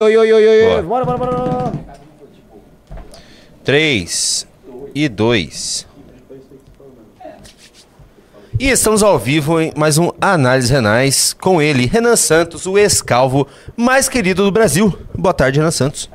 Oi, oi, oi, oi, oi. Bora, bora, bora, bora. 3 e 2. E estamos ao vivo em mais um Análise Renais com ele, Renan Santos, o ex-calvo mais querido do Brasil. Boa tarde, Renan Santos.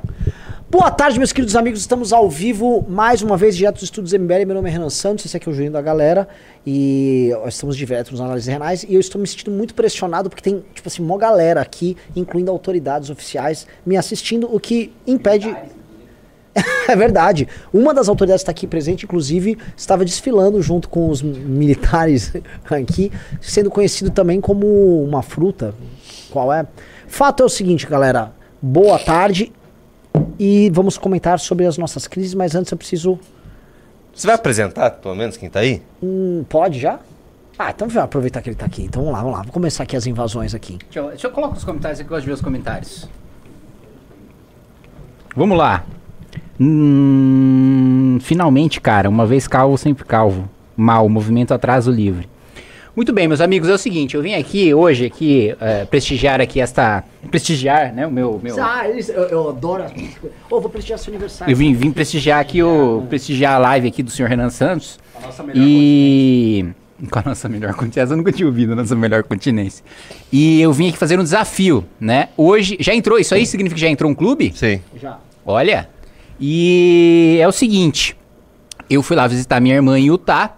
Boa tarde, meus queridos amigos. Estamos ao vivo mais uma vez direto dos estúdios MBL. Meu nome é Renan Santos, esse aqui é o Juninho da galera. E estamos direto nos análises renais. E eu estou me sentindo muito pressionado porque tem, tipo assim, uma galera aqui, incluindo autoridades oficiais, me assistindo, o que impede. É verdade. Uma das autoridades está aqui presente, inclusive, estava desfilando junto com os militares aqui, sendo conhecido também como uma fruta. Qual é? Fato é o seguinte, galera. Boa tarde. E vamos comentar sobre as nossas crises, mas antes eu preciso. Você vai apresentar, pelo menos, quem tá aí? Hum, pode já? Ah, então vamos aproveitar que ele tá aqui. Então vamos lá, vamos lá. Vamos começar aqui as invasões aqui. Deixa eu, deixa eu colocar os comentários aqui, eu gosto de ver os comentários. Vamos lá. Hum, finalmente, cara, uma vez calvo, sempre calvo. Mal, movimento atraso livre. Muito bem, meus amigos, é o seguinte, eu vim aqui hoje aqui eh, prestigiar aqui esta prestigiar, né, o meu meu Ah, eles, eu, eu adoro. as- Ô, vou prestigiar seu aniversário. eu vim, vim prestigiar aqui o prestigiar a live aqui do senhor Renan Santos. e com a nossa melhor continência, eu nunca tinha ouvido a nossa melhor continência. E eu vim aqui fazer um desafio, né? Hoje já entrou, isso aí significa que já entrou um clube? Sim. Já. Olha, e é o seguinte, eu fui lá visitar minha irmã em Utah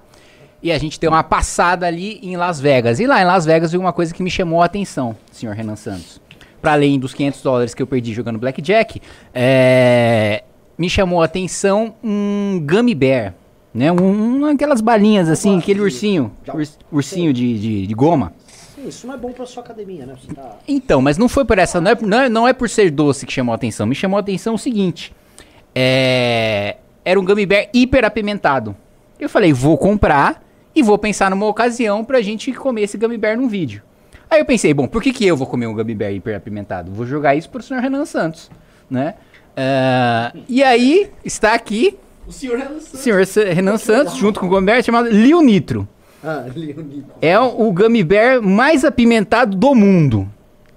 e a gente deu uma passada ali em Las Vegas. E lá em Las Vegas veio uma coisa que me chamou a atenção, senhor Renan Santos. Para além dos 500 dólares que eu perdi jogando Blackjack, é, me chamou a atenção um Gummy Bear, né? Um, um- aquelas balinhas assim, aquele ursinho, urs- ursinho de, de, de goma. Sim, isso não é bom pra sua academia, né? Tá... Então, mas não foi por essa, não é, não é, não é por ser doce que chamou a atenção. Me chamou a atenção o seguinte: é, era um gummy bear hiper apimentado. Eu falei, vou comprar e vou pensar numa ocasião pra gente comer esse gummy bear num vídeo. Aí eu pensei, bom, por que, que eu vou comer um gummy bear hiper apimentado? Vou jogar isso pro senhor Renan Santos, né? Ah, e aí está aqui O senhor Renan Santos. senhor Se- Renan Santos junto com o gummy bear chamado Lil Nitro. Ah, Leonid. É o gummy bear mais apimentado do mundo.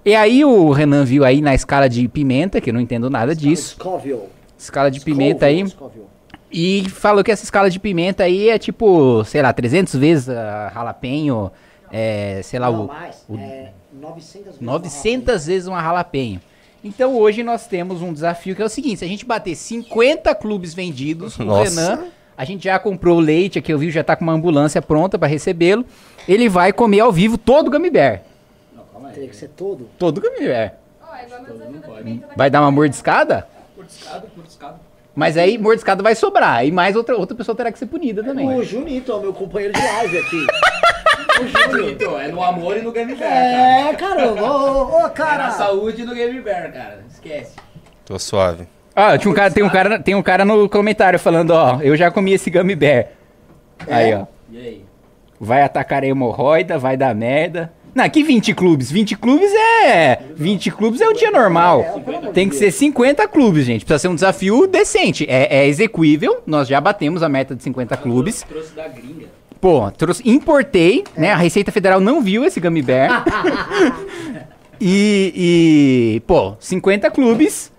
E aí o Renan viu aí na escala de pimenta, que eu não entendo nada disso. Scoville. Escala de pimenta aí. Scoville. E falou que essa escala de pimenta aí é tipo, sei lá, 300 vezes a jalapeno, é, sei lá, Não, o, mais. o É 900 vezes. 900 vezes uma jalapeno. Então hoje nós temos um desafio que é o seguinte, se a gente bater 50 clubes vendidos, o Nossa. Renan, a gente já comprou o leite aqui, eu vi, já tá com uma ambulância pronta para recebê-lo. Ele vai comer ao vivo todo o gummy bear. Teria que ser todo. Todo gummy bear. Ó, é Vai dar uma mordiscada? Mordiscado. Mas aí mordiscada vai sobrar. E mais outra, outra pessoa terá que ser punida também. O Junito, meu companheiro de live aqui. Então, é no amor e no Game Bear, cara. é, caramba. Ô, ô, ô, É na cara. saúde e no Game Bear, cara. Esquece. Tô suave. Ah, tinha um cara, tem, um cara, tem um cara no comentário falando, ó, eu já comi esse gummy bear. Aí, ó. E aí? Vai atacar a hemorroida, vai dar merda. Não, aqui 20 clubes. 20 clubes é. 20 clubes é o dia normal. Tem que ser 50 clubes, gente. Precisa ser um desafio decente. É, é execuível. Nós já batemos a meta de 50 clubes. Trouxe da gringa. Pô, trouxe, importei, né? A Receita Federal não viu esse Gummy Bear. e, e, pô, 50 clubes.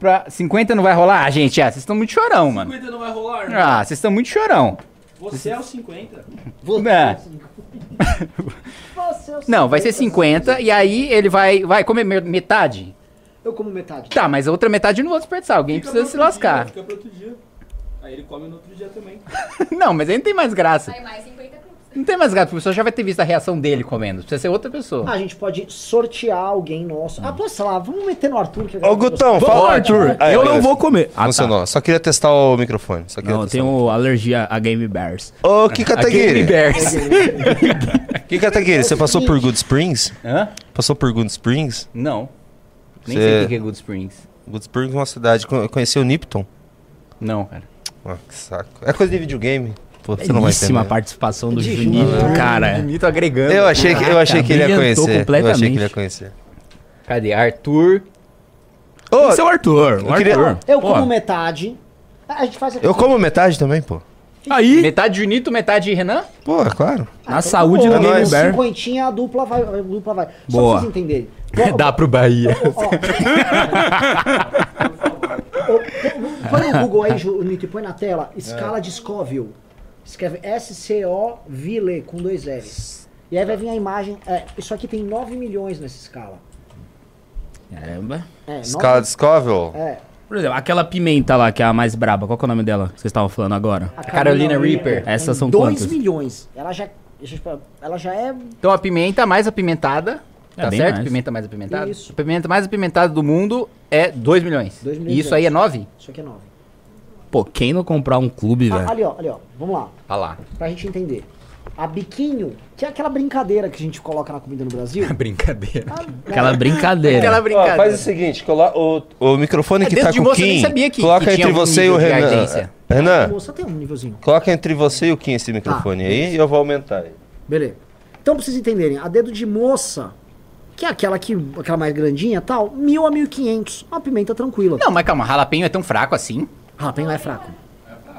Pra, 50 não vai rolar? Ah, gente, ah, vocês estão muito chorão, mano. 50 não vai rolar, irmão. Ah, vocês estão muito chorão. Você é o 50. É. Você é o Não, vai ser 50 e aí ele vai, vai comer me- metade. Eu como metade. Tá, mas a outra metade eu não vou desperdiçar. Alguém Fica precisa pra se outro dia, lascar. Fica pra outro dia. Aí ele come no outro dia também. não, mas aí não tem mais graça. Sai mais 50 clubes. Não tem mais porque a pessoa já vai ter visto a reação dele comendo. Precisa ser outra pessoa. Ah, a gente pode sortear alguém nosso. Ah, pô, sei lá, vamos meter no Arthur. Que Ô, Gutão, Ô, fala. Arthur, Aí, eu não vou comer. Ah, tá. Funcionou. Só queria testar o microfone. Só queria Não, eu testar. tenho alergia a Game Bears. Ô, que Gummy Kataguiri. Bears. Que Kataguiri, você passou por Good Springs? Hã? Passou por Good Springs? Não. Nem sei o que é Good Springs. Good Springs é uma cidade. Con- Conheceu o Nipton? Não, cara. Ah, que saco. É coisa de videogame. Pô, você não vai a entender. participação do Juninho. cara. Bonito agregando. Eu achei, que, eu achei que ele ia brilhantou conhecer. Eu achei que ele ia conhecer. Cadê? Arthur. Ô, Esse é o Arthur. O eu queria- Arthur. Eu Pô, como metade. Ah, A gente faz aqui. eu como metade também, pô. Aí, Metade Junito, metade Renan? Pô, claro. na saúde É do. Game Bear. Cinquentinha, a dupla vai. A dupla vai. Só Boa. pra vocês entenderem. Dá pro Bahia. ó, ó, Põe no Google aí, Junito, e põe na tela. Escala de Scoville. Escreve S-C-O-Ville com dois L's. E aí vai vir a imagem. é, isso aqui tem 9 milhões nessa escala. Caramba. É, Escala de Scoville. É, Por exemplo, aquela pimenta lá, que é a mais braba, qual que é o nome dela que vocês estavam falando agora? a Carolina Reaper. Essas são 2 quantas? milhões. Ela já, ela já é. Então a pimenta mais apimentada, É tá certo? mais. Pimenta mais apimentada. Isso. A pimenta mais apimentada do mundo é 2 milhões. Dois milhões E isso aí é 9? Isso aqui é 9. Pô, quem não comprar um clube, Ah, velho? ali, ó, ali, ó. Vamos lá. Olha lá. Pra gente entender. A biquinho, que é aquela brincadeira que a gente coloca na comida no Brasil. Brincadeira. Aquela brincadeira. Aquela Ó, brincadeira. faz o seguinte, o, o microfone É, que tá de com o moça eu nem Kim, sabia que- coloca que entre você e o Renan. Renan, Moça tem um nívelzinho. coloca entre você e o Kim esse microfone Tá. aí e eu vou aumentar aí. Beleza. Então, pra vocês entenderem, a dedo de moça, que é aquela que, aquela mais grandinha tal, mil a 1500. Uma pimenta tranquila. Não, mas calma, jalapeno é tão fraco assim? Jalapeno é fraco.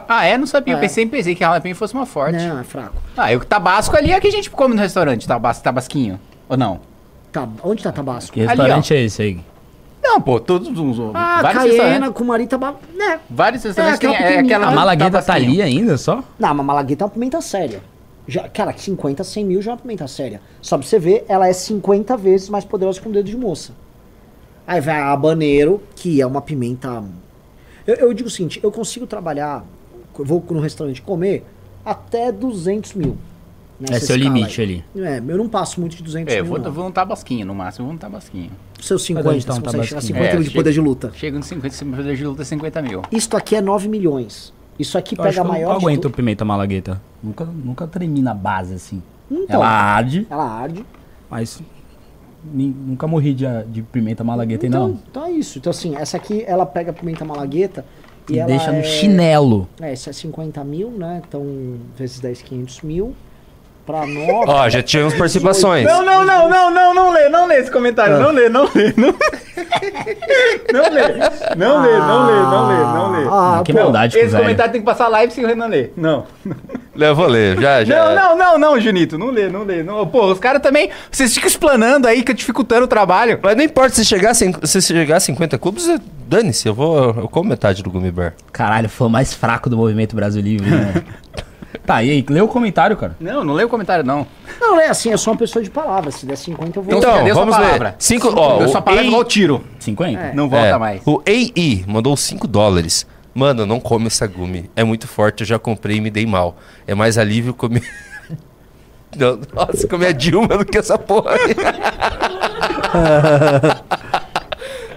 Ah, é? Não sabia. Eu É. pensei, pensei que jalapeno fosse uma forte. Não, é fraco. Ah, e o tabasco ali é que a gente come no restaurante, tabas, tabasquinho. Ou não? Tá, onde tá Tabasco? Que restaurante é esse aí? Não, pô, todos os. Ah, vários Caiena restaurantes. com Marita... Ba... Né. Vários restaurantes aquela têm é, aquela. A Malagueta tá ali ainda só? Não, mas Malagueta é uma pimenta séria. Já, cara, 50, 100 mil já é uma pimenta séria. Só pra você ver, ela é 50 vezes mais poderosa que um dedo de moça. Aí vai a habanero, que é uma pimenta... Eu, eu digo o seguinte, eu consigo trabalhar, eu vou no restaurante comer, até 200 mil. É seu limite aí. ali. É, eu não passo muito de 200 É, eu mil, vou, não. vou um tabasquinho no máximo, vou um tabasquinho. Seus Mas 50, onde tá um você consegue chegar a tabasquinho? 50 É, mil de poder chega- de luta. Chega nos 50, se poder de luta é 50 mil. Isto aqui é 9 milhões. Isso aqui Eu acho pega a que eu maior não aguento tu- pimenta malagueta. Nunca, nunca tremi na base, assim. Então, Ela arde, ela arde. mas nunca morri de, de pimenta malagueta ainda Então, não. então é isso. Então, assim, essa aqui, ela pega a pimenta malagueta e, E ela deixa no é- chinelo. É, esse é 50 mil, né? Então, vezes 10, 500 mil. Pra 9. Ó, já tivemos participações. não, não, não, não, não lê, não lê esse comentário, não lê, não lê, não Não lê, não lê, não lê, não lê, não lê. Ah, que pô, maldade Esse velho. comentário tem que passar live se o Renan ler. Não. Eu vou ler, já, já. Não, não, não, não, Junito, não lê, não lê. Não. Pô, os caras também, vocês ficam explanando aí, que dificultando o trabalho. Mas não importa, se chegar, se chegar a 50 clubes, dane-se, eu vou. Eu como metade do Gummy Bear. Caralho, foi o mais fraco do movimento Brasil Livre, né? tá, e aí, lê o comentário, cara. Não, não lê o comentário, não. Não, é assim, eu sou uma pessoa de palavras. Se der 50, eu vou. Então, Então, vamos palavra? ler. Cinco, ó, Deu sua palavra Ei- igual tiro. 50? É. Não volta É, mais. O AI mandou 5 dólares. Mano, não come essa gumi. É muito forte, eu já comprei e me dei mal. É mais alívio comer. Não, nossa, comer a Dilma do que essa porra aí.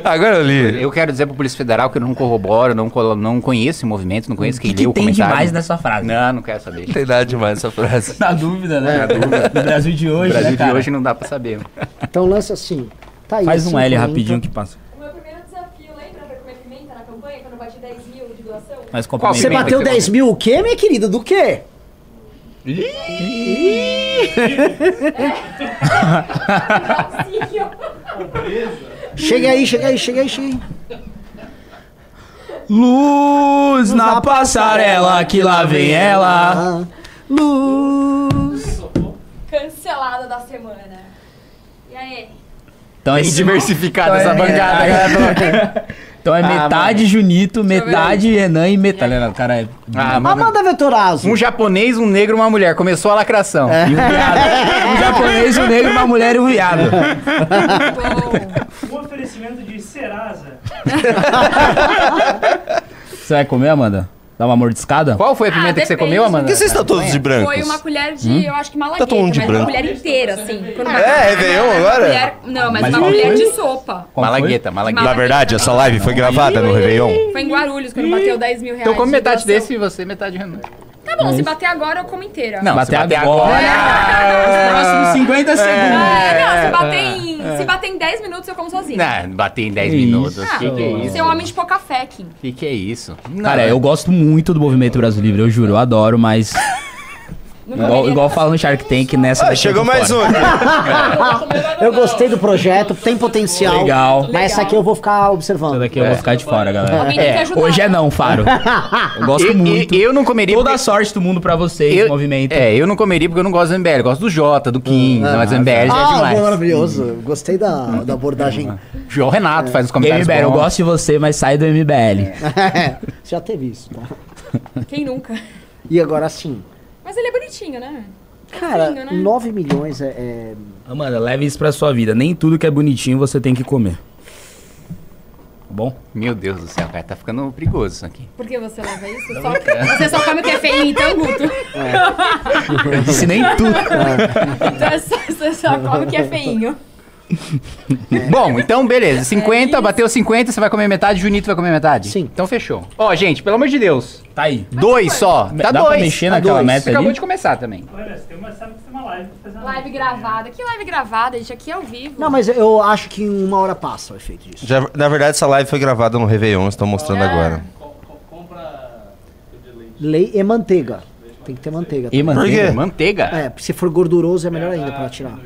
Agora eu li. Eu quero dizer pra Polícia Federal que eu não corroboro, não, não conheço esse movimento, não conheço O quem que, leu que o tem comentário. demais nessa frase? Não, não quero saber. Não tem nada demais essa frase. Na dúvida, né? Na dúvida. No Brasil de O hoje, Brasil né, de cara? hoje não dá pra saber. Então, lança assim. Tá aí, Faz um L 50. rapidinho que passa. O meu primeiro desafio, lembra pra comer pimenta na campanha, quando eu bati 10 mil de doação? Mas qual Qual Você pimenta? bateu que você 10 mil o quê, minha querida? Do quê? Chega aí, chega aí, chega aí, chega aí. Luz na passarela, que lá vem ela. Luz. cancelada da semana. E aí? Então é diversificada então essa é- bancada, é- cara. Então é Ah, metade Junito, metade Renan e metade. Tá? O cara é. Ah, mano. Amanda Vetorazzo. Um japonês, um negro e uma mulher. Começou a lacração. E um viado. Um japonês, um negro, uma mulher e um viado. Bom. Um oferecimento de Serasa. Você vai comer, Amanda? Dá uma mordiscada? Qual foi a pimenta Ah, que você depende. comeu, Por Amanda? que vocês estão todos de brancos? Foi uma colher de, eu acho que malagueta, Tá todo mundo de mas branco. uma colher inteira, assim. Quando uma- É, Réveillon uma agora? colher- não, mas, Mas uma qual colher foi? de sopa. Qual foi? Malagueta, malagueta. Na verdade, essa live foi gravada no Réveillon. Foi em Guarulhos, quando bateu 10 mil reais. Então come de metade doação. desse e você metade Renan. Tá bom, se bater agora, eu como inteira. Não, Bater se bater agora. agora. Os próximos 50 segundos. É, não, se bater, em, se bater em 10 minutos, eu como sozinho. Não, bater em 10 Que minutos. isso. Que que é isso? Você é um homem de pouca fé, Kim. Que que é isso? Não, Cara, eu gosto muito do movimento Brasil Livre, eu juro, eu adoro, mas. Igual, igual fala no Shark Tank nessa. Ah, eu chegou mais fora. um aqui. Eu gostei do projeto, tem potencial. Legal. Mas essa aqui eu vou ficar observando. Essa daqui eu vou ficar de fora, galera. Tem que ajudar. Hoje é não, Faro. Eu gosto Eu- muito. Eu, eu não comeria. Toda a porque- sorte do mundo pra vocês, eu, movimento. É, eu não comeria porque eu não gosto do MBL. Eu gosto do Jota, do Kim, mas o MBL já é Ah, demais. maravilhoso. Gostei da, da abordagem. João Renato faz os comentários. MBL, eu bons. gosto de você, mas sai do MBL. Você já teve isso, tá? Quem nunca? E agora sim. Mas ele é bonitinho, né? Cara, Fofinho, né? 9 milhões é. é- Amanda, leve isso pra sua vida. Nem tudo que é bonitinho você tem que comer. Tá bom? Meu Deus do céu, cara, tá ficando perigoso isso aqui. Por que você leva isso? Só, você só come o que é feio, então, Guto? Eu disse nem tudo. Então é só- você só come o que é feinho. Bom, então beleza. 50, isso. bateu 50, você vai comer metade, Junito vai comer metade? Sim. Então fechou. Ó, gente, pelo amor de Deus. Tá aí. Dois só. Tá Dá dois. pra mexer tá naquela dois. meta Você acabou ali? de começar também. Olha, tem uma, sabe que você tem uma live pra fazer uma Live gravada. Que live gravada, gente? Aqui é ao vivo. Não, mas eu acho que em uma hora passa o efeito disso. Já- na verdade, essa live foi gravada no Réveillon, estou mostrando Ah. agora. Lei e manteiga. Tem que ter manteiga. E também. Por quê? manteiga. Manteiga? É, se for gorduroso é melhor ainda pra tirar.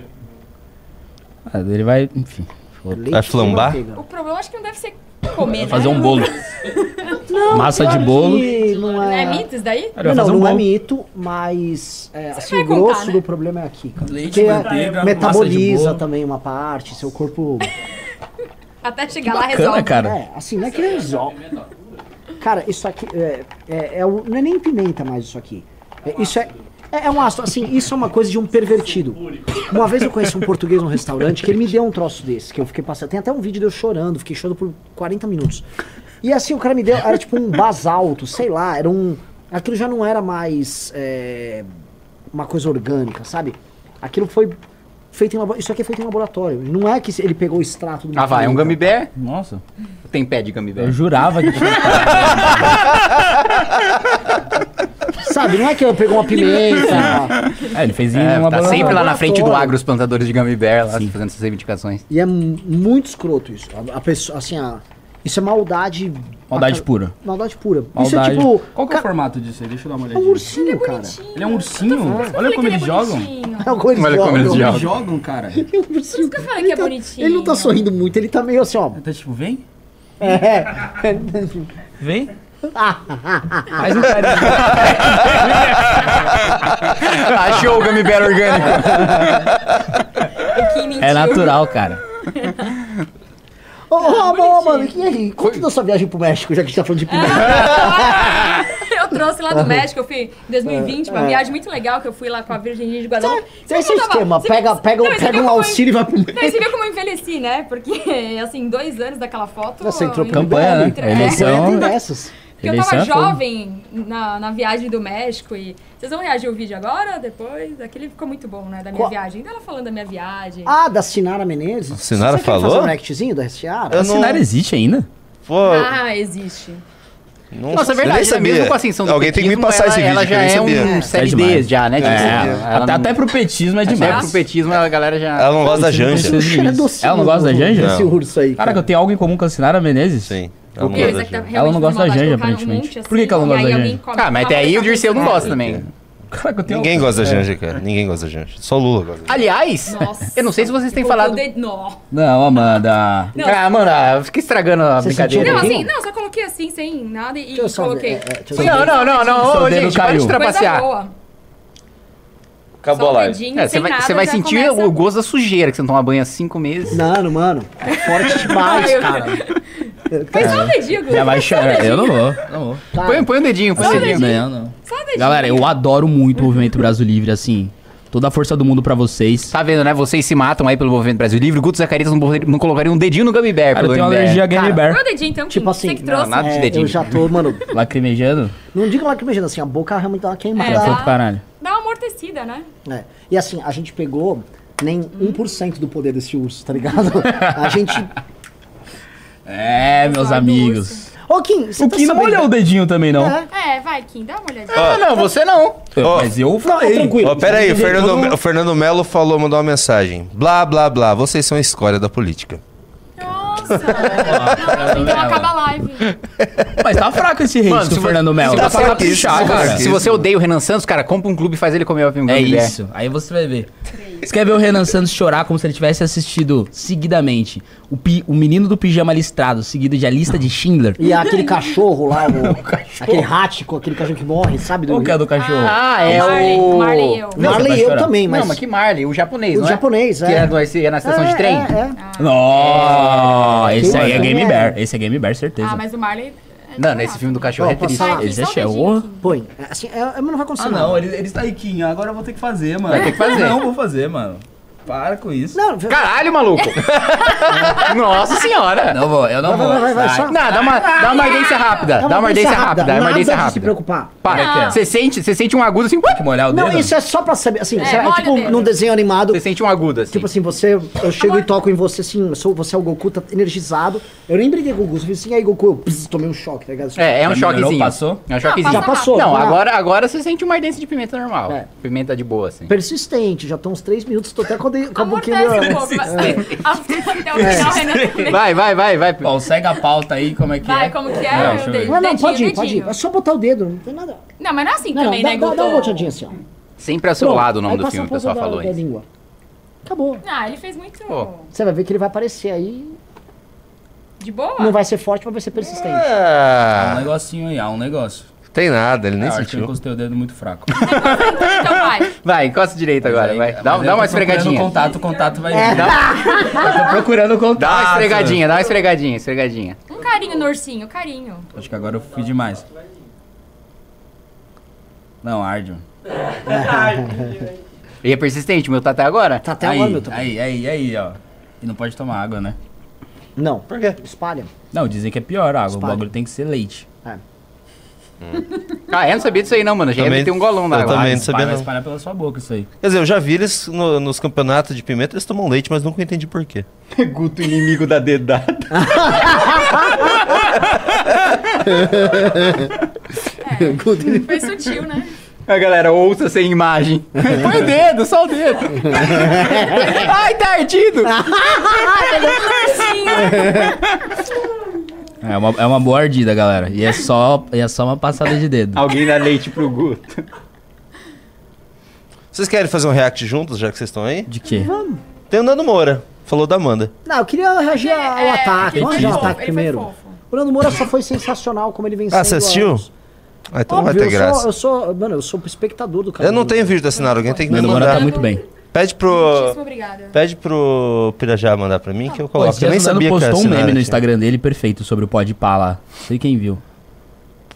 Ah, ele vai, enfim. Leite Vai flambar? O problema acho que não deve ser comer, Vai fazer né? um bolo. Massa de bolo. que Não Não é, é mito isso daí? Não, não, um não é mito, mas é, assim, o grosso contar, né? do problema é aqui, cara. Leite, Porque manteiga, metaboliza também uma parte, seu corpo. Até chegar lá Bacana, resolve. cara. É, assim, não é que resolve. Cara, isso aqui é, é, é não é nem pimenta mais isso aqui. É, isso é, é, é um ácido, assim, isso é uma coisa de um pervertido. Uma vez eu conheci um português num restaurante que ele me deu um troço desse, que eu fiquei passando. Tem até um vídeo de eu chorando, fiquei chorando por 40 minutos. E assim, o cara me deu, era tipo um basalto, sei lá, era um. Aquilo já não era mais é, uma coisa orgânica, sabe? Aquilo foi feito em labo- Isso aqui é feito em laboratório. Não é que ele pegou o extrato do Ah, vai, é um gummy bear? Nossa. Tem pé de gummy Eu jurava que tinha. Sabe, não é que eu pegou uma pimenta. É, ele fez É, uma tá sempre lá na frente do agro os plantadores de gummy bear, lá Sim. fazendo essas reivindicações. e é muito escroto isso. A, a pessoa, assim, a, isso é maldade. Maldade pura. Maldade pura. Maldade. Isso é tipo. Qual que é o formato disso aí? Deixa eu dar uma é um olhadinha. ursinho, cara. Ele é um ursinho? Olha como eles ele é jogam. É como eles Olha como eles jogam. jogam. Eles jogam, cara. É um ursinho. Por isso que eu falei que é Ele tá- bonitinho. Ele não tá sorrindo muito, ele tá meio assim, ó. Tá tipo, vem? É. Vem? Faz um carinho. Achou o gummy bear orgânico. Que mentiu. É natural, cara. Ô, ô, ô, mano, e aí? Conta da sua viagem pro México, já que a gente tá falando de pimenta. Eu trouxe lá do México, eu fui em 2020, uma É. viagem muito legal que eu fui lá com a Virgem de Guadalupe. Tem esse esquema, pega, pega, Não, pega um auxílio e vai pro México. você viu como eu envelheci, né? Porque, assim, dois anos daquela foto... Você entrou Campanha, né? Entre- Eleição. Dessas. Porque eu tava é jovem na, na viagem do México e... Vocês vão reagir ao vídeo agora, depois? Aquele ficou muito bom, né? Da minha Qual- viagem. Dela falando da minha viagem. Ah, da Sinara Menezes. A Sinara Você quer falou? fazer um reactzinho da Sinara? Eu A não- Sinara existe ainda? Pô, Ah, existe. não, Nossa, é verdade, sabia. mesmo com a ascensão do Alguém tem que me passar ela, esse vídeo, ela que já é um É série D demais. já, né? É, ela até, não- até pro petismo é Até demais. pro petismo a galera já... Ela não gosta da Janja. Ela não gosta da Janja? Desse urso aí. Caraca, eu tenho algo em comum com a Sinara Menezes? Sim. Ela não gosta da é tá realmente não gosta da Janja, colocaram um aparentemente. monte Por que que ela não assim, gosta da Janja? Ah, mas até aí o Dirceu não gosta também. Caraca, eu tenho Ninguém gosta da É. Janja, cara. Ninguém gosta da Janja. Só o Lula gosta. Aliás, Nossa. eu não sei se vocês têm falado... o dedo- Nó. Não, Amanda. Não. Ah, mano, ah, fica estragando a Você brincadeira. Não, assim, não, só coloquei assim, sem nada e Deixa eu só ver, coloquei. é, é, deixa eu Não, não, não, não, ô, gente, para de trapacear. Acabou dedinho, É, você vai, nada, vai sentir começa- o gosto da sujeira que você não toma banho há cinco meses. Mano, mano, é forte demais, cara. Mas só o dedinho, Gu. Já vai chorar. Eu não vou. Não vou. Cara, Põe, põe o dedinho, põe Só o dedinho. Não, não. Só o dedinho. Galera, eu adoro muito o Movimento Brasil Livre, assim. Toda a força do mundo pra vocês. Tá vendo, né? Vocês se matam aí pelo Movimento Brasil Livre. Guto Zacarias não, não colocaria um dedinho no Gummy Bear Cara, eu tenho alergia a Cara, Bear. Põe o dedinho, então, Tipo assim, Você que não, trouxe. nada de é, dedinho. eu já tô, mano, Lacrimejando? não digo lacrimejando assim, a boca realmente dá uma queimada. É, Já foi pro caralho. Dá uma amortecida, né? É. E assim, a gente pegou nem 1% do poder desse urso, tá ligado? A gente. É, meus amigos. Ô, Kim, você O tá Kim não sabendo- molhou o dedinho também, não. É. É, vai, Kim, dá uma olhadinha. Ah, não, você não. Ó, Mas eu Não, falei. tranquilo. Ó, pera aí, o Fernando, o Fernando Melo falou, mandou uma mensagem. Blá, blá, blá, vocês são a escória da política. Nossa! Não, então acaba a live. Mas tá fraco esse hate Mano, do se vo- Fernando Melo. se Dá você- pra caprichar, se, cara. você, se você odeia o Renan Santos, cara, compra um clube e faz ele comer o Gummy É isso. Aí você vai ver. Você quer ver o Renan Santos chorar como se ele tivesse assistido seguidamente o, pi- o menino do pijama listrado, seguido de a lista de Schindler? E aquele cachorro lá, o, aquele rático, aquele cachorro que morre, sabe? Qual que é do cachorro? Ah, é Marley, o... Marley e eu. Não, Marley vai eu também, mas... Não, mas que Marley, o japonês, O não é? japonês, Que é. é, no, esse, é na estação de trem? É, é. Nossa, esse aí é Game é? Bear. Esse é Game Bear, certeza. Ah, mas o Marley. Não, nesse filme do cachorro é triste. Esse é aqui. Põe. É, Assim, é, é, mas não vai acontecer Ah, não, ele, ele está riquinho. Agora eu vou ter que fazer, mano. Vai ter que fazer. Não, vou fazer, mano. Para com isso. Não, Caralho, maluco! Nossa senhora! Não vou, eu não Vai, vou. vai, vai, vai, Sai. só- Não, dá uma, dá uma ardência rápida. Dá uma ardência rápida. Dá uma Nada ardência de se rápida. preocupar. Para. Você sente, você sente um agudo assim. Que molhar o dedo? Não, isso é só pra saber, assim, É, será- é, molha tipo o dedo. num desenho animado, Você sente um agudo assim. tipo assim, você, eu chego e toco em você assim, eu sou, você é o Goku, tá energizado, eu nem briguei com o Goku, eu assim, aí Goku, eu pss, tomei um choque, tá ligado? É, é um Já melhorou? choquezinho. Passou? É um choquezinho. Já passou, Não, agora, agora você sente uma ardência de pimenta normal. É. Pimenta de boa, assim. Persistente, já estão uns três minutos, tô até com, de- um pouco. Renan. Vai, vai, vai, vai. Ó, segue a pauta aí, como é que Vai, é? como que Não, é? eu? Não, não, dedinho, pode ir, pode ir, é só botar o dedo, não tem nada... Não, mas não é assim Não, também, não, né, dá, dá, Guto? dá uma botadinha assim, ó. Sempre ao seu Pronto, lado o nome aí do filme, o pessoal da- falou da isso. língua. Acabou. Ah, ele fez muito Pô. Você vai ver que ele vai aparecer aí, de boa. não vai ser forte, mas vai ser persistente. Há um negocinho aí, há um negócio. Tem nada, ele nem É, acho que eu sentiu. encostei o dedo muito fraco. Então vai. Vai, encosta direito agora, Mas vai. aí- Dá, dá uma esfregadinha. contato, o contato vai É. vir. Dá, Eu tô procurando contato. dá uma esfregadinha, dá uma esfregadinha, esfregadinha. Um carinho no ursinho, carinho. Acho que agora eu fui demais. Não, arde. mano. E é persistente, o meu tá até agora? Tá até aí, agora, meu aí, aí, aí, ó. E não pode tomar água, né? Não, Por quê? espalha. Não, dizem que é pior a água. Espalha. O bagulho tem que ser leite. Ah, eu não sabia disso aí não, mano. Já Também- ia ter um golão na eu água. também. Não sabia, não. pela sua boca isso aí. Quer dizer, eu já vi eles no- nos campeonatos de pimenta, eles tomam leite, mas nunca entendi por quê. Guto inimigo da dedada. Foi sutil, né? A galera ouça sem imagem. Põe o dedo, só o dedo. Ai, tá ardido. É uma, é uma boa ardida, galera. E é só, e é só uma passada de dedo. Alguém dá leite pro Guto. Vocês querem fazer um react juntos, já que vocês estão aí? De quê? Tem o Nando Moura, falou da Amanda. Não, eu queria reagir ao É, ataque. Vamos reagir ao ataque ele primeiro. O Nando Moura só foi sensacional como ele venceu. Ah, você assistiu? Ah, então não vai ter eu graça. sou, eu sou, mano, eu sou espectador do cara. Eu não tenho vídeo da Sinara, alguém tem que me Nando Moura mandar. tá muito bem. Pede pro. Muitíssimo obrigada. Pede pro Pirajá mandar pra mim que eu Pô, coloco. esse eu nem sabia que postou um meme no. Instagram dele perfeito sobre o pode pá lá. Sei quem viu.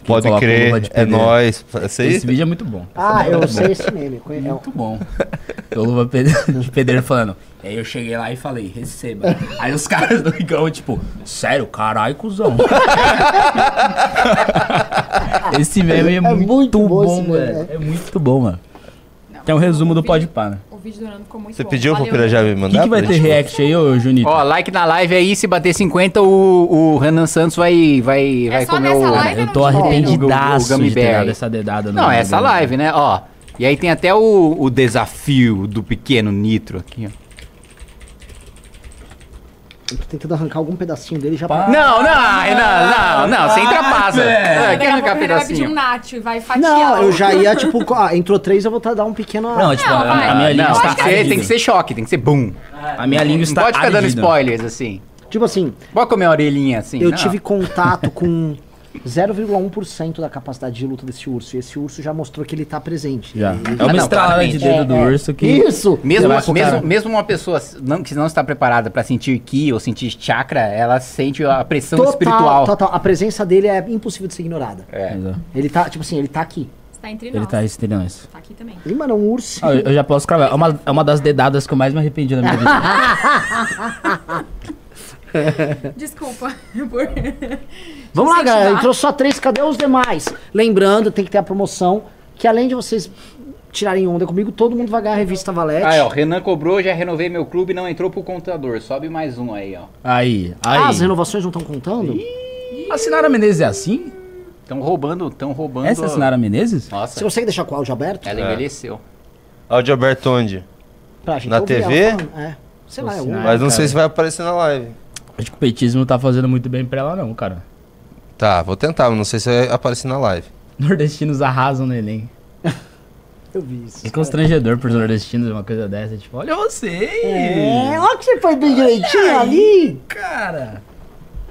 Quem Pode coloca o crer, luva de é nóis. Esse? Esse vídeo é muito bom. Ah, Esse eu é sei esse meme. conhe- é Muito bom. O luva de pedreiro falando. E aí eu cheguei lá e falei, receba. Aí os caras do Igão, tipo, sério, carai, cuzão. esse meme é, muito, muito bom bom, velho. É muito bom, mano. Não, Tem um resumo do Pode Pá, né? O vídeo do Nando ficou muito Você bom. pediu pro Valeu, Pirajá me O mandar? que, que vai pra ter gente- react aí, ô Junito? Ó, like na live aí, se bater 50, o, o Renan Santos vai, vai, vai só comer nessa o... live? eu tô arrependidaço Gummy de ter Bear dado essa dedada no Não, no essa live, né? Ó. E aí tem até o, o desafio do pequeno Nitro aqui, ó. Eu tô tentando arrancar algum pedacinho dele já pra... Não, não, não, não, você ultrapassa. velho. É, quer arrancar ele vai pedir um pedacinho? nacho vai fatiar. Não, eu já ia, tipo, ah, entrou três, eu vou tá- dar um pequeno... Não, tipo, Não, a, minha língua Não, está tem que, ser, tem que ardida. ser choque, tem que ser boom. A minha língua Não está pode ficar dando spoilers, assim. Tipo assim, Pode comer a orelhinha, assim. eu não. tive contato com 0,1% da capacidade de luta desse urso. E esse urso já mostrou que ele tá presente. Já. Ele- É uma não, estralada de dedo É, do é. urso que... Isso! Mesmo, mesmo, cara. mesmo uma pessoa não, que não está preparada pra sentir ki ou sentir chakra, ela sente a pressão Total, espiritual. total. A presença dele é impossível de ser ignorada. É. Exato. Ele tá, tipo assim, ele tá aqui. Você tá entre Ele nós. tá estranho isso. Tá aqui também. E, mano, é um urso. Ah, eu, eu já posso cravar. É uma, é uma das dedadas que eu mais me arrependi na minha vida. Desculpa. por- Vamos lá, galera. Entrou só três, cadê os demais? Lembrando, tem que ter a promoção, que além de vocês tirarem onda comigo, todo mundo vai ganhar a revista Valete. Aí, ó, Renan cobrou, já renovei meu clube, não entrou pro contador. Sobe mais um aí, ó. Aí, aí. Ah, as renovações não estão contando? A Sinara Menezes é assim? Tão roubando, tão roubando. Essa é a Sinara Menezes? Você Nossa, consegue deixar com o áudio aberto? ela envelheceu. Áudio aberto onde? Pra gente Na TV? É. Sei lá, é um. Mas não cara. sei se vai aparecer na live. Acho que o petismo não tá fazendo muito bem pra ela, não, cara. Tá, vou tentar, mas não sei se vai aparecer na live. Nordestinos arrasam no Enem. Eu vi isso. É constrangedor pros nordestinos uma coisa dessa. Tipo, olha você! É, olha que você foi bem direitinho ali. Cara!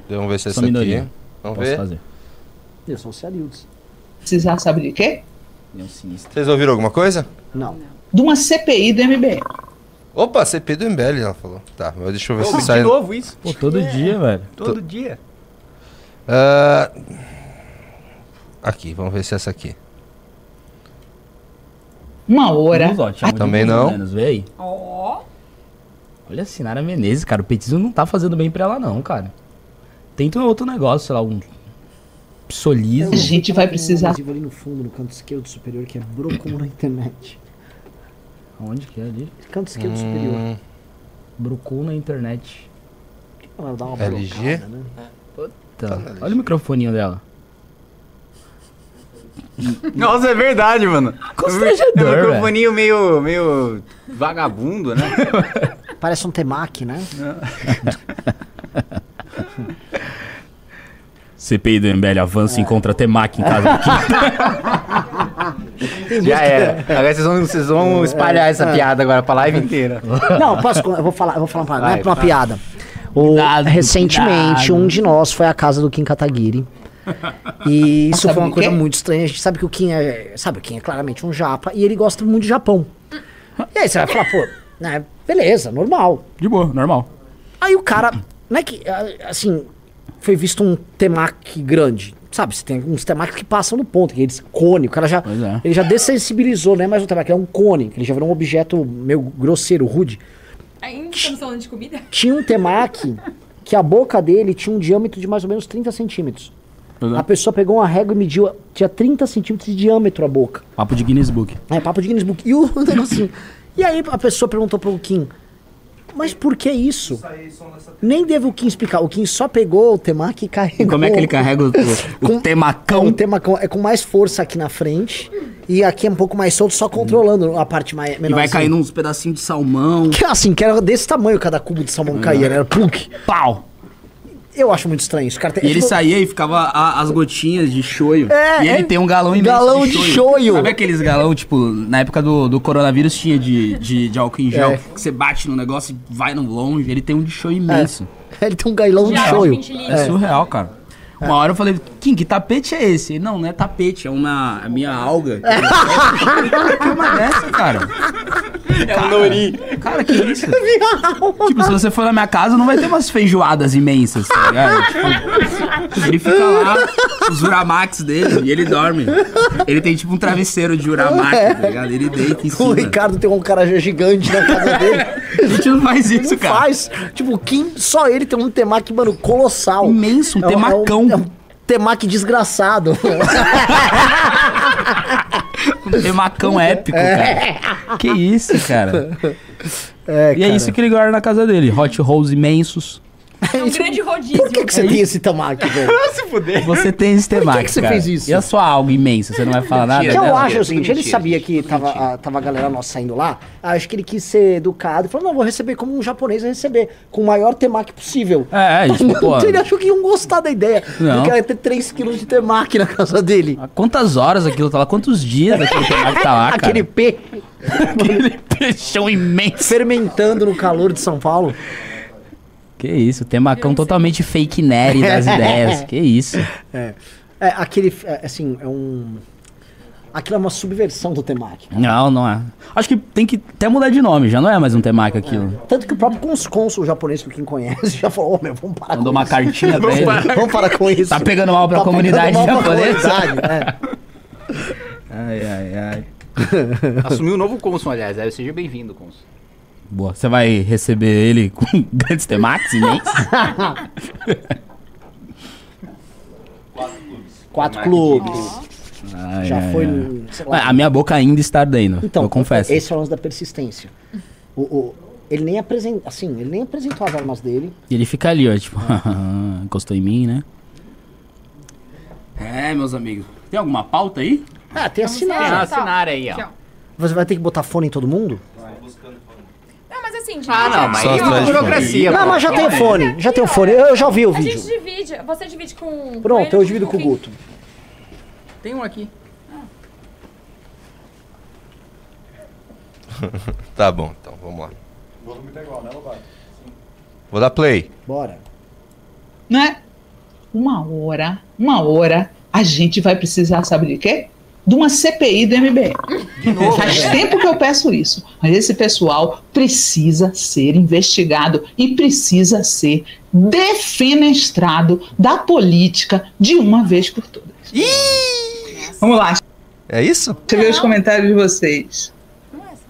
Vamos ver se é essa minoria. aqui. Vamos Posso ver. fazer. Eu sou o Ciarildes. Precisar sabe de quê? Nenhum sinistro. Vocês ouviram alguma coisa? Não. De uma CPI do MBL. Opa, CP do MBL, ela falou. Tá, mas deixa eu ver Ô, se de sai. novo isso. Pô, todo dia, velho. Todo dia. Ah, Aqui, vamos ver se é essa aqui. Uma hora. De Também não. menos, vê aí. Ó. Olha a Sinara Menezes, cara. O petismo não tá fazendo bem pra ela, não, cara. Tenta um outro negócio, sei lá, um psolismo. A gente vai um precisar. adesivo ali no fundo, no canto esquerdo superior, que é Brocom na internet. Onde que é ali? Canto esquerdo superior. Hum, Brocou na internet. Ela dá uma LG? brocada, né? Tá. Olha o microfoninho dela. Nossa, é verdade, mano. Constrangedor, É um microfoninho meio, meio vagabundo, né? Parece um temaki, né? CPI do MBL avança e encontra Temaki em casa do Kim. Já era. Agora vocês vão, vocês vão espalhar essa piada agora pra live inteira. Não, posso. Eu vou falar, eu vou falar uma parada, não é Vai, uma fala. piada. O- Cuidado, recentemente, cuidado. um de nós foi à casa do Kim Kataguiri. E isso foi uma o coisa muito estranha. A gente sabe que o Kim é. Sabe, o Kim é claramente um japa e ele gosta muito de Japão. E aí você vai falar, pô, né, beleza, normal. De boa, normal. Aí o cara, não é que, assim, foi visto um temaki grande. Sabe, você tem uns temaki que passam no ponto, que eles cone, o cara já, é. ele já dessensibilizou, não é mais um temaki, é um cone, que ele já virou um objeto meio grosseiro, rude. Ainda estamos falando de comida? Tinha um temaki que a boca dele tinha um diâmetro de mais ou menos 30 centímetros. É. A pessoa pegou uma régua e mediu, tinha 30 centímetros de diâmetro a boca. Papo de Guinness Book. É, papo de Guinness Book. E o negocinho. E aí a pessoa perguntou pro Kim, mas por que isso? Nem deve o Kim explicar. O Kim só pegou o temaki e carregou. Como é que ele carrega o, o, Com- temacão? O temacão é com mais força aqui na frente e aqui é um pouco mais solto, só controlando a parte mais menor. E vai caindo uns pedacinhos de salmão. Que assim, que era desse tamanho cada cubo de salmão caía, né? Era plunk. Pau! Eu acho muito estranho isso. Cara tem, E é ele tipo- saía e ficava a- as gotinhas de shoyu. É, e ele é tem um galão imenso galão de shoyu. Sabe aqueles galão, tipo, na época do, do coronavírus tinha de, de, de álcool em gel, É. que você bate no negócio e vai no longe. Ele tem um de shoyu imenso. Ele tem um gailão de shoyu. 20 litros. É, surreal, cara. Uma hora eu falei, Kim, que tapete é esse? Ele, não, não é tapete, é uma a minha alga. que uma dessa, cara? É um nori. Cara, que isso? tipo, se você for na minha casa, não vai ter umas feijoadas imensas, tá ligado? Tipo, ele fica lá, os Uramax dele, e ele dorme. Ele tem tipo um travesseiro de Uramax, tá ligado? Ele deita em O cima. Ricardo tem um carajé gigante na casa dele. A gente não faz isso, Não cara. faz. Tipo, o Kim, só ele tem um temaki, mano, colossal. Imenso, um É temacão. É um, temaki desgraçado. Um temacão épico, cara. Que isso, cara. É, E é isso que ele guarda na casa dele. Hot rolls imensos. É um grande rodízio. Por que, que você tem esse temaki, velho? Você tem esse temaki, que você cara. fez isso? E a sua alga imensa? Você não vai falar nada? O que Mentira, eu não, acho é é o seguinte, ele sabia gente, que tava a, tava a galera nossa saindo lá, acho que ele quis ser educado e falou, não, vou receber como um japonês vai receber, com o maior temaki possível. É, é, tipo, pô. ele achou que iam gostar da ideia. Não. Porque ia ter 3 quilos de temaki na casa dele. Há Quantas horas aquilo tá lá? Quantos dias aquele temaki tá lá, Aquele cara? P Aquele peixão imenso. fermentando no calor de São Paulo. Que isso, temacão totalmente fake nerd das ideias. Que isso. É, é aquele, é, assim, é um... Aquilo é uma subversão do temaki. Não, não é. Acho que tem que até mudar de nome, já não é mais um temaki aquilo. Tanto que o próprio cônsul japonês, que quem conhece, já falou, ô meu, vamos parar Mandou com uma isso. cartinha pra ele. Vamos parar com isso. Tá pegando mal pra Tá comunidade japonesa. comunidade, é. Ai, ai, ai. Assumiu um novo cônsul, aliás. Aí seja bem-vindo, cônsul. Boa. Você vai receber ele com grandes temakis imensos? Quatro clubes. Ai, Já ai, foi, ai. no- sei lá. A minha boca ainda está ardendo. Então, eu confesso. Esse é o lance da persistência. O, o- ele nem apresentou, assim, ele nem apresentou as armas dele. E ele fica ali, ó, tipo, encostou em mim, né? É, meus amigos. Tem alguma pauta aí? Ah, tem Vamos. Ah, assinar aí, Aqui, ó. Você vai ter que botar fone em todo mundo? Assim, divide. Ah, não, mas Só aí é uma atrás de burocracia. Não, pô. mas já tem fone, já tem o fone. Eu já vi o A gente vídeo. divide. Você divide com. Pronto, eu divido com o? Guto. Tem um aqui. Tá bom, então, vamos lá. Vou dar play. Bora. Não é? Uma hora, uma hora, a gente vai precisar, sabe de quê? De uma CPI do MBL. Faz tempo que eu peço isso. Mas esse pessoal precisa ser investigado e precisa ser defenestrado da política de uma vez por todas. Vamos lá, É isso? deixa eu ver os comentários de vocês. Não é assim.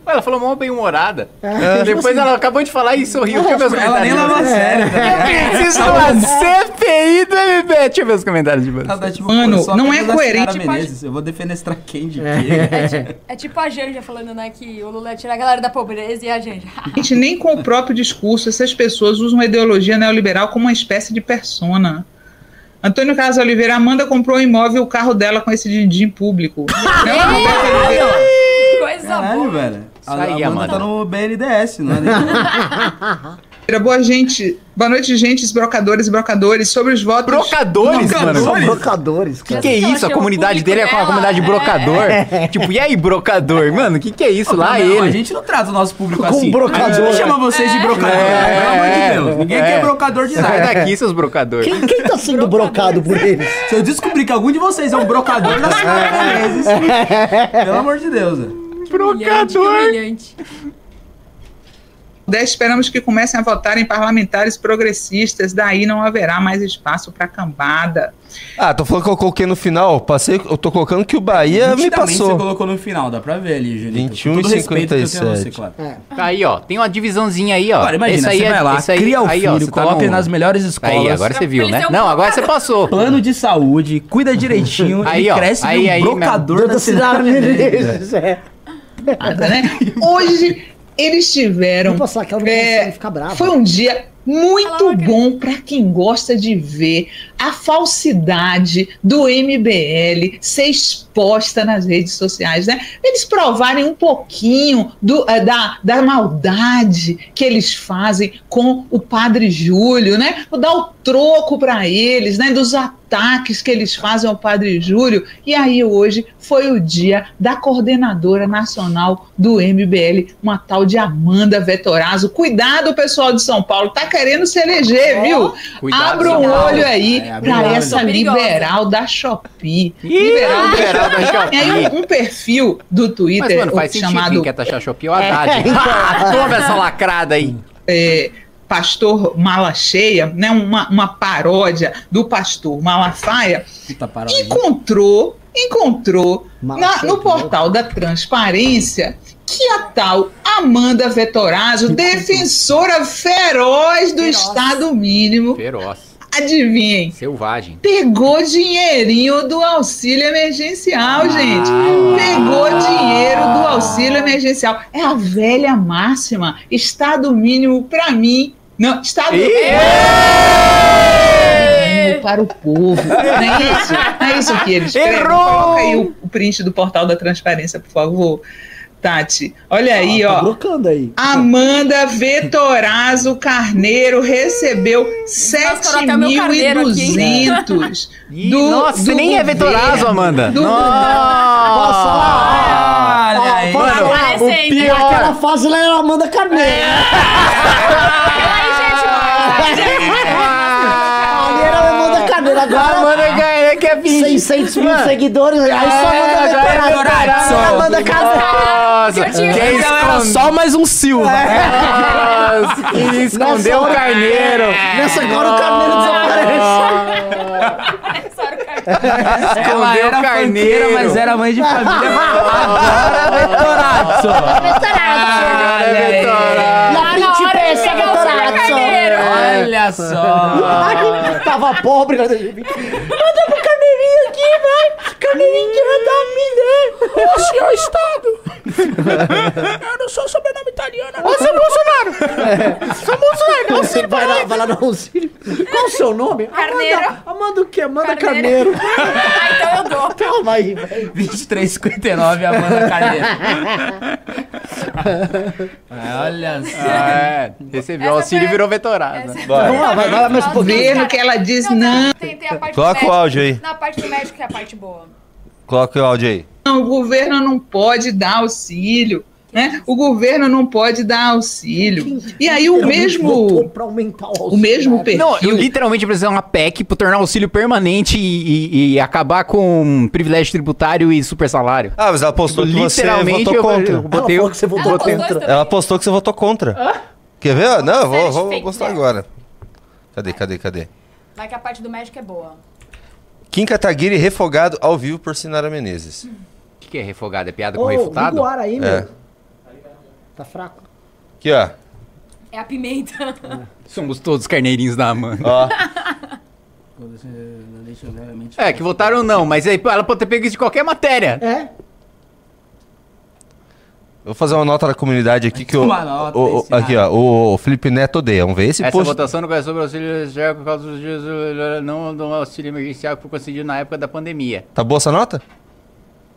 Ué, Ela falou mó bem-humorada. É. Depois ela acabou de falar e sorriu. Deixa eu ver os Ela nem comentários. leva a sério. Eu preciso uma CPI do MB. Deixa eu ver os comentários de vocês. Ela tá tipo, Mano, não é coerente, Menezes, Eu vou defenestrar quem de quê? É tipo a Janja falando, né, que o Lula ia tirar a galera da pobreza e a Janja. Gente, nem com o próprio discurso essas pessoas usam a ideologia neoliberal como uma espécie de persona. Antônio Carlos Oliveira, Amanda comprou um imóvel e o carro dela com esse din-din público. Coisa Caralho, boa. velho. A aí, Amanda Amanda. tá no BNDS, não é? Boa gente, boa noite, gente, brocadores e brocadores, sobre os votos. Brocadores, mano. São brocadores, Que cara. que é Ela isso? A comunidade dele é com a comunidade dela, brocador. Tipo, e aí, brocador? Mano, que que é isso? Lá Não, A ele. gente não trata o nosso público Com assim. brocador. A gente não chama vocês de brocador. É, pelo amor de Deus. Ninguém é. quer brocador de Sai nada. daqui, seus brocadores. Quem, quem tá sendo brocado por eles? Se eu descobrir que algum de vocês é um brocador Ciara Menezes, pelo amor de Deus. velho. Humilhante, humilhante. Esperamos que comecem a votar em parlamentares progressistas, daí não haverá mais espaço para cambada. Ah, tô falando que eu coloquei no final. Passei, eu tô colocando que o Bahia me Nitidamente você passou. colocou no final, dá pra ver ali, Julito. 21 Com todo e respeito que eu tenho a você, 57. claro. Tá aí, ó. Tem uma divisãozinha aí, ó. Agora, imagina, Esse aí você é- vai lá, esse aí- cria o aí, ó, filho, você tá coloca ele no- nas melhores escolas. Aí, agora você viu, né? Não, agora você passou. Plano de saúde, cuida direitinho, Aí, ó, cresce aí, de um aí brocador Da da cidade cidade. Menezes, é. Nada, né? Hoje eles tiveram. Vou passar É, consegue ficar brava. Foi um dia muito bom para quem gosta de ver a falsidade do MBL ser exposta nas redes sociais, né? Eles provarem um pouquinho do, eh, da, da maldade que eles fazem com o Padre Júlio, né? Dar o troco para eles, né? Dos ataques que eles fazem ao Padre Júlio. E aí hoje foi o dia da coordenadora nacional do MBL, uma tal de Amanda Vetorazzo. Cuidado, pessoal de São Paulo, tá querendo se eleger, viu? Cuidado, Abra um olho aí É, pra olho. essa liberal da Shopee. Liberal da liberal da aí Shopee. um, um perfil do Mas, Twitter mano, faz chamado Quem quer taxar Shopee é o Haddad. então. Ah, Toma essa lacrada aí. é, Pastor Malacheia, né, uma, uma paródia do pastor Malafaia, encontrou, encontrou na- no portal da transparência que a tal Amanda Vetorazzo, defensora feroz do Feroz. Estado mínimo, Feroz. Adivinhem, Selvagem. pegou dinheirinho do auxílio emergencial, Ah, gente. Pegou dinheiro do auxílio emergencial. É a velha máxima. Estado mínimo para mim. Não, Estado mínimo para o povo. Não é isso? Não é isso que eles? Errou! Coloca aí o, o print do portal da transparência, por favor. Tati, olha aí, Tá ó. brocando aí. Amanda Vetorazzo Carneiro recebeu colocar meu carneiro aqui, 7.200 Ih, do nossa, você do nem é vetorazo, Amanda. do Nossa. Olha aí. Mano, o pior. Aquela fase lá era Amanda Carneiro. Gente, Ali era Amanda Carneiro. Agora, Amanda Gaia que é 600 mil seguidores. Aí só Amanda agora é Carneiro. Vetorazzo. Amanda Carneiro. Quem Então era só mais um Silva. Nossa, quem escondeu o hora- carneiro. Nessa agora o carneiro desaparece. Era o cartão. Ela Escondeu era o carneiro. carneira, mas era mãe de família. Agora é Vetorazzo. Olha aí. Hora o Vetorazzo. Olha só. Tava pobre. né? Manda pro carneirinho aqui, vai. Que vai dar a mim, né? Ô, senhor Estado. Eu não sou sobrenome italiano. Ô, seu Bolsonaro! Sou Bolsonaro, não Você vai lá, vai lá no auxílio. Qual o seu nome? Carneiro. Amanda, Amanda o quê? Amanda Carneiro. Carneiro. ah, então eu dou. Calma aí, velho. 23,59 Amanda Carneiro. Ah, Olha só. É, recebeu Essa auxílio e foi- virou essa- Bora. Vamos lá, vai, vai lá mais um pouquinho. Que ela diz não. Tem, tem a parte Coloca o áudio aí. Na parte do médico que é a parte boa. Coloca o áudio aí. Não, o governo não pode dar auxílio, né? O governo não pode dar auxílio. E aí o mesmo, pra aumentar o o mesmo perfil. Não, eu literalmente preciso de uma PEC pra tornar o auxílio permanente e, e- e acabar com privilégio tributário e super salário. Ah, mas ela postou que você Literalmente votou eu, contra. eu Ela botei você votou Ela contra. Ela postou que você votou contra. Quer ver? Não, eu vou, vou mostrar news. agora. Cadê, cadê, cadê? Vai que a parte do médico é boa. Kim Kataguiri refogado ao vivo por Sinara Menezes. O que, que é refogado? É piada com Ô, refutado? liga o ar aí, meu. É. Tá fraco. Aqui, ó. É a pimenta. Somos todos carneirinhos da Amanda. Ó. É, que votaram não, mas aí ela pode ter pego isso de qualquer matéria. É? Vou fazer uma nota da comunidade aqui que o, Uma nota, o- aqui, ó, o Felipe Neto odeia. Vamos ver esse Essa post. votação não é sobre o auxílio social por causa dos dias não do auxílio emergencial que foi concedido na época da pandemia. Tá boa essa nota?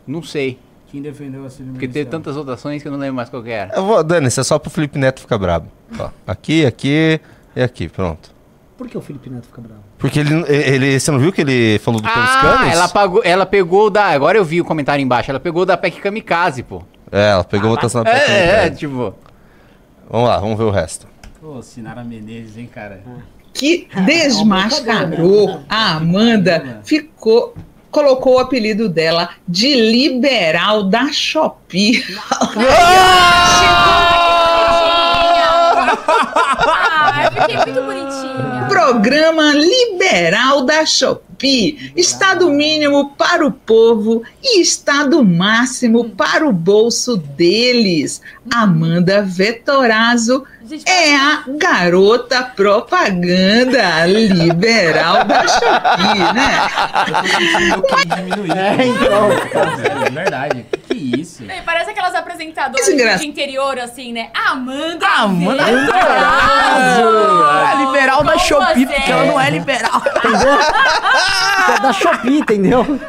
Não sei, Quem defendeu o auxílio porque teve emergencial? tantas votações que eu não lembro mais qual que era. Eu vou, Dani, isso é só pro Felipe Neto ficar brabo. Ó, aqui, aqui e aqui, pronto. Por que o Felipe Neto fica bravo? Porque ele, ele. Você não viu que ele falou do pelos Ah, canos? ela, pagou, ela pegou da. Agora eu vi o comentário embaixo. Ela pegou da PEC Kamikaze, pô. É, ela pegou a votação na É, é, PEC. tipo. Vamos lá, vamos ver o resto. Pô, Sinara Menezes, hein, cara? que desmascarou a Amanda, ficou colocou o apelido dela de liberal da Shopee. ah, eu fiquei muito bonitinha. Programa liberal da Shopee. Estado mínimo para o povo e estado máximo para o bolso deles. Amanda Vetorazzo Gente, é a garota propaganda liberal da Shopee, né? Eu tô sentindo pouquinho diminuído. É, então. É verdade. Que isso? Ei, Parece aquelas apresentadoras é de interior, assim, né? Amanda! Amanda Vetorazzo! É liberal da Com Shopee, você. porque ela não é liberal. Entendeu? Que é da Shopee, entendeu?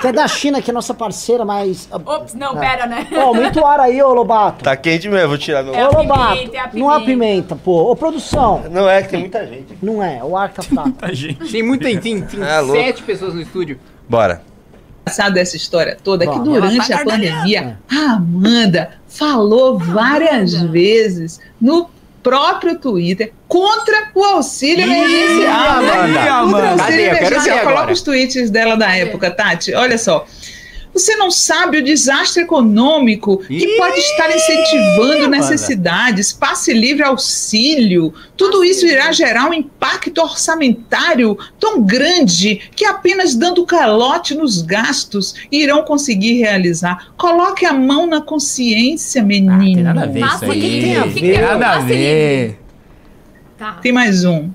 Que é da China, que é nossa parceira, mas. Ops, não, pera, né? Ó, aumenta o ar aí, ô Lobato. Tá quente mesmo, vou tirar meu. É ô Lobato. pimenta, é a Não há pimenta. pô. Ô, produção. Não é que tem muita gente. Não é, o ar tá fraco. Tem muita. Tem, tem É, sete pessoas no estúdio. Bora. engraçado dessa história toda é que Bom, durante a pandemia, a Amanda falou várias vezes no próprio Twitter contra o auxílio emergencial. né? Amanda. Contra o Amanda. auxílio Cadê? Eu quero emergencial. Coloca os tweets dela da época, Tati. Olha só. Você não sabe o desastre econômico que Ih, pode estar incentivando Amanda. necessidades, passe livre auxílio. Tudo isso irá gerar um impacto orçamentário tão grande que apenas dando calote nos gastos irão conseguir realizar. Coloque a mão na consciência, Ah, menino. tem nada a ver isso aí. tem a ver? tem Nada a ver. Tá. Tem mais um.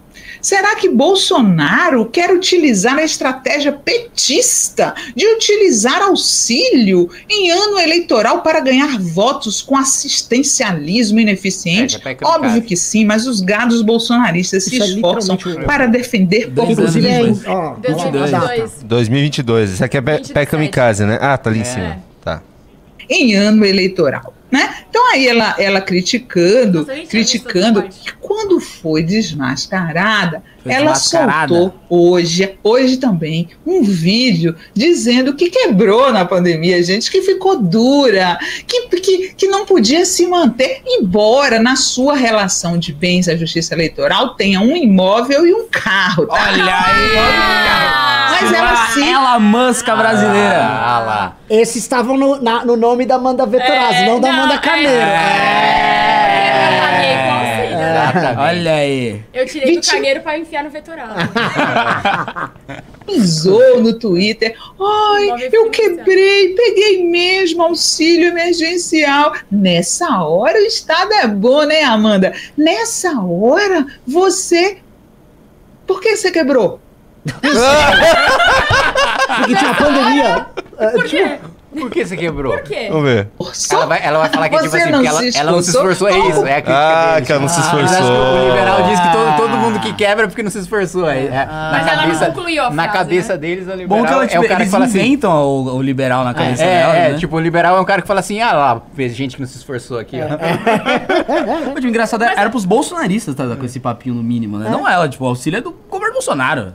Será que Bolsonaro quer utilizar a estratégia petista de utilizar auxílio em ano eleitoral para ganhar votos com assistencialismo ineficiente? É, tá. Óbvio que sim, mas os gados bolsonaristas se Isso é esforçam um- para defender é, em- lá, a 2022. data. 2022. Isso aqui é Pe- 27. PEC Kamikaze, né? Ah, tá ali em É. cima. Tá. em ano eleitoral. Né? Então aí ela, ela criticando, criticando, viu essa parte. e quando foi desmascarada, ela soltou hoje, hoje também, um vídeo dizendo que quebrou na pandemia, gente, que ficou dura, que, que, que não podia se manter, embora na sua relação de bens à justiça eleitoral tenha um imóvel e um carro. Tá? Olha imóvel um carro. Mas ela se Ela musca brasileira. Ah lá. Esses estavam no, na- no nome da Amanda Vetorazzo, É, não da Amanda é. Carneiro. Exatamente. Olha aí. Eu tirei do Vinte- carneiro pra enfiar no vetorado. usou no Twitter. Ai, eu quebrei, peguei mesmo auxílio emergencial. Nessa hora o Estado é bom, né, Amanda? Nessa hora você. Por que você quebrou? Porque tinha uma pandemia. é, Por quê? Por que você quebrou? Por quê? Vamos ver. Ela vai, ela vai falar que é tipo Você assim, não porque ela, se ela não se esforçou? é isso, é a crítica Ah, deles. que ela não se Mas acho que esforçou. o liberal diz que todo, todo mundo que quebra é porque não se esforçou. É, é, na Mas ela não cabeça, concluiu a Na frase, cabeça né? deles, o liberal Bom que ela, é tipo, o cara eles que fala assim... inventam o, o liberal na cabeça É, dela, é, né? tipo, o liberal é um cara que fala assim, ah lá, fez gente que não se esforçou aqui, ó. Pô, tipo, engraçado, era pros bolsonaristas tá, com esse papinho no mínimo, né? Não ela, tipo, o auxílio é do governo Bolsonaro.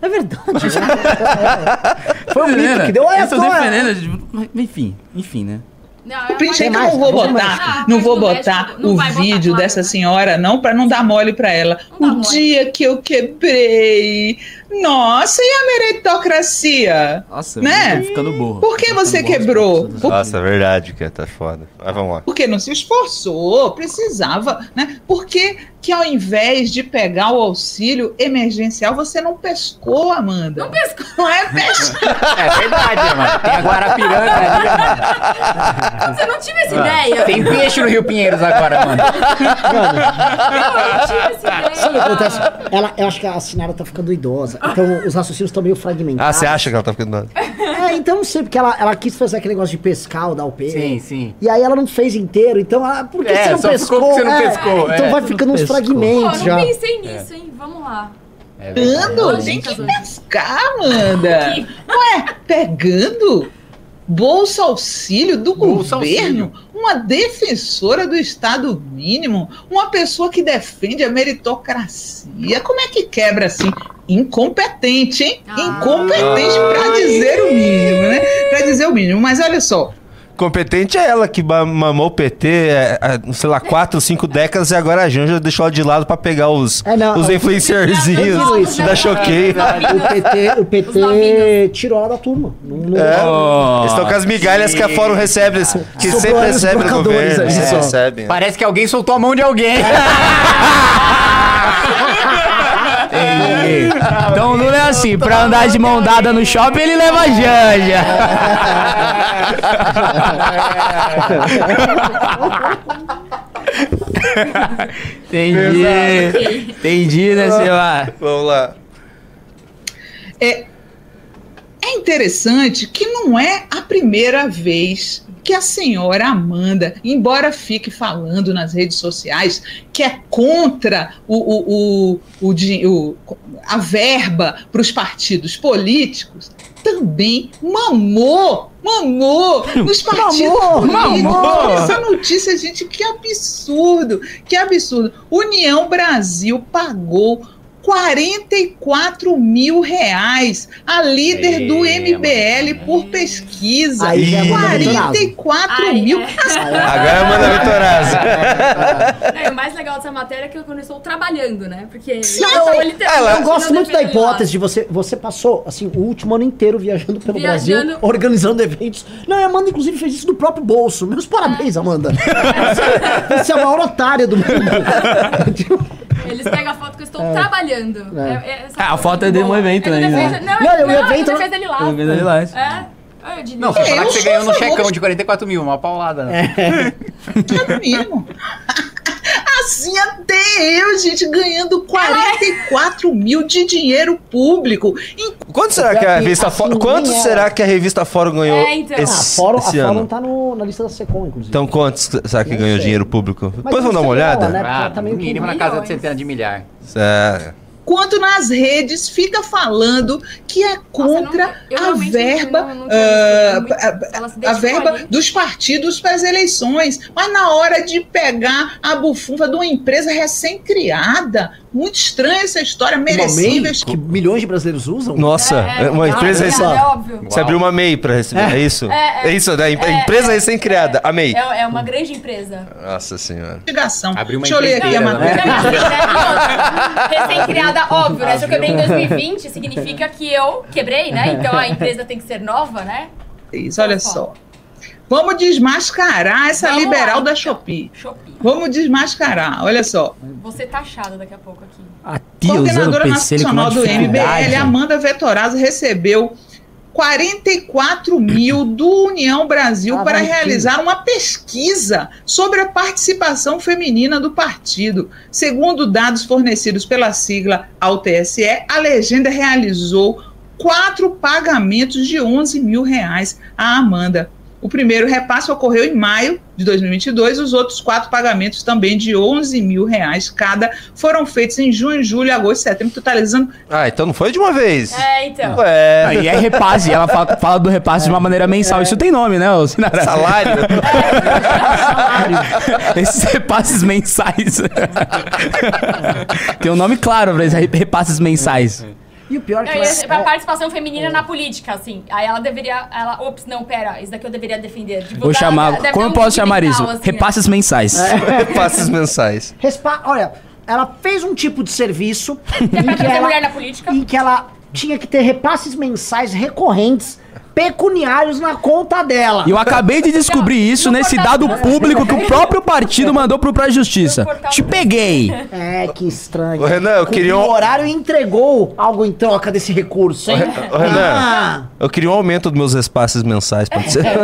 É verdade. Foi um mito que deu. Olha estão só. defendendo, mas, enfim, enfim, né? Não, é print é que eu não vou botar, não vou botar México não o vídeo dessa né? senhora, não, pra não dar mole pra ela. O mole. dia que eu quebrei. Nossa, e a meritocracia? Nossa, Né? eu tô ficando burro. Por que você quebrou? Por- Nossa, é verdade que tá foda. Mas vamos lá. Porque não se esforçou, precisava, né? Por que, ao invés de pegar o auxílio emergencial, você não pescou, Amanda? Não pescou. Não é pescar. É verdade, mano. Tem a Guarapiranga ali, mano. Você não tive essa ideia? Tem peixe no Rio Pinheiros agora, mano. Eu não tive essa ideia. Sabe o que acontece? Ela, eu acho que a Sinara tá ficando idosa. Então os raciocínios estão meio Ah, fragmentados. você acha que ela tá ficando doida? É, então não sei, porque ela, ela quis fazer aquele negócio de pescar ou dar o peixe. Sim, sim. E aí ela não fez inteiro, então ela, por que É, você não só pescou? ficou porque você não É, pescou, Então é. vai ficando uns pescou. Pô, fragmentos não já. pensei nisso, hein? Vamos lá. É Pegando, tem que pescar, Amanda. Ué, pegando Bolsa Auxílio do Bolsa governo, uma defensora do Estado mínimo, uma pessoa que defende a meritocracia. Como é que quebra assim? Incompetente, hein? Ah. Incompetente pra dizer o mínimo, né? Pra dizer o mínimo. Mas olha só, Competente é ela que mamou o PT, é, é, sei lá, quatro, cinco décadas e agora a Janja deixou ela de lado pra pegar os, É, não, os influencerzinhos da né? Choquei. O PT, o PT tirou ela da turma. Não, não- É. Oh, Eles estão com as migalhas que a Fórum recebe, que Sobrou sempre recebe do trocadores governo. recebem. Parece que alguém soltou a mão de alguém. Entendi. Então o Lula é assim, pra andar de mão dada no shopping, ele leva a Janja. Entendi. Entendi, né, Silva? Vamos lá. É, é interessante que não é a primeira vez que a senhora Amanda, embora fique falando nas redes sociais que é contra o, o, o, o a verba para os partidos políticos, também mamou, mamou nos partidos Mamou, políticos. mamou. Essa notícia, gente, que absurdo, que absurdo. União Brasil pagou 44 mil reais a líder do MBL por pesquisa. Aí já é Amanda Vitorazzo. 44 Ai, mil. é. Agora manda Vitorazzo. Não, e o mais legal dessa matéria é que eu quando eu estou trabalhando, né? Porque Não, eu, literalmente Eu gosto muito da hipótese de você. Você passou assim, o último ano inteiro viajando pelo Viajando. Brasil, organizando eventos. Não, a Amanda, inclusive, fez isso do próprio bolso. Meus parabéns, Amanda. Você é a maior otária do mundo. Eles pegam a foto que eu estou trabalhando. É. É, é, Ah, a foto é de um evento É da ainda. defesa- Não, Não, não, o não, é evento- lá. Eu vejo ele lá. É. Ai, eu de Não, você falar Eu que você ganhou no checão de- de 44 mil, uma paulada. Né? É no mínimo. Assim até eu, gente, ganhando 44 mil de dinheiro público. Em Quanto será que a Assim, revista assim, Fórum, quanto será que a revista Fórum ganhou É, então. Ah, a esse, Fórum, a esse Fórum ano? tá no- na lista da Secom, inclusive. Então quantos será que Não ganhou sei. dinheiro público? Mas Depois vamos dar uma é olhada? dela, né? Ah, Tá mínimo na casa de centenas de milhares. É. quanto nas redes fica falando que é contra Nossa, não- eu a verba, não- não ah, visto. a- a verba ali. dos partidos para as eleições. Mas na hora de pegar a bufunfa de uma empresa recém-criada, muito estranha essa história, merecíveis. que milhões de brasileiros usam. Nossa, É, é, uma é, empresa é, recém... é óbvio. Você abriu uma MEI pra receber, é, isso? É, é. isso, né? Em- É, empresa é, recém-criada, a MEI. É, é uma grande empresa. Nossa senhora. investigação. Abriu uma Deixa eu ler aqui a empreiteira, né? matéria. Recém-criada, óbvio, né? Se eu quebrei em 2020, significa que eu quebrei, né? Então a empresa tem que ser nova, né? Isso, olha só. Vamos desmascarar essa Vamos liberal lá, da então. Shopee. Shopee. Vamos desmascarar, olha só. Vou ser taxada daqui a pouco aqui. A tia Coordenadora PC com uma Nacional do. MBL, Amanda Vetorazzo, recebeu 44 mil do União Brasil Ah, para realizar uma pesquisa sobre a participação feminina do partido. Segundo dados fornecidos pela sigla ao TSE, a legenda realizou quatro pagamentos de 11 mil reais à Amanda. O primeiro repasse ocorreu em maio de 2022, os outros quatro pagamentos também de 11 mil reais cada foram feitos em junho, julho, agosto, setembro, totalizando Ah, então não foi de uma vez. É, então. Ué, Aí é repasse, ela fala, fala do repasse de uma maneira mensal. Isso tem nome, né, Sinara? salário. Esses repasses mensais. tem um nome claro pra esses repasses mensais. E o pior é Não, que essa- ela- a participação feminina na política, assim. Aí ela deveria. Ela, ops, não, pera, isso daqui eu deveria defender. Divulgar, Vou chamar. Como eu um posso chamar isso? assim, né? Repasses mensais. Passes mensais. Respa... Olha, ela fez um tipo de serviço Que é em pra que, fazer mulher ela, na política. em que ela tinha que ter repasses mensais recorrentes, pecuniários na conta dela. E eu acabei de descobrir isso nesse dado público que o próprio partido mandou pro Pra Justiça. Te peguei. É, que estranho. Ô, Renan, eu queria O um- horário e entregou algo em troca desse recurso, hein? Ô, Renan, Ah, eu queria um aumento dos meus repasses mensais, pode ser?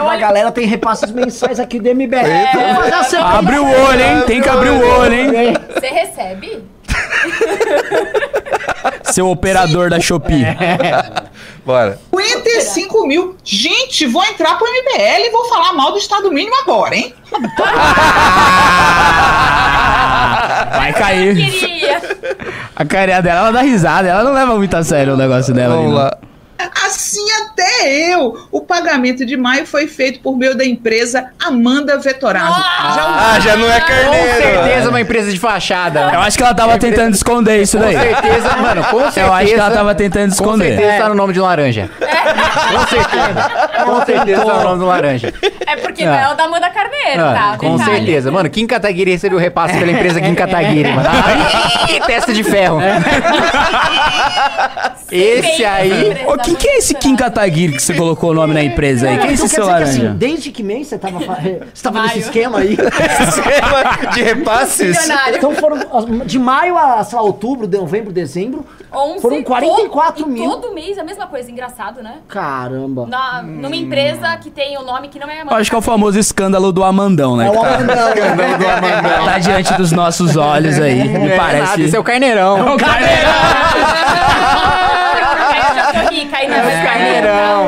Uma galera tem repasses mensais aqui do MBL. É. A. Abre o olho, hein? Tem que abrir o olho, hein? Você recebe? Seu operador da Shopee. Bora. 55 mil. Gente, vou entrar pro MBL e vou falar mal do Estado mínimo agora, hein? Vai cair. A carinha dela, ela dá risada. Ela não leva muito a sério o negócio dela. Vamos ali, não. lá. Assim até eu. O pagamento de maio foi feito por meio da empresa Amanda Vetorazzo. Já Ah, já não é Com carneiro. certeza uma empresa de fachada. Eu acho que ela tava tentando esconder isso Com daí. certeza, mano, com certeza. Eu acho que ela tava tentando Com esconder. certeza tá no nome de laranja. Com certeza. Com certeza tá no nome de laranja. É porque Ah. não é o da Amanda Carneiro, Ah, tá? com Detalhe. certeza. Mano, Kim Kataguiri recebeu repasse pela empresa Kim Kataguiri, mano. Ih, testa de ferro. Esse aí... Ô, quem que é esse Kim Kataguiri que você colocou o nome na empresa aí? Quem é esse Então seu dizer que, laranja? assim, desde que mês você tava, fa- você tava nesse esquema aí? Esquema de repasses. Então foram de maio a, sei lá, outubro, de novembro, dezembro. 11, Foram 44 todo, mil. E todo mês a mesma coisa, engraçado, né? Caramba. Na, numa empresa que tem o nome que não é Eu acho que é o famoso escândalo do Amandão, né? É o tá- Amandão. né? Tá diante dos nossos olhos aí. Me É parece. nada, esse é o carneirão. Aí eu já tô rica, aí não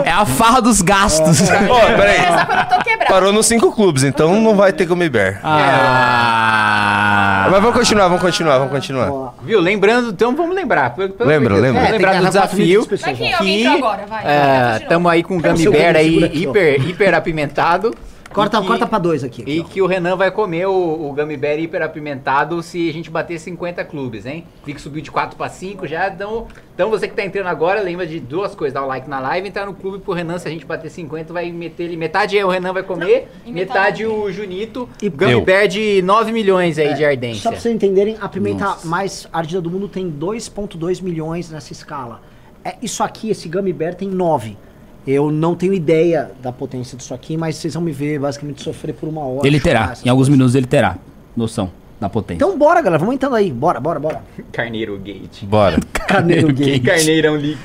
é a farra dos gastos. Ó, peraí. É só quando eu tô quebrada. Parou nos cinco clubes, então não vai ter Gummy Bear. Ah. Mas vamos continuar, vamos continuar, vamos continuar. Viu? Lembrando, então vamos lembrar. Pelo- pelo Lembra, lembra. Vamos É, lembrar do desafio. Vai que alguém entrou agora, vai. é, Continua. aí com um o gummy bear aí hiper, hiper apimentado. Corta, que- corta pra dois aqui. aqui, E ó. que o Renan vai comer o, o Gummy Bear hiper apimentado se a gente bater 50 clubes, hein? Vi que subiu de 4 para 5 já. Então, então você que tá entrando agora, lembra de duas coisas: dar o like na live, entrar no clube pro Renan. Se a gente bater 50, vai meter ele. Metade é o Renan vai comer, E metade metade- o Junito. E- Gummy Eu. Bear de 9 milhões aí de ardência. Só pra vocês entenderem, a pimenta mais ardida do mundo tem 2,2 milhões nessa escala. É, isso aqui, esse Gummy Bear, tem 9. Eu não tenho ideia da potência disso aqui, mas vocês vão me ver basicamente sofrer por uma hora. Ele terá. Em alguns coisas. minutos ele terá noção da potência. Então bora, galera. Vamos entrando aí. Bora, bora, bora. Carneiro Gate. Bora. Carneiro gay. Carneirão Leaks.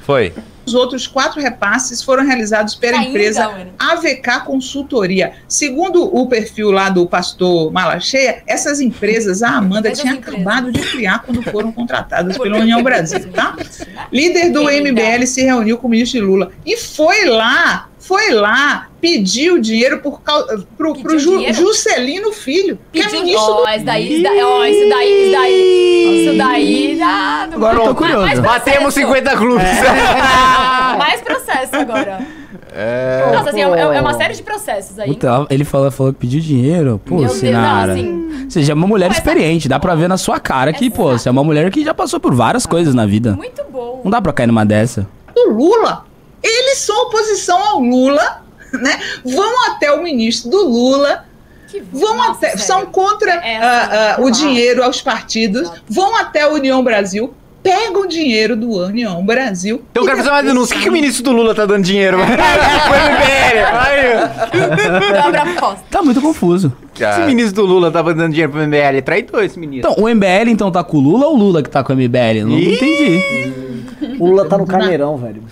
Foi. Os outros quatro repasses foram realizados pela Ainda, empresa mano. AVK Consultoria. Segundo o perfil lá do pastor Malacheia, essas empresas a Amanda tinha empresas. acabado de criar quando foram contratadas pela União Brasil, tá? Líder do. MBL se reuniu com o ministro Lula e foi lá, foi lá, pediu dinheiro por cau- pro, Pediu pro Ju- dinheiro? Juscelino Filho, que é Pediu- ministro isso daí, isso daí, ó, isso daí, isso daí. Isso daí dá. Agora eu tô curioso. Batemos processo. 50 clubes. Mais processo agora. É... Nossa, assim, é, é uma série de processos aí. Puta, ele falou, falou que pediu dinheiro. Pô, Meu Deus, Sinara. não, assim- Você já é uma mulher Mas- experiente. Dá pra ver na sua cara que, pô, você é uma mulher que já passou por várias coisas na vida. Muito bom. Não dá pra cair numa dessa. do Lula. Eles são oposição ao Lula, né? Vão até o ministro do Lula, Que vão nossa, até, sério. são contra É, ah, ah, o ah. dinheiro aos partidos, vão até a União Brasil, pegam o dinheiro do União Brasil. Então eu quero fazer uma denúncia. O que, que o ministro do Lula tá dando dinheiro? Foi MBL. A aposta. Tá muito confuso. Esse ministro do Lula tava dando dinheiro pro MBL. Traidor esse ministro. Então, o MBL então tá com o Lula ou o Lula que tá com o MBL? Não Ih. entendi. O Lula tá no carneirão, velho.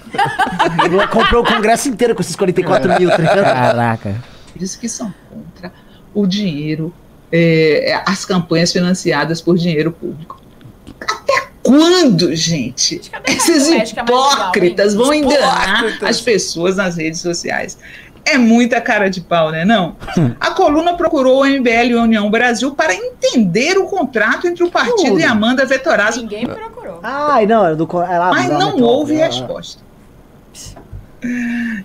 O Lula comprou o congresso inteiro com esses 44 mil, tá? Caraca. Eles que são contra o dinheiro é, as campanhas financiadas por dinheiro público. Até quando, gente? Esses é hipócritas vão enganar as pessoas nas redes sociais. É muita cara de pau, né? Não. A coluna procurou o MBL e a União Brasil para entender o contrato entre o partido Tudo. e Amanda Vetorazzo, Ninguém procurou. Ai, não, era do. co- É lá, mas não houve é, é. resposta.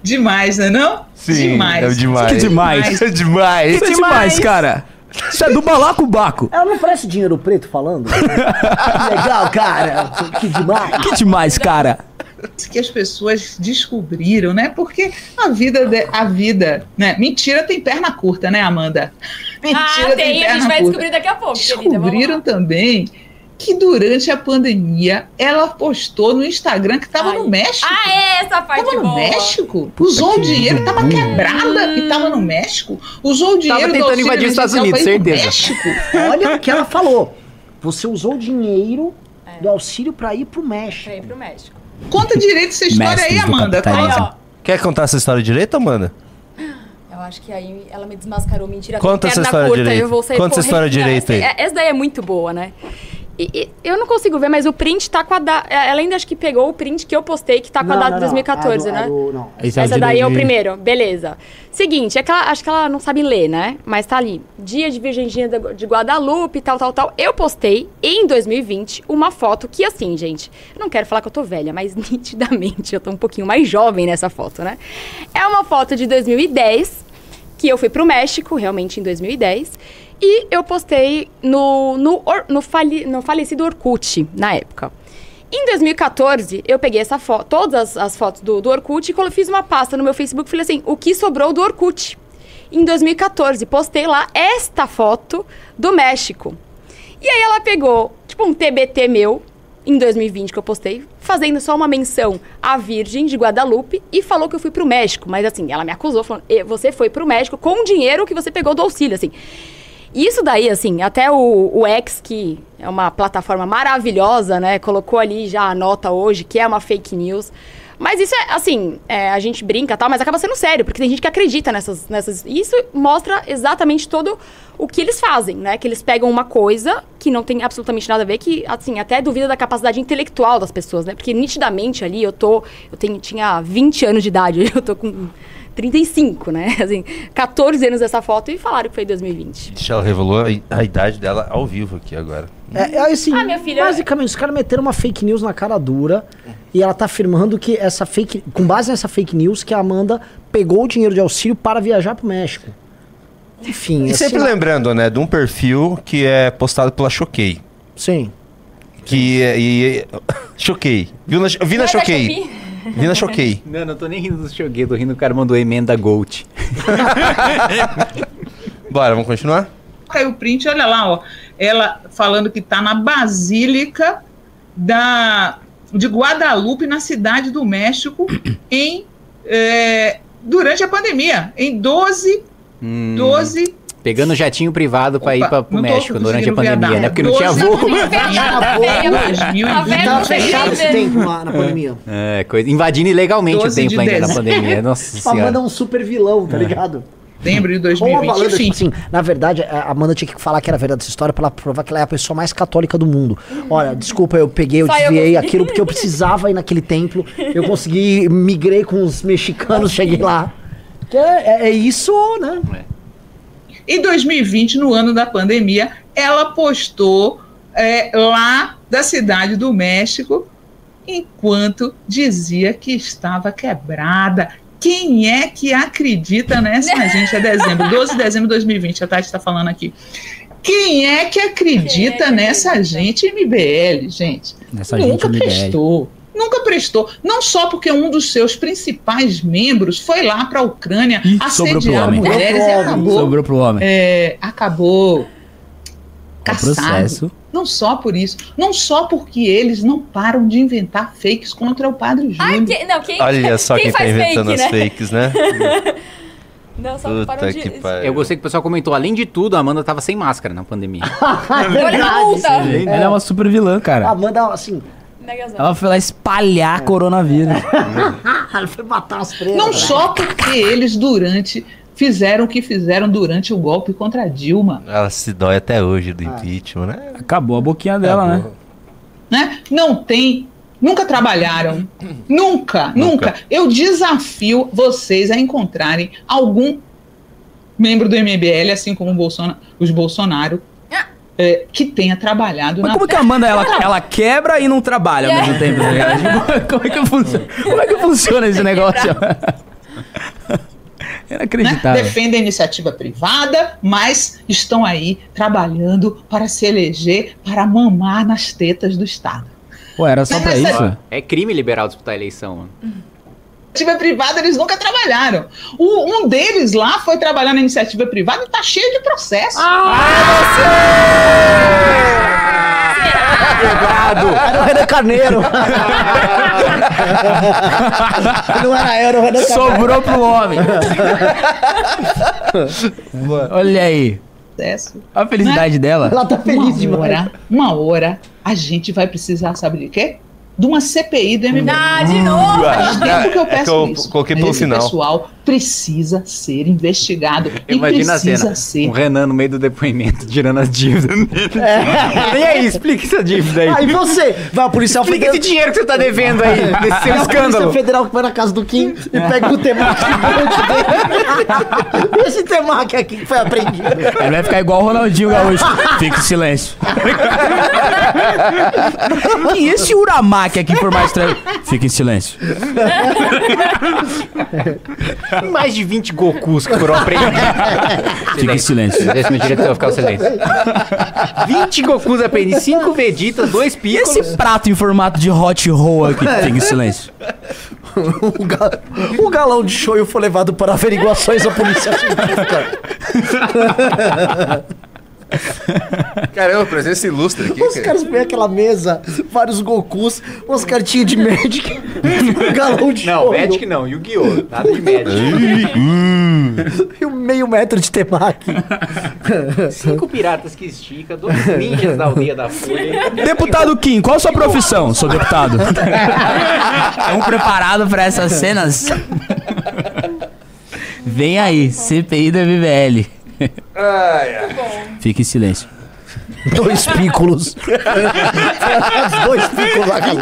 Demais, né não? Sim, demais. é demais. Que demais. É demais. Isso é demais, cara. Isso é do balacobaco. Ela não parece dinheiro preto falando? que legal, cara. Que demais. Que demais, cara. Que as pessoas descobriram, né? Porque a vida, de- a vida, né? Mentira tem perna curta, né, Amanda? Mentira ah, tem, a gente perna vai curta. descobrir daqui a pouco, querida. Descobriram lá. também que durante a pandemia ela postou no Instagram que estava Ai. no México. Ah, é essa parte Tava no boa. México? Usou o dinheiro, tava quebrada e tava no México? Usou o dinheiro do tentando invadir os Estados Unidos, certeza. México? Olha o que ela falou. Você usou o dinheiro do auxílio pra ir pro México. Pra ir pro México. Conta direito essa história aí, Amanda. Aí, capitalismo. ó. Quer contar essa história direito, Amanda? Eu acho que aí ela me desmascarou. Mentira, Conta essa história curta, direito. Eu vou sair Conta essa história direito aí. essa- Essa daí é muito boa, né? E, e eu não consigo ver, mas o print tá com a data. Ela ainda acho que pegou o print que eu postei, que tá com a data de 2014, é do- né? é do- não. É Essa de daí é o 2000. primeiro, beleza. Seguinte, é que ela, acho que ela não sabe ler, né? Mas tá ali. Dia de Virgindinha de Guadalupe, tal, tal, tal. Eu postei em 2020 uma foto que, assim, gente, não quero falar que eu tô velha, mas nitidamente eu tô um pouquinho mais jovem nessa foto, né? É uma foto de 2010, que eu fui pro México, realmente em 2010. E eu postei no, no, no, fali- no falecido Orkut, na época. Em 2014, eu peguei essa foto, todas as, fotos do, do Orkut e fiz uma pasta no meu Facebook e falei assim, o que sobrou do Orkut? Em 2014, postei lá esta foto do México. E aí ela pegou, tipo, um TBT meu, em 2020 que eu postei, fazendo só uma menção à Virgem de Guadalupe e falou que eu fui pro México. Mas assim, ela me acusou, falando, "E você foi pro México com o dinheiro que você pegou do auxílio, assim. Isso daí, assim, até o, o X, que é uma plataforma maravilhosa, né? Colocou ali já a nota hoje, que é uma fake news. Mas isso é, assim, é, a gente brinca tal, mas acaba sendo sério, porque tem gente que acredita nessas, nessas. Isso mostra exatamente todo o que eles fazem, né? Que eles pegam uma coisa que não tem absolutamente nada a ver, que, assim, até duvida da capacidade intelectual das pessoas, né? Porque nitidamente ali eu tô. Eu tenho, tinha 20 anos de idade, eu tô com 35, né? Assim, 14 anos dessa foto e falaram que foi 2020. Deixa ela revelou a, a idade dela ao vivo aqui agora. É, é assim, Ah, minha filha- basicamente, os caras meteram uma fake news na cara dura e ela tá afirmando que essa fake, com base nessa fake news, que a Amanda pegou o dinheiro de auxílio para viajar pro México. Enfim, E assim, sempre lembrando, né, de um perfil que é postado pela Choquei. Sim. Que é. E, choquei. Viu na, vi na Choquei. Na Choquei. Não, não tô nem rindo do Shoguei, tô rindo do cara mandou emenda Gold. Bora, vamos continuar? Caiu o print, olha lá, ó. Ela falando que está na Basílica da, de Guadalupe, na cidade do México, em, é, durante a pandemia, em 12, Hum, 12 Pegando jatinho privado pra ir Opa, pra, pro não tô México durante a pandemia, né? Porque não tinha 12 voo. Tá de vendo? 2020. Tava Não fechado esse jeito. tempo na, na pandemia. É, coisa, invadindo ilegalmente o 12 tempo de ainda na pandemia. Nossa Tipo, a Amanda é senhora. um super vilão, tá ligado? Dezembro de Ou a 2020, Amanda, enfim. tipo assim, na verdade, a Amanda tinha que falar que era verdade essa história pra ela provar que ela é a pessoa mais católica do mundo. Olha, desculpa, eu peguei, eu Só eu desviei consegui. aquilo porque eu precisava ir naquele templo. Eu consegui, migrei com os mexicanos, cheguei lá. É, é- é isso, né? Em 2020, no ano da pandemia, ela postou é, lá da cidade do México, enquanto dizia que estava quebrada. Quem é que acredita nessa gente? É dezembro, 12 de dezembro de 2020, a Tati está falando aqui. Quem é que acredita é nessa gente MBL, gente? Nessa Nunca gente MBL. prestou. Nunca prestou. Não só porque um dos seus principais membros foi lá para a Ucrânia pro assediar homem. mulheres e acabou Sobrou pro homem. é, acabou É caçado. processo. Não só por isso, não só porque eles não param de inventar fakes contra o Padre Ai, Júnior. que, não, quem, Olha só quem, tá faz inventando fake, as né? fakes, né? Não, só Puta de... que pariu. Eu gostei que o pessoal comentou, além de tudo, a Amanda tava sem máscara na pandemia. Olha na multa. Ela é uma super vilã, A cara. Amanda, assim, Ela foi lá espalhar coronavírus. ela foi matar as presas. Não só porque eles, durante fizeram o que fizeram durante o golpe contra Dilma. Ela se dói até hoje do impeachment, né? Acabou a boquinha dela, né? Né? Não tem, nunca trabalharam, nunca, nunca. Eu desafio vocês a encontrarem algum membro do MBL, assim como o Bolsona- os Bolsonaro, é, que tenha trabalhado Mas na como que a Amanda, ela, ela quebra e não trabalha ao mesmo tempo, tá ligado? Tipo, como é que funciona? Como é que funciona esse negócio? né? Inacreditável. defendem a iniciativa privada, mas estão aí trabalhando para se eleger, para mamar nas tetas do Estado. Pô, era só pra isso? É crime liberal disputar a eleição, mano. Iniciativa privada eles nunca trabalharam. O- um deles lá foi trabalhar na iniciativa privada e tá cheio de processo. Era o Renan Carneiro. não era eu, era o Renan Carneiro. Sobrou pro homem. Olha aí. A felicidade dela. Ela tá feliz uma demais. hora, uma hora, a gente vai precisar, sabe de quê? De uma CPI do MBL. Ah, de novo! Faz tempo que eu É que peço eu isso. coloquei pelo esse sinal. pessoal precisa ser investigado. e Imagina a cena. ser. Um Renan no meio do depoimento, tirando as dívidas dele. E aí, explica essa dívida aí. Aí você vai ao policial Explica federal. esse dinheiro que você tá devendo aí, nesse seu ao policial escândalo. federal que vai na casa do Kim e pega o temaki dele. Esse temaki aqui que foi apreendido. Ele vai ficar igual o Ronaldinho Gaúcho. Fique em silêncio. e esse Uramaki aqui por mais estranho? Fique em silêncio. Mais de 20 Gokus que foram apreendidos. Fique em silêncio. Esse meu diretor vai ficar o silêncio. 20 Gokus apreendidos, 5 Veditas, 2 E Piccolo. esse prato em formato de hot roll aqui? Fique em silêncio. O, ga- o galão de shoyu foi levado para averiguações da polícia científica. Caramba, presença ilustre aqui. Os cara. caras põem aquela mesa, vários Gokus, umas cartinhas de Magic, um galão de Não, shoyu Magic não, Yu-Gi-Oh! Nada de Magic. e um meio metro de temaki. Cinco piratas que estica, dois ninjas da aldeia da Folha. Deputado Kim, qual a sua profissão? Sou deputado. Estão preparados para essas cenas? Vem aí, CPI do MBL. Fique em silêncio. Dois pícolos. dois pícolos lá, cara.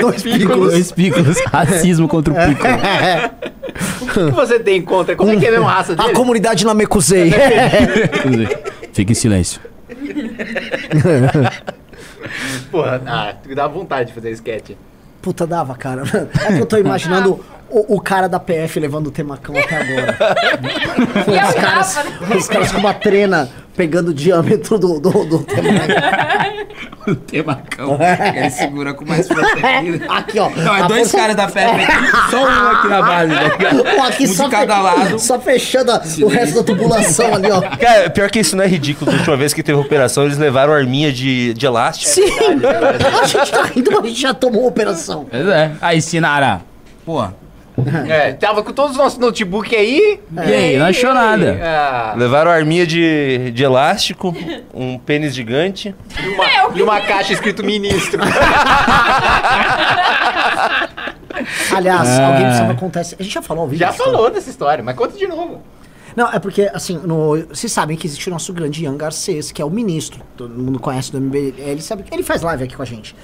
Dois pícolos. Dois pícolos. Racismo contra o pícolo. O que você tem contra? Como é que é a raça A dele? comunidade Namekusei. Fique em silêncio. Porra, ah, dá vontade de fazer sketch. Puta, dava, cara. É que eu tô imaginando o, o cara da PF levando o temacão até agora. E é Os caras, né? os caras com uma trena pegando o diâmetro do, do, do temacão. O temacão. Ele segura com mais força aqui. Aqui, ó. Não, é dois caras da aqui, só um aqui na base. Um aqui um só, de cada lado. só fechando a- o resto da tubulação ali, ó. Cara, pior que isso não é ridículo. Da última vez que teve operação, eles levaram arminha de, de elástico. Sim! A gente tá rindo, mas a gente já tomou a operação. Pois é. Aí, Sinara. Pô. É, tava com todos os nossos notebooks aí. E aí, não achou nada. Ah, Levaram arminha de, de elástico, um pênis gigante. e, uma, e uma caixa escrito ministro. Aliás, Ah. alguém precisava contar essa- A gente já falou ao vivo Já essa história? falou dessa história, mas conta de novo. Não, é porque, assim, no, vocês sabem que existe o nosso grande Ian Garcês, que é o ministro. Todo mundo conhece do MBL. Ele sabe que ele faz live aqui com a gente.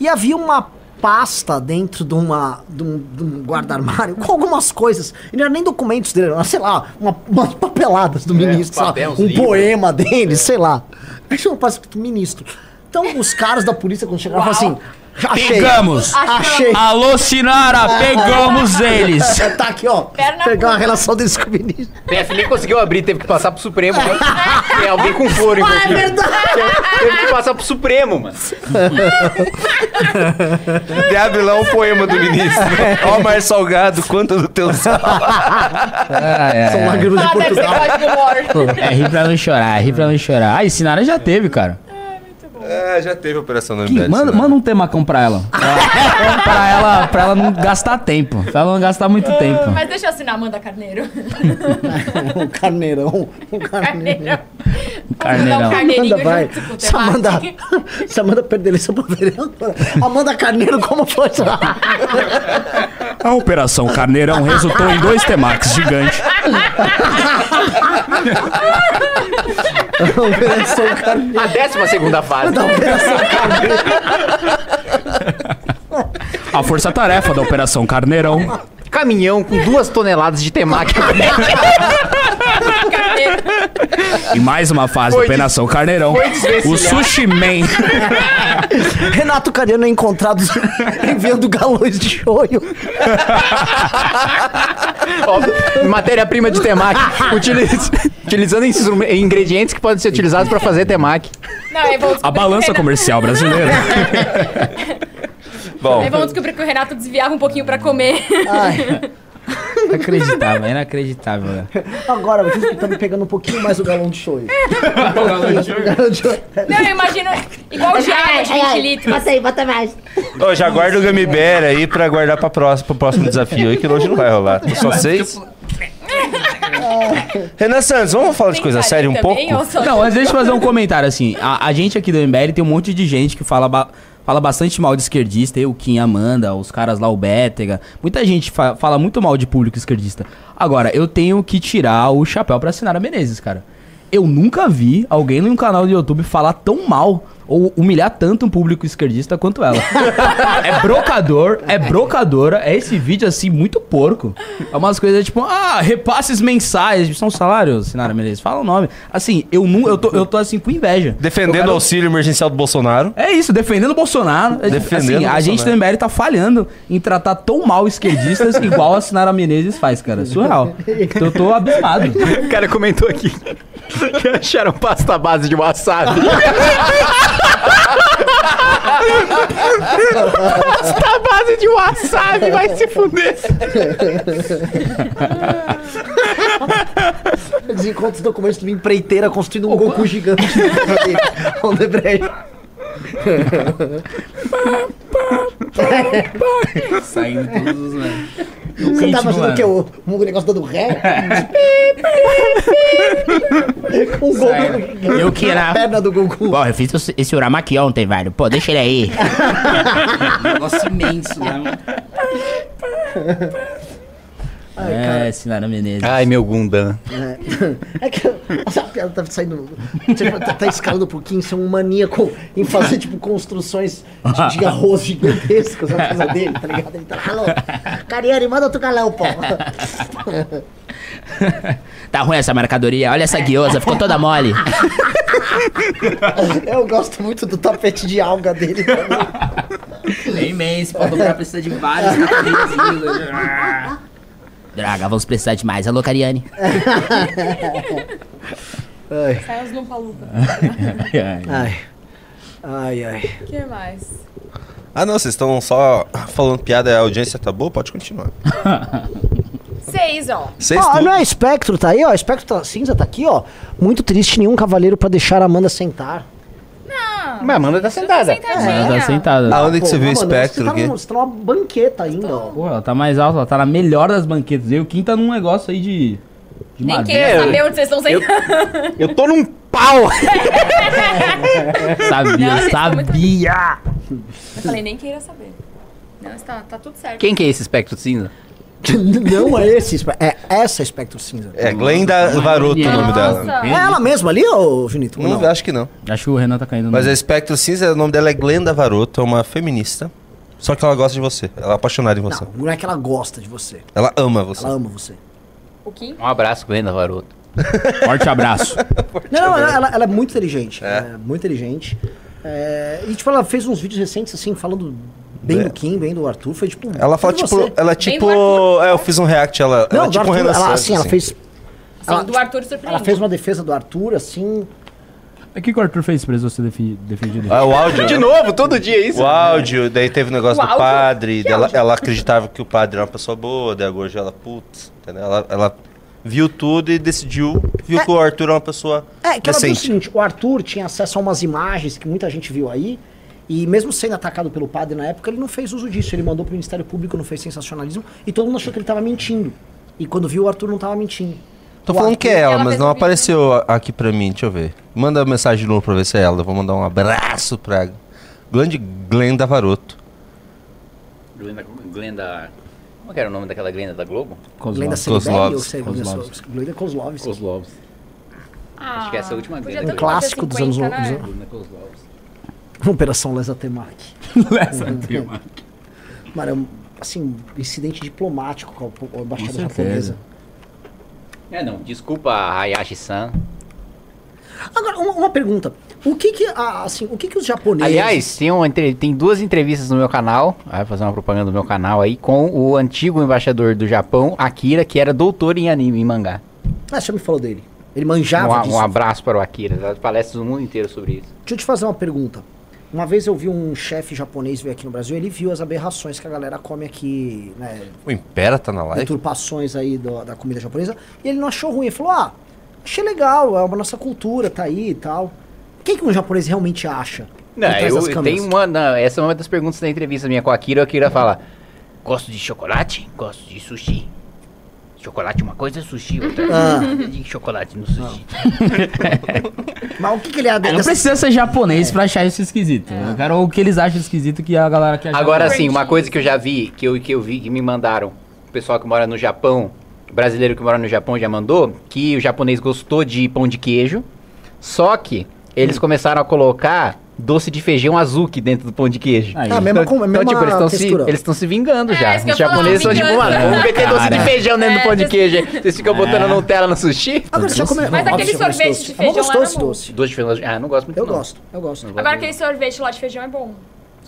E havia uma pasta dentro de, uma, de um, um guarda-armário com algumas coisas. E não era nem documentos dele, era, sei lá, uma, umas papeladas do ministro, sei lá, papel, uns um livros. poema dele, sei lá. Aí pasta escrito ministro. Então, os caras da polícia, quando chegavam, falavam assim: achei. Pegamos! Achei. Alô, Sinara, pegamos eles! Tá aqui, ó. Perna Pegar a curta. relação deles com o ministro. PF nem conseguiu abrir, teve que passar pro Supremo. Tem alguém com flor Ah, é verdade. Teve que passar pro Supremo, mano. E abre lá um poema do ministro. Ó, Mar Salgado, quanto do teu sal. São lágrimas de Ah, Portugal. É rir pra não chorar, é rir pra não chorar. Ah, e Sinara já teve, cara. É, já teve operação MBL. manda, né? manda um temacão pra ela. Pra, pra ela. pra ela não gastar tempo. Pra ela não gastar muito tempo. Mas deixa eu assinar Amanda Carneiro. um carneirão. Um carneirão. Carneirão. Carneirão. Um carneirinho Amanda vai. junto com o Se Amanda, temaki. se Amanda perder eleição pra vereadora. Amanda Carneiro, como foi? A Operação Carneirão resultou em dois temax gigantes. Operação Carneiro. A décima segunda fase. A força-tarefa da Operação Carneirão Caminhão com duas toneladas de temaki. e mais uma fase da Operação Carneirão. O Sushi Man. Renato Cariano é encontrado enviando galões de shoyu. Ó, Matéria-prima de temaki. Utiliz- utilizando ingredientes que podem ser utilizados para fazer temaki. Não, aí vamos A descobrir balança que o Renato- comercial brasileira. Bom, Aí vamos descobrir que o Renato desviava um pouquinho pra comer. Ai, Inacreditável, inacreditável. né? agora, vocês estão me pegando um pouquinho mais o galão de shoyu. O galão de shoyu. Não, eu imagino igual água de 20 litros. Bota aí, bota mais. Ô, já guarda o Bear aí pra guardar pra próximo, pro próximo desafio aí, que hoje não vai rolar. Tem só seis. Renan Santos, vamos falar de coisa séria um pouco? Não, mas deixa eu fazer um comentário assim. A, a gente aqui do MBL tem um monte de gente que fala, ba- fala bastante mal de esquerdista. Eu, Kim Amanda, os caras lá, o Bétega. Muita gente fa- fala muito mal de público esquerdista. Agora, eu tenho que tirar o chapéu pra assinar a Menezes, cara. Eu nunca vi alguém num canal do YouTube falar tão mal ou humilhar tanto um público esquerdista quanto ela. é brocador, é brocadora, é esse vídeo assim muito porco. É umas coisas tipo, ah, repasses mensais, são salários, Sinara Menezes, fala o nome. Assim, eu não, eu tô, eu tô assim com inveja. Defendendo quero- o auxílio emergencial do Bolsonaro. é isso, defendendo o Bolsonaro. É, Defendendo assim, o a gente do Bolsonaro. MBL tá falhando em tratar tão mal esquerdistas igual a Sinara Menezes faz, cara. Surreal. Então eu tô abismado. O cara comentou aqui que acharam pasta base de wasabi. pasta base de wasabi, vai se fuder. Desencontra os documentos de uma empreiteira construindo um Goku gigante. On the break. Saindo todos os. Você tá imaginando que o, o negócio dando ré? Goku gigante. Eu que era. perna do Goku. Pô, eu fiz esse- esse uramaki ontem, velho. Pô, deixa ele aí. negócio imenso, né? é, Sinara Menezes. Ai, meu Gundam. É que essa piada tá saindo. Tipo, tá, tá escalando um pouquinho, ser um maníaco em fazer, tipo, construções de, de arroz gigantescas na casa dele, tá ligado? Ele tá lá, Cariani, manda outro galão, pô. Tá ruim essa mercadoria. Olha essa guiosa, ficou toda mole. Eu gosto muito do tapete de alga dele também. É imenso, pra dobrar precisa de vários tapetezinhos. Droga, vamos precisar de mais. Alô, Cariane. Sai os lupa-lupa. Ai. Ai, ai. O que mais? Ah, não, vocês estão só falando piada e a audiência tá boa? Pode continuar. Seis, ó. Vocês Ó, não é Espectro, tá aí, ó. Espectro tá, cinza tá aqui, ó. Muito triste, nenhum cavaleiro pra deixar a Amanda sentar. Mas Amanda tá sentada. Sentadinha. Ela tá sentada. Aonde que você viu o espectro Você tá, aqui? você tá numa banqueta ainda, ó. Porra, ela tá mais alta, ela tá na melhor das banquetas. E o Kim tá num negócio aí de. de Nem queira saber onde vocês estão sentados. Eu tô num pau. Sabia, Não, muito- sabia! Eu falei, nem queira saber. Não, está, tá tudo certo. Quem que é esse espectro cinza? Não é esse, é essa Espectro cinza. É Glenda Varoto o nome dela. É ela mesma ali, ô Junito? Ou Não, não? acho que não. Acho que o Renan tá caindo Mas a Espectro Cinza, o nome dela é Glenda Varoto, é uma feminista. Só que ela gosta de você. Ela é apaixonada em você. Não, não é que ela gosta de você. Ela ama você. Ela ama você. O Kim? Um abraço, Glenda Varoto. Forte abraço. Não, não, ela, ela- ela é muito inteligente. É, muito inteligente. É, e, tipo, ela fez uns vídeos recentes, assim, falando bem É. do Kim, bem do Arthur. Foi, tipo... Ela fala, tipo, você. ela é tipo. É, eu fiz um react, ela, Não, ela é do tipo um Arthur, ela, assim, ela fez... Sim, Ela- do Arthur. Ela fez uma defesa do Arthur, assim... O que, que o Arthur fez pra você defender ele? Ah, o áudio. De novo, todo dia é isso. O áudio, daí teve o negócio O do padre, dela, ela acreditava que o padre era uma pessoa boa, daí agora ela, putz, entendeu? Ela, ela viu tudo e decidiu, viu que o Arthur é uma pessoa É, que ela viu o decente. seguinte, o Arthur tinha acesso a umas imagens que muita gente viu aí, e mesmo sendo atacado pelo padre na época, ele não fez uso disso. Ele mandou pro Ministério Público, não fez sensacionalismo, e todo mundo achou que ele tava mentindo. E quando viu, o Arthur não tava mentindo. Tô O falando Arthur- que é ela, mas não apareceu a- aqui pra mim, deixa eu ver. Manda mensagem de novo pra ver se é ela, eu vou mandar um abraço pra grande Glenda Varoto. Glenda, Glenda Como que era o nome daquela Glenda da Globo? Glenda? Kozlovski. Glenda Kozlovski. Kozlovski. Ah, Acho que essa é a última grande ter Um clássico dos anos- 50, né? Glenda Kozlovski. Operação Lesa Temac. Essa tema. Mano, é um, assim, incidente diplomático com a, embaixada japonesa. É, não. Desculpa, Hayashi-san. Agora, uma, uma pergunta. O que que, ah, assim, o que que os japoneses... Aliás, tem, uma entre- tem duas entrevistas no meu canal, vai fazer uma propaganda do meu canal aí, com o antigo embaixador do Japão, Akira, que era doutor em anime, em mangá. Ah, você já me falou dele. Ele manjava Um, disso. um abraço para o Akira, palestras do mundo inteiro sobre isso. Deixa eu te fazer uma pergunta. Uma vez eu vi um chefe japonês vir aqui no Brasil, ele viu as aberrações que a galera come aqui, né? O Impera tá na live? Deturpações aí do- da comida japonesa. E ele não achou ruim. Ele falou, ah, achei legal, é uma nossa cultura, tá aí e tal. O que, que um japonês realmente acha? Não, eu, tenho uma. não, essa é uma das perguntas da entrevista minha com a Akira. O Akira fala: Gosto de chocolate? Gosto de sushi. Chocolate uma coisa, sushi outra. Ah. De chocolate no sushi. Mas o que, que ele é Não dessa... precisa ser japonês pra achar isso esquisito. Eu quero o que eles acham esquisito que a galera quer achar. Agora legal. sim, uma coisa que eu já vi, que eu, que eu vi, que me mandaram, o pessoal que mora no Japão, brasileiro que mora no Japão já mandou, que o japonês gostou de pão de queijo, só que eles começaram a colocar doce de feijão azuki dentro do pão de queijo. Aí. Ah, mesma, com, Então, mesma tipo, eles estão se, eles estão se vingando É, já. que Os japoneses são tipo, mano, vamos meter doce de feijão dentro do É, pão de queijo. Vocês ficam botando Nutella no sushi? Agora, você já comeu... Mas Óbvio, aquele sorvete doce. de É feijão esse bom. doce. Doce de feijão, ah, não gosto muito Eu não. gosto, eu gosto. Agora aquele sorvete lá de feijão é bom.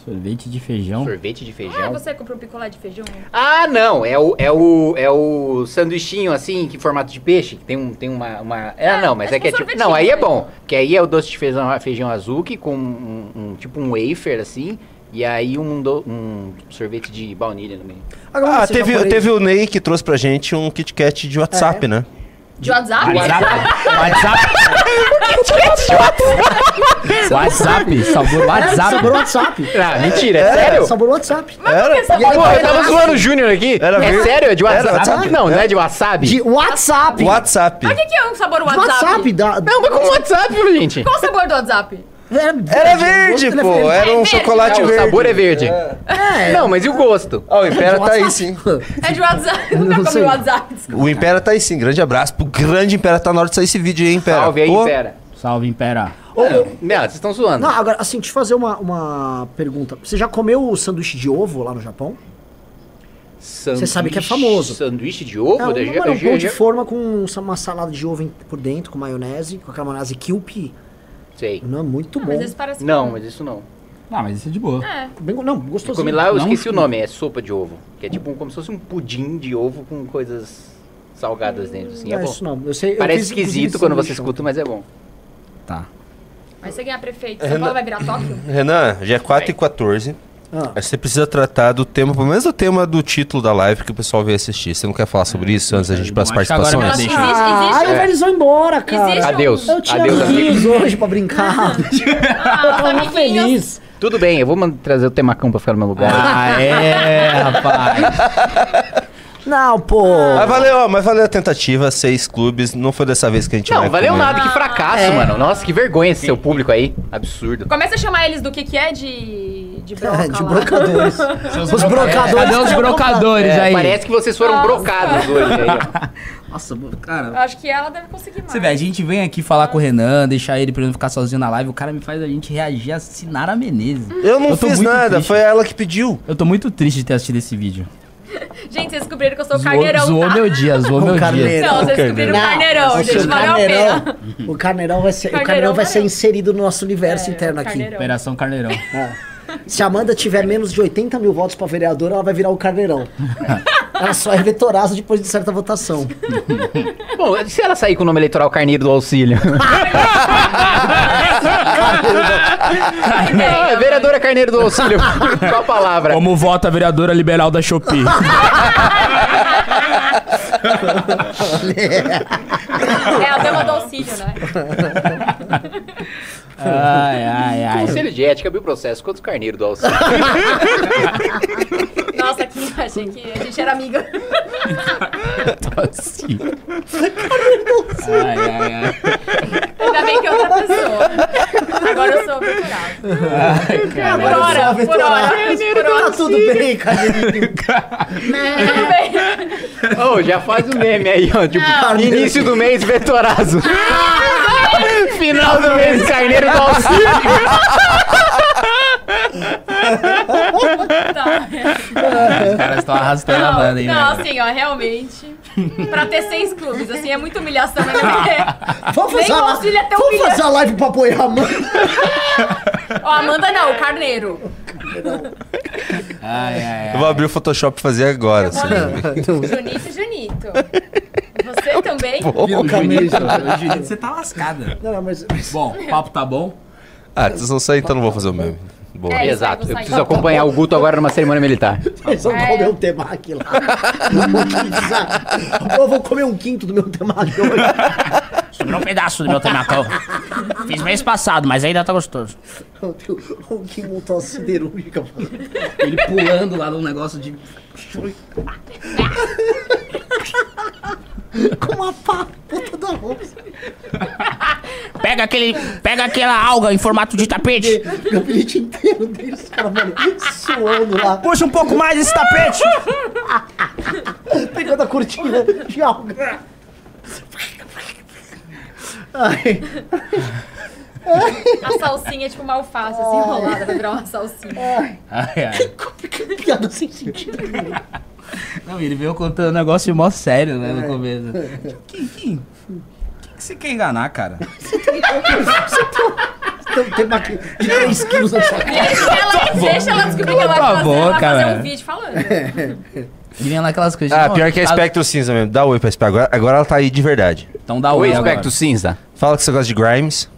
Sorvete de feijão. Sorvete de Ah, feijão. você comprou um picolé de feijão? Ah, não, é o, é o, é o sanduichinho assim, que formato de peixe, que tem, um, tem uma, uma... É, É, não, mas é é que é tipo. Não, aí é sorvetinho, bom, que aí é o doce de feijão, feijão azuki com um, um- tipo um wafer assim, e aí um, do- um sorvete de baunilha no meio. Agora, Ah, teve, japonês- teve o Ney que trouxe pra gente um Kit Kat de WhatsApp, É. né? De WhatsApp? WhatsApp. WhatsApp. Sabor É, WhatsApp. sabor WhatsApp. Ah, mentira, é, sério? Sabor WhatsApp. Era? Pô, eu tava zoando o Júnior aqui. Era é sério? É de Era WhatsApp? WhatsApp? Não, não é de wasabi? De WhatsApp. WhatsApp. O que, que é um sabor WhatsApp? WhatsApp. Da, Não, mas como WhatsApp, gente? Qual o sabor do WhatsApp? Era, Era verde, Ele é pô. verde. Era um verde. chocolate Ah, o verde. sabor é verde. É, Não, mas e o gosto? Ó, o Impera tá aí sim. É de WhatsApp. Eu nunca comi. WhatsApp. O Impera tá aí sim. Grande abraço pro grande Impera. Tá na hora de sair esse vídeo aí, Impera. Salve aí, Pô, pera. Salve, Impera. Não, vocês estão zoando. Não, agora, assim, deixa eu fazer uma, uma pergunta. Você já comeu o sanduíche de ovo lá no Japão? Sanduíche- sabe que é famoso. Sanduíche de ovo? É, um, mano, um pão de forma com uma salada de ovo por dentro, com maionese, com aquela maionese Kewpie. Sei. Não, é muito bom. mas isso parece Não, bom. mas isso não. Ah, mas isso é de boa. É. Bem, não, Eu gostosinho. comi lá, eu Não? esqueci o nome, é sopa de ovo. Que é tipo um- como se fosse um pudim de ovo com coisas salgadas dentro, assim. Não É é bom. isso não. Eu sei, eu Parece fiz, inclusive, esquisito quando você escuta, mas é bom. Tá. Mas você ganhar prefeito, São Paulo vai virar Tóquio? Renan, dia 4 e 14. Ah. Você precisa tratar do tema, pelo menos o tema do título da live que o pessoal veio assistir. Você não quer falar sobre isso antes da gente ir pras Acho que agora participações? Deixa. Existe, Ah, existe. aí eles vão embora, cara. Existe um- Adeus. Eu tinha Adeus, amigos hoje pra brincar. Ah, eu tava amiguinhos. feliz. Tudo bem, eu vou man- trazer o temacão pra ficar no meu lugar. Ah, é, rapaz. Não, pô. Mas valeu, ó, mas valeu a tentativa, seis clubes. Não foi dessa vez que a gente Não, vai valeu comer. nada, que fracasso, É. mano. Nossa, que vergonha esse seu público aí. Absurdo. Começa a chamar eles do que que é de... De broca de brocadores. os brocadores. Cadê os brocadores É, aí? parece que vocês foram Nossa. brocados hoje aí. Nossa, Eu cara. acho que ela deve conseguir mais. Você vê, a gente vem aqui falar com o Renan, deixar ele pra ele não ficar sozinho na live, o cara me faz a gente reagir a Sinara Menezes. Eu não Eu fiz nada, triste. foi ela que pediu. Eu tô muito triste de ter assistido esse vídeo. Gente, vocês descobriram que eu sou o Zoou, carneirão, zoou tá? meu dia, zoou meu dia. Não, vocês descobriram o carneirão, gente, o valeu a carneirão, pena. o carneirão vai ser, o Carneirão carneirão vai ser valeu. inserido no nosso universo É, interno aqui. carneirão. Operação Carneirão. Se a Amanda tiver menos de 80 mil votos pra vereadora, ela vai virar o carneirão. ela só é vetorada depois de certa votação. Bom, se ela sair com o nome eleitoral Carneiro do Auxílio? ah, é vereadora Carneiro do Auxílio. Qual a palavra? Como vota a vereadora liberal da Shopee? É a dama do auxílio, né? Ai, ai, ai. Conselho de ética abriu processo. Quantos carneiros do auxílio? Nossa, aqui, achei que a gente era amiga. Assim. Ai, ai, ai. Ainda bem que é outra pessoa. Agora eu sou vetorado. Por hora, por hora. Por hora. Tá tudo bem, Carneirinho. Tudo bem. Ô, já faz o meme aí, ó. Tipo, Não. início do mês, Vetorazo. Final do mês, Carneiro do Auxílio. Tá. Os caras estão arrastando a Não, banda aí, não, né? assim, ó, realmente. Pra ter seis clubes, assim, é muita humilhação. Mas não é. Vamos fazer, o a, é vamos humilhante. fazer a live pra apoiar a mãe. Ó, Amanda não, o Carneiro. Ai, ai, Eu ai. vou abrir o Photoshop e fazer agora. assim. Junito e Junito. Você também? Ô, Carneiro. Ô, Julito, você tá lascada. Não, não, mas, mas Bom, o papo tá bom? Ah, vocês vão sair, então não vou fazer o meme. Boa. É, Exato. Eu preciso acompanhar o Guto agora numa cerimônia militar. eles vão É. comer um temaki lá. Eu vou comer um quinto do meu temaki hoje. Sobrou um pedaço do meu temacão. Fiz mês passado, mas ainda tá gostoso. O que montou a siderúrgica. mano. Ele pulando lá num negócio de. Com uma pá, puta da roupa. Pega aquele. Pega aquela alga em formato de tapete. O gabinete inteiro deles, cara, mano, suando lá. Puxa um pouco mais esse tapete. Pegando a cortina de alga. Ai, A salsinha é tipo uma alface, assim, enrolada, vai virar uma salsinha. Ai, ai. que piada sem sentido. Não, ele veio contando um negócio mó sério, né, no começo. Que você quer enganar, cara? Então, tem uma de 3 quilos na sua cara. Deixa ela, deixa ela descobrir que ela vai a fazer, ela vai boca, fazer um vídeo falando. E vem lá aquelas coisas. Ah, pior que é tá- espectro cinza mesmo. Dá oi pra espectro. Agora, agora ela tá aí de verdade. Então dá Oi, oi agora. Espectro Cinza. Fala que você gosta de Grimes.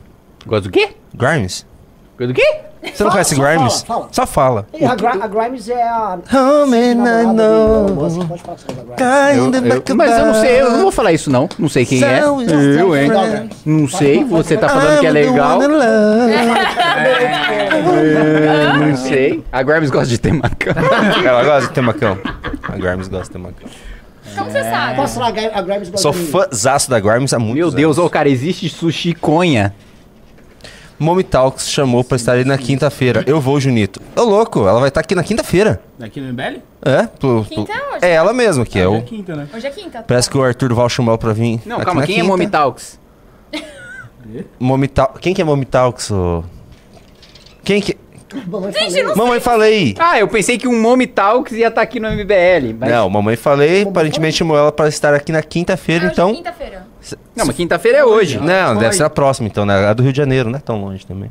Gosta do quê? Grimes? Gosta do quê? Você não conhece só Grimes? fala, fala. Só fala. E a, Gra a Grimes é a. Home and I know. Mas eu não sei, eu não vou falar isso não. Não sei quem é. Eu, hein? Não sei, você tá falando que é legal. É, não sei. A Grimes gosta de ter macão. Ela gosta de ter macão. A Grimes gosta de ter macão. Como você sabe? Posso falar, a Gri- a Grimes gosta Sou fãzaço da Grimes há muito Meu Deus, ô cara, existe sushi conha. Mommy Talks chamou pra estar aí na quinta-feira. Eu vou, Junito. Ô, louco, ela vai estar aqui na quinta-feira. Daqui no MBL? É? Pro, pro- Quinta é hoje. É ela mesma que é o... quinta, né? Hoje é quinta. Parece que o Arthur Duval chamou pra vir. Não, aqui calma, na quem é quinta. Mommy Talks? Mommy Tal- Quem que é Mommy Talks? ô? Quem que... Mamãe Gente, falei. não Mamãe Falei. Ah, eu pensei que um Mommy Talks ia estar aqui no MBL. Mas... Não, Mamãe Falei aparentemente chamou ela pra estar aqui na quinta-feira, Hoje é então... quinta-feira. Não, mas quinta-feira é hoje. Não, deve ser a próxima, então, né? A do Rio de Janeiro, não é tão longe também.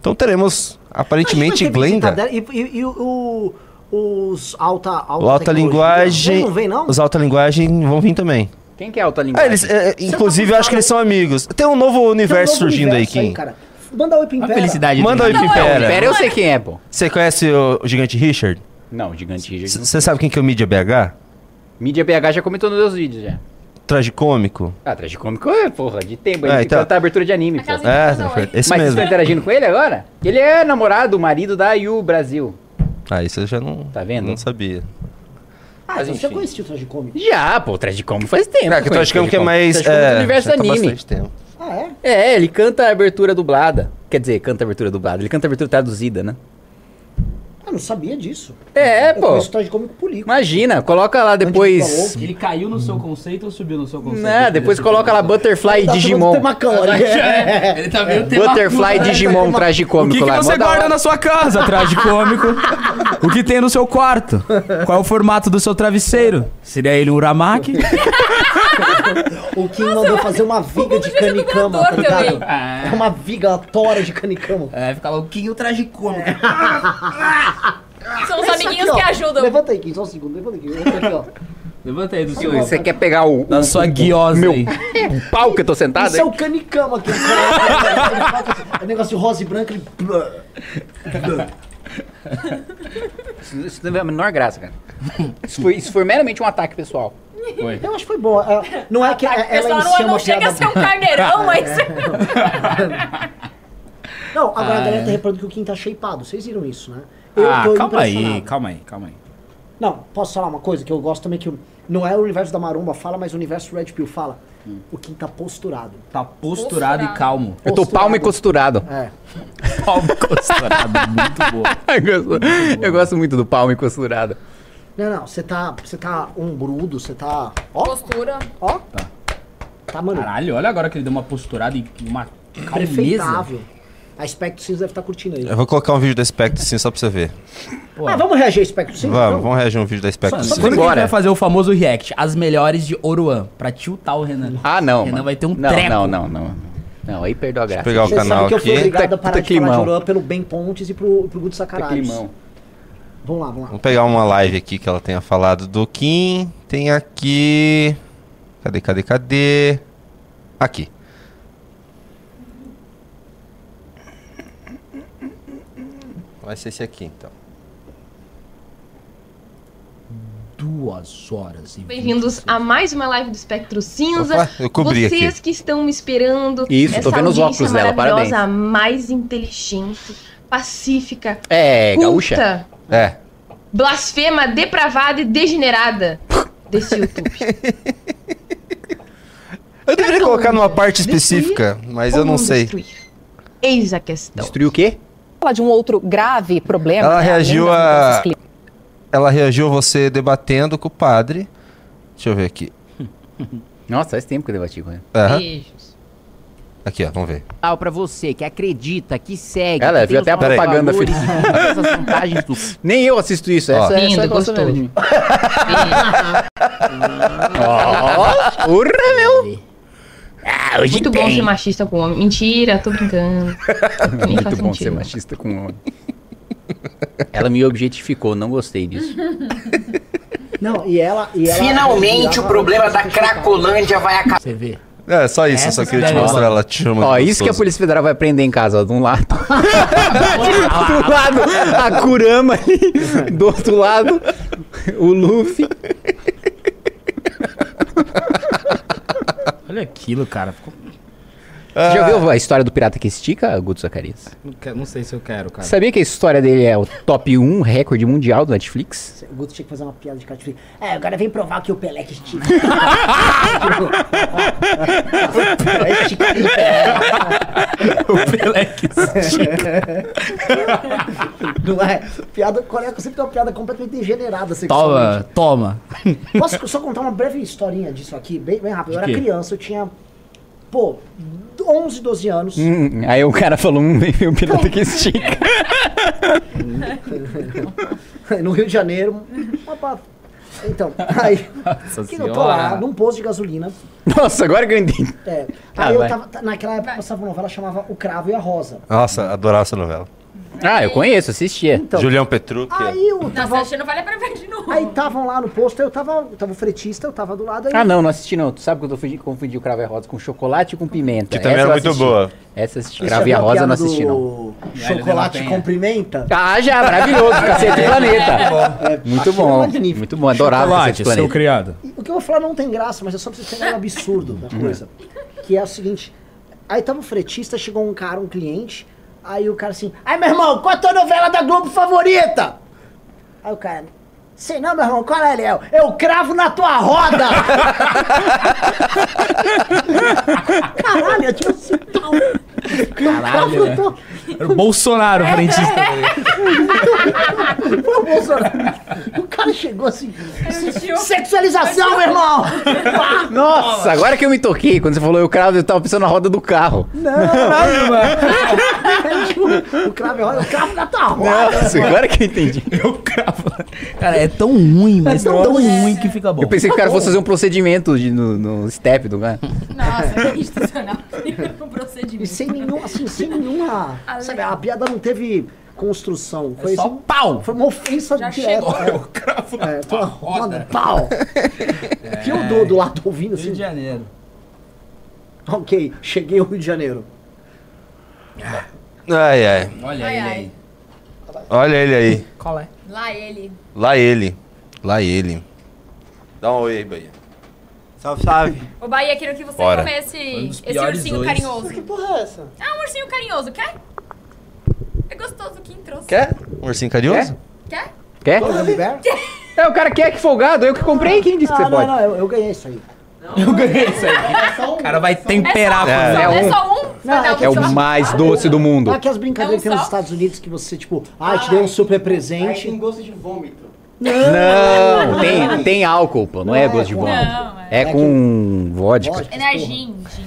Então teremos, aparentemente, Glenda. E, e- e o, os alta, alta, O alta tecnologia, linguagem. Não vem, não? Os alta linguagem vão vir também. Quem que é alta Ah, linguagem? eles, é, é, inclusive, tá eu acho que eles são amigos. Tem um novo Tem um universo novo surgindo universo aí, Kim. cara. Manda oi pro A Impera. felicidade Manda oi, Pimpera. Pera, eu sei quem é, pô. Você conhece o, o gigante Richard? Não, Gigante Richard. Você sabe quem que é o Mídia BH? Mídia BH já comentou nos meus vídeos já. Tragicômico? Ah, tragicômico é, porra, de tempo. Ele então- canta abertura de anime, pô. É, esse Mas vocês mesmo. estão interagindo com ele agora? Ele é namorado, marido da Yu Brasil. Ah, isso eu já não, Tá vendo? não sabia. Ah, Mas então você enfim. conhecia o Tragicômico? Já, pô, Tragicômico faz tempo. Ah, que o conheço Tragicômico é mais... Tragicômico É, do universo já tá anime. bastante tempo. Ah, é? É, ele canta a abertura dublada. Quer dizer, canta a abertura dublada. Ele canta a abertura traduzida, né? Ah, não sabia disso. É, Eu pô. o Tragicômico Polico. Imagina, coloca lá depois. Ele caiu no seu conceito ou subiu no seu conceito? Né, depois coloca lá Butterfly e Tá Digimon. É, ele tá meio tema- Butterfly Digimon O tragicômico que, que lá. você guarda hora. na sua casa, tragicômico? o que tem no seu quarto? Qual é o formato do seu travesseiro? Seria ele um uramaki? O Kim mandou fazer uma viga de canicama, tá ligado? também. É uma viga, uma tora de canicama. É, fica louquinho tragicômico. São os amiguinhos aqui, que ajudam. Levanta aí, Kim, só um segundo. Levanta aqui. Levanta aqui, ó. Levanta aí do seu... Você quer pegar o, Da o- sua o- guiosa meu aí. pau que eu tô sentado? Isso é o canicama que ele coloca. É negócio rosa e branca, ele... Isso não é a menor graça, cara. Isso foi, isso foi meramente um ataque pessoal. Foi. Eu acho que foi boa. É, Não é que ela em si é não, não uma chega a ser um carneirão, mas... Não, agora Ah, a galera é. tá reparando que o Kim tá shapeado. Vocês viram isso, né? Ah, calma aí, calma aí, calma aí. Não, posso falar uma coisa que eu gosto também que não é o universo da Maromba fala, mas o universo Red Pill fala. O Kim tá posturado. Tá posturado, e calmo. Eu tô palmo e costurado. É. Palmo costurado, muito boa. eu, gosto, eu gosto muito do palmo e costurado. Não, não, você tá, você tá ombrudo, você tá, ó, Postura. ó. Tá, mano, Caralho, olha agora que ele deu uma posturada e uma calmeza. perfeitável. A Spectre Cinza deve estar curtindo aí. Eu vou colocar um vídeo da Spectre sim, só pra você ver. Pô, Ah, vamos reagir a Spectre Cinza? Vamos, então? vamos reagir um vídeo da Spectre Mano, sim. quando a gente vai fazer o famoso react? As melhores de Oruan, pra tiltar o Renan. Ah, não. Renan mano. vai ter um não, treco. Não, não, não. Não, aí perdeu a graça. pegar o Você canal sabe que eu fui aqui. obrigado Puta- a parar puta de falar de. Oran pelo Ben Pontes e pro, pro Guto Sacaralhos. Climão. Vamos lá, vamos lá. Vamos pegar uma live aqui que ela tenha falado do Kim. Tem aqui. Cadê, cadê, cadê? Aqui. Vai ser esse aqui então. Duas horas e Bem-vindos a mais uma live do Espectro Cinza. Opa, eu cobri Vocês aqui. que estão me esperando. Isso, tô vendo os óculos dela, maravilhosa, mais inteligente, pacífica, É, gaúcha? É. blasfema, depravada e degenerada desse YouTube. Eu deveria Cada um colocar numa parte Destruir específica, mas eu não sei. destruir? Eis a questão. Destruiu o quê? falar de um outro grave problema. Ela né, reagiu a-. Ela reagiu a você debatendo com o padre. Deixa eu ver aqui. Nossa, faz tempo que eu debati com ele. Aham. Beijos. Aqui, ó, vamos ver. Ah, pra você que acredita, que segue. Ela que viu até a propaganda valores, essas vantagens do- Nem eu assisto isso. Ó. Essa, Lindo, essa gosta gostoso. mesmo. Ó, porra, meu. Ah, hoje Muito bom tem. ser machista com homem. Mentira, tô brincando. Nem Muito bom ser sentido. machista com homem. Ela me objetificou, não gostei disso. Não, e ela. E ela Finalmente o problema da Cracolândia vai acabar. Você vê. É, só isso, eu Essa só queria te mostrar ela te chamando. Ó, isso que a. Polícia Federal vai prender em casa, ó, de um lado. do lado, a Kurama ali. Do outro lado, o Luffy. Olha aquilo, cara. Ficou... Ah. Já viu a história do pirata que estica, Guto Zacarias? Não, quero- não sei se eu quero, cara. Sabia que a história dele é o top 1 recorde mundial do Netflix? O Guto tinha que fazer uma piada de cara É, agora vem provar que o Pelé que estica. o Pelé estica. o Pelé que Não é? Piada, Coreia sempre tem uma piada completamente degenerada sexualmente. Toma, toma. Posso só contar uma breve historinha disso aqui, bem, bem rápido. Eu De era quê? criança, eu tinha, pô, 11, 12 anos. Hum, aí o cara falou, hum, vem o pirata que estica. no Rio de Janeiro. Opa. Então, aí, Nossa que eu tô lá, num posto de gasolina. Nossa, agora que eu entendi. É, Ah, aí eu vai. tava, tá- naquela época passava uma novela chamava O Cravo e a Rosa. Nossa, adorava essa novela. Ah, eu conheço, assistia. Então, Julião Petrucci. Aí eu Nossa, tava. que não vale a pena ver de novo. Aí estavam lá no posto, eu tava, eu tava o fretista, eu tava do lado aí. Ah, não, não assisti não. Tu sabe que eu confundi, confundi o Cravo e a Rosa com chocolate e com pimenta. Que também Essa era muito boa. Essa assisti. Cravo e a Rosa não assisti não. do Chocolate cumprimenta? Ah, já, maravilhoso. Cacete Planeta. É, Muito é bom. magnífico. Muito bom, adorava Chocolate, Cacete Planeta. seu criado. O que eu vou falar não tem graça, mas é só pra vocês terem um absurdo da coisa. Que é o seguinte: aí tava o fretista, chegou um cara, um cliente, aí o cara assim, ai meu irmão, qual a tua novela da Globo favorita? Aí o cara, sei não, meu irmão, qual é, Léo? Eu cravo na tua roda! Caralho, eu tinha um cintão. Caralho, né? Era o Bolsonaro, frentista. Pô, Bolsonaro. O cara chegou assim, sexualização, meu irmão! Nossa, agora que eu me toquei, quando você falou eu cravo, eu tava pensando na roda do carro. Não, o cravo é roda, eu cravo na tua roda. Nossa, agora que eu entendi. Eu cravo. Cara, é tão ruim, mas É tão tão, ruim. que fica bom. Eu pensei que o cara fosse fazer um procedimento de- no, no step do cara. Nossa, que institucional. um E procedimento. sem nenhum, assim, sem nenhuma. Sabe, a piada não teve construção. Foi É só assim, pau. Foi uma ofensa Já direta. chegou. É, Eu cravo na é, tua tua roda, pau. Que eu dou do lado ouvindo Rio de assim. Janeiro. Ok, cheguei ao Rio de Janeiro. Ai, ai. Olha Ai, ele ai. aí. Olha ele aí. Qual é? Lá ele. Lá ele. Lá ele. Dá um oi aí, Bahia. Salve, salve. Ô, Bahia, queria que você Bora. comesse um esse ursinho dois. carinhoso. Que porra é essa? Ah, um ursinho carinhoso, quer? É gostoso quem trouxe. Quer? Um ursinho carinhoso? Quer? Quer? Bear? É, o cara quer que folgado, eu que comprei, quem disse que Ah, você não, pode? não, eu, eu ganhei isso aí. Eu ganhei isso aí. O cara vai temperar. É É, só, um- é só um? Não, É o mais doce do mundo. Não é aquelas brincadeiras É um que tem nos? Estados Unidos que você, tipo, ah, te dei um super Aí presente. tem gosto de vômito. Não, tem, tem álcool, pô, não é gosto de vômito. Não, é. É com vodka. Vodka. Energin, gin,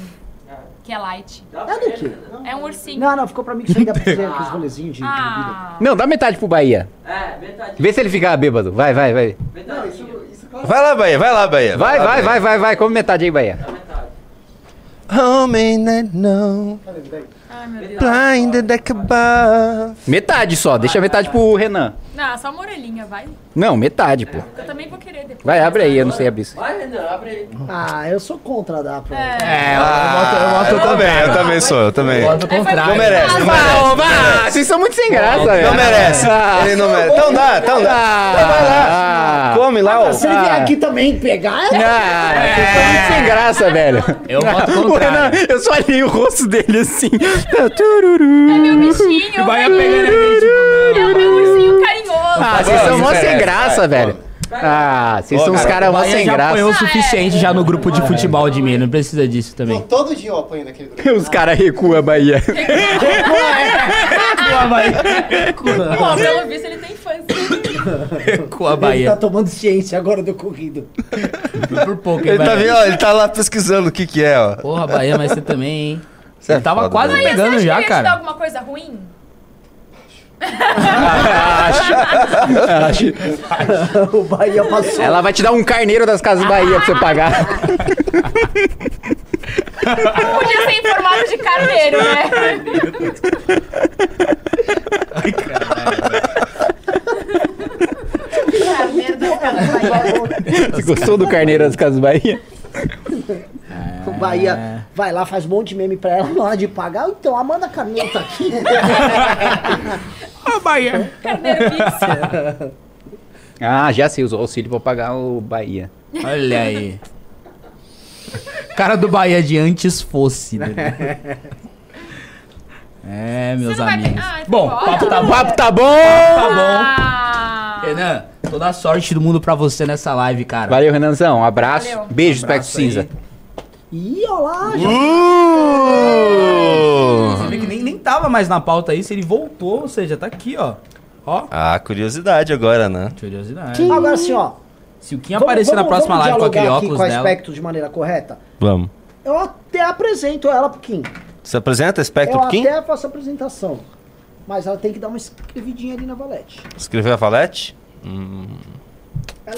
que é light. É do quê? É um ursinho. Não, não, ficou pra mim que isso aí dá pra fazer aqueles rolezinhos de, de bebida. Ah, Não, dá metade pro Bahia. É, metade. Vê se ele ficar bêbado. Vai, vai, vai. Não, isso, isso claro. Vai lá, Bahia, vai lá, Bahia. Vai, lá, vai, Bahia. vai, vai, vai. Come metade aí, Bahia. Dá metade. Homem that know, blinded like above. Metade só, deixa metade pro Renan. Não, só uma orelhinha, vai. Não, metade, pô. Eu também vou querer depois. Vai, abre aí, eu não sei abrir isso. Vai, Renan, abre aí. Ah, eu sou contra dar pra É, eu Ah, boto, eu boto eu também, eu também sou, eu também. Eu boto o contrário. Não merece, não merece. Ah, vá, vocês são muito sem graça, velho. Não merece. Ah. Ele não merece. Então dá, então dá. Então vai lá. Ah. Come lá, ó. Se ele vier aqui também pegar, é... Ah, vocês são muito sem graça, velho. Eu boto O Renan, eu só olhei o rosto dele assim. É meu bichinho. Vai é meu- pegando Ah, vocês são mó sem graça, vai, velho. Ah, vocês são uns cara, caras mó sem já apanhou o graça. suficiente já no grupo de futebol de mim, não precisa disso Não, também. todo dia eu apanho naquele grupo. Os caras recuam a Bahia. Pô, pelo visto ele tem infância. Com a Ele Bahia. tá tomando ciência agora do corrido. Por pouco, Ele tá Bahia. vendo, ó, ele tá lá pesquisando o que que é, ó. Porra, Bahia, mas você também, hein? Você Ele é tava foda, quase Bahia. pegando Você acha já, que ele ia te dar cara. alguma coisa ruim? O Bahia passou. Ela vai te dar um carneiro das Casas Bahia pra você pagar. Podia ser em formato de carneiro, né? Carneiro da Casa Bahia. Você gostou do carneiro das Casas Bahia? O Bahia vai lá, faz um monte de meme pra ela na hora de pagar. Então, a Amanda Carneiro tá aqui. Ó, Bahia. Carneiro Pix. Ah, já sei, usou auxílio pra pagar o Bahia. Olha aí. Cara do Bahia de antes fosse, né? É, meus vai amigos. pegar? Ah, Bom, então papo tá O bom. papo tá bom! Tá bom. Ah, Renan, toda a sorte do mundo pra você nessa live, cara. Valeu, Renanzão. Um abraço. Valeu. Beijo, Um Espectro abraço aí. Cinza. Ih, olha lá, já Uh! Você vê que nem, nem tava mais na pauta isso, ele voltou, ou seja, tá aqui, ó. Ó, Ah, curiosidade agora, né? curiosidade. Agora assim, ó. Se o Kim aparecer na próxima vamos live com aquele dialogar aqui óculos com a dela. aspecto de maneira correta. Vamos. Eu até apresento ela pro Kim. Você apresenta Spectro Eu Kim? até faço a apresentação. Mas ela tem que dar uma escrevidinha ali na valete. Escreveu a Valete?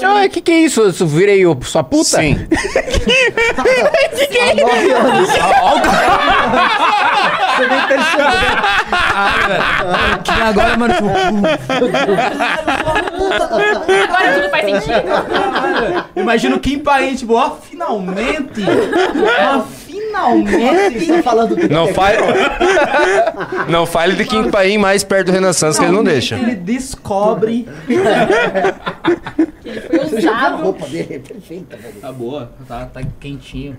Ah, que que é isso? Eu virei o- sua puta? Sim. Há nove anos. Você nem percebeu. Ah, Kim agora, mano, tipo, agora tudo faz sentido. imagina o Kim Paim, tipo, ó, finalmente. Ó, finalmente. Tá falando do Não fale. não fale de Kim Paim mais perto do Renaissance que ele não deixa. Ele descobre. Você já viu a roupa dele? É perfeita, velho. Tá boa, tá, tá quentinho.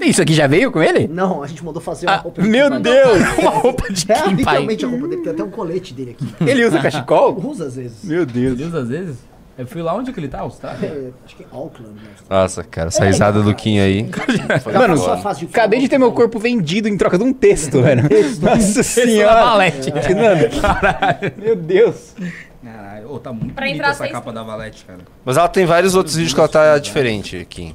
Isso aqui já veio com ele? Não, a gente mandou fazer uma Ah, roupa. meu Kim Deus! Uma roupa de Pai. É Kim Paim. literalmente a roupa dele, tem até um colete dele aqui. Ele usa cachecol? Usa às vezes. Meu Meu Deus. Deus, às vezes. Eu fui lá onde que ele tá, Austrália? É, acho que é Auckland. Né? Nossa, cara, essa risada do Kim aí. Mano, de Acabei de ter meu corpo vendido em troca de um texto, velho. Nossa senhora. Valete. Mano, meu Deus. Caralho, ô, tá muito Pra bonita entrar essa capa da Valete, cara. Mas ela tem vários outros vídeos que ela tá diferente, Kim.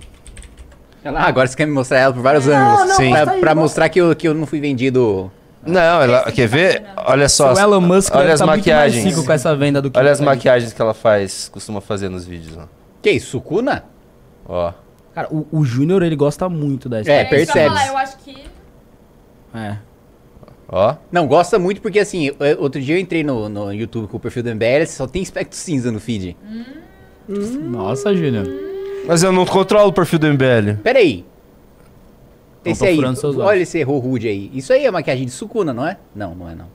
Ah, agora você quer me mostrar ela por vários Não, ângulos. não, Sim. Pra, aí, pra mostra. mostrar que eu, que eu não fui vendido. Não, ela. Quer ver? Olha só. o Elon Musk olha deve as tá muito mais maquiagens. com essa venda do que Olha as maquiagens que ela faz, costuma fazer nos vídeos, ó. Que isso, Sukuna? Ó. Cara, o, o Júnior, ele gosta muito da É, estética. ia percebe. falar, eu acho que. É. Ó. Não, gosta muito porque assim, outro dia eu entrei no, no YouTube com o perfil do MBL, só tem espectro cinza no feed. Nossa, Júnior. Mas eu não controlo o perfil do MBL. Pera aí. Não Esse tô aí, seus olhos. olha esse erro rude aí. Isso aí é maquiagem de Sukuna, não é? Não, não é não.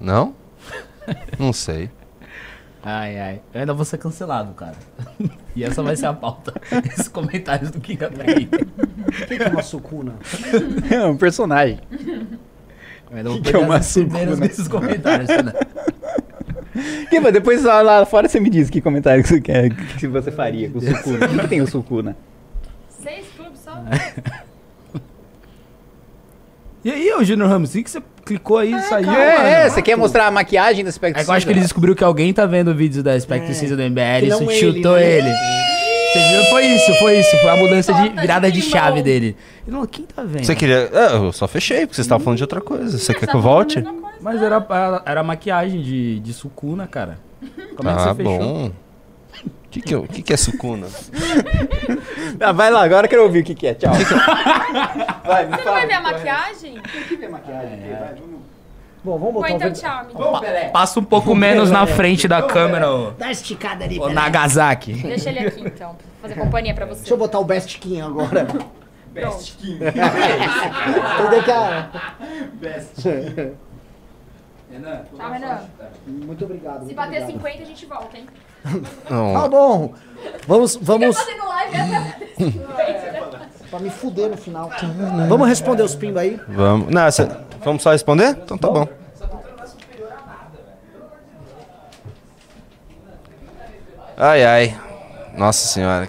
Não? Não sei. Ai, ai. Eu ainda vou ser cancelado, cara. E essa vai ser a pauta. Esses comentários do Kataguiri. O que que é uma sucuna? É um personagem. Eu ainda vou Que que é uma sucuna? nesses comentários, né? Kiba, depois lá, lá fora você me diz que comentário que você quer, que você faria com o Sukuna. O que, que tem o Sukuna? Seis clubes só? E aí, ô Júnior Ramos, o que você clicou aí e saiu? É, mano? é, você quer mostrar a maquiagem do Spectre É eu acho que ele descobriu que alguém tá vendo o vídeo da Spectre Cinza do MBL, Que isso não chutou ele, ele. né? Você viu? Foi isso, foi isso. Foi a mudança de virada de de chave dele. Ele falou, quem tá vendo? Você queria. Ah, eu só fechei, porque vocês estavam falando de outra coisa. Você quer que eu volte? Mas era, era, era maquiagem de, de sucuna, cara. Como é que Ah, você fechou? bom. O que, que, é- o que, que é sucuna? Ah, vai lá, agora eu quero ouvir o que, que é. Tchau. vai, me Você não vai ver a maquiagem? Bom, vamos botar então o tchau, amigo. Passa um pouco menos na frente da câmera, ô, Dá uma esticada ali, ô peraí. Nagasaki. Deixa ele aqui então, pra fazer companhia pra você. Deixa eu botar o Best King agora. Best King. Entendeu que a... Tá, Renan? Muito obrigado. Se muito bater obrigado. 50, a gente volta, hein? Tá Não. bom. Vamos, vamos 50. pra me fuder no final. Vamos responder os pimbas aí. Vamos. Não, cê- vamos só responder? Então tá bom. Ai, ai. Nossa senhora.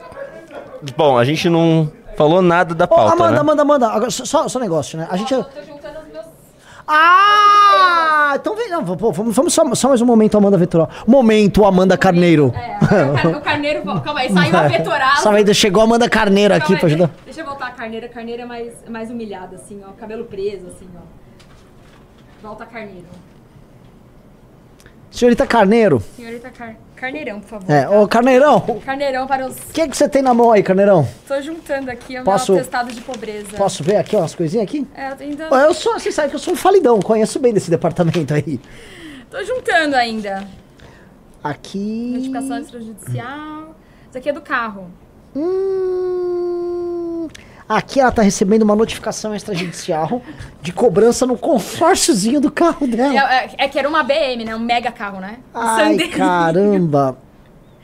Bom, a gente não falou nada da pauta, Amanda, né? Amanda, Amanda, agora, só, só um negócio, né? A gente. Tô juntando os meus... Ah! Então vem. Não, vamos, vamos só, só mais um momento, Amanda Vetoral. Momento, Amanda Carneiro. É, o car- o carneiro... Calma aí, saiu a vetorada. Só aí, chegou a Amanda Carneiro aqui Calma pra aí, ajudar. Deixa eu voltar a carneira. A carneira é mais, é mais humilhada, assim, ó. Cabelo preso, assim, ó. Volta a carneiro. Senhorita Carneiro. Senhorita Car... Carneirão, por favor. É, ô Carneirão. Carneirão para os... O que, que você tem na mão aí, Carneirão? Tô juntando aqui o Posso- meu atestado de pobreza. Posso ver aqui, ó, as coisinhas aqui? É, ainda... Ó, Eu sou, você sabe que eu sou um falidão, conheço bem desse departamento aí. Tô juntando ainda. Aqui. Notificação extrajudicial. Isso aqui é do carro. Hum, aqui ela tá recebendo uma notificação extrajudicial de cobrança no consórciozinho do carro É, dela. é- é que era uma BM, né? Um mega carro, né? Ai, Sandero. caramba.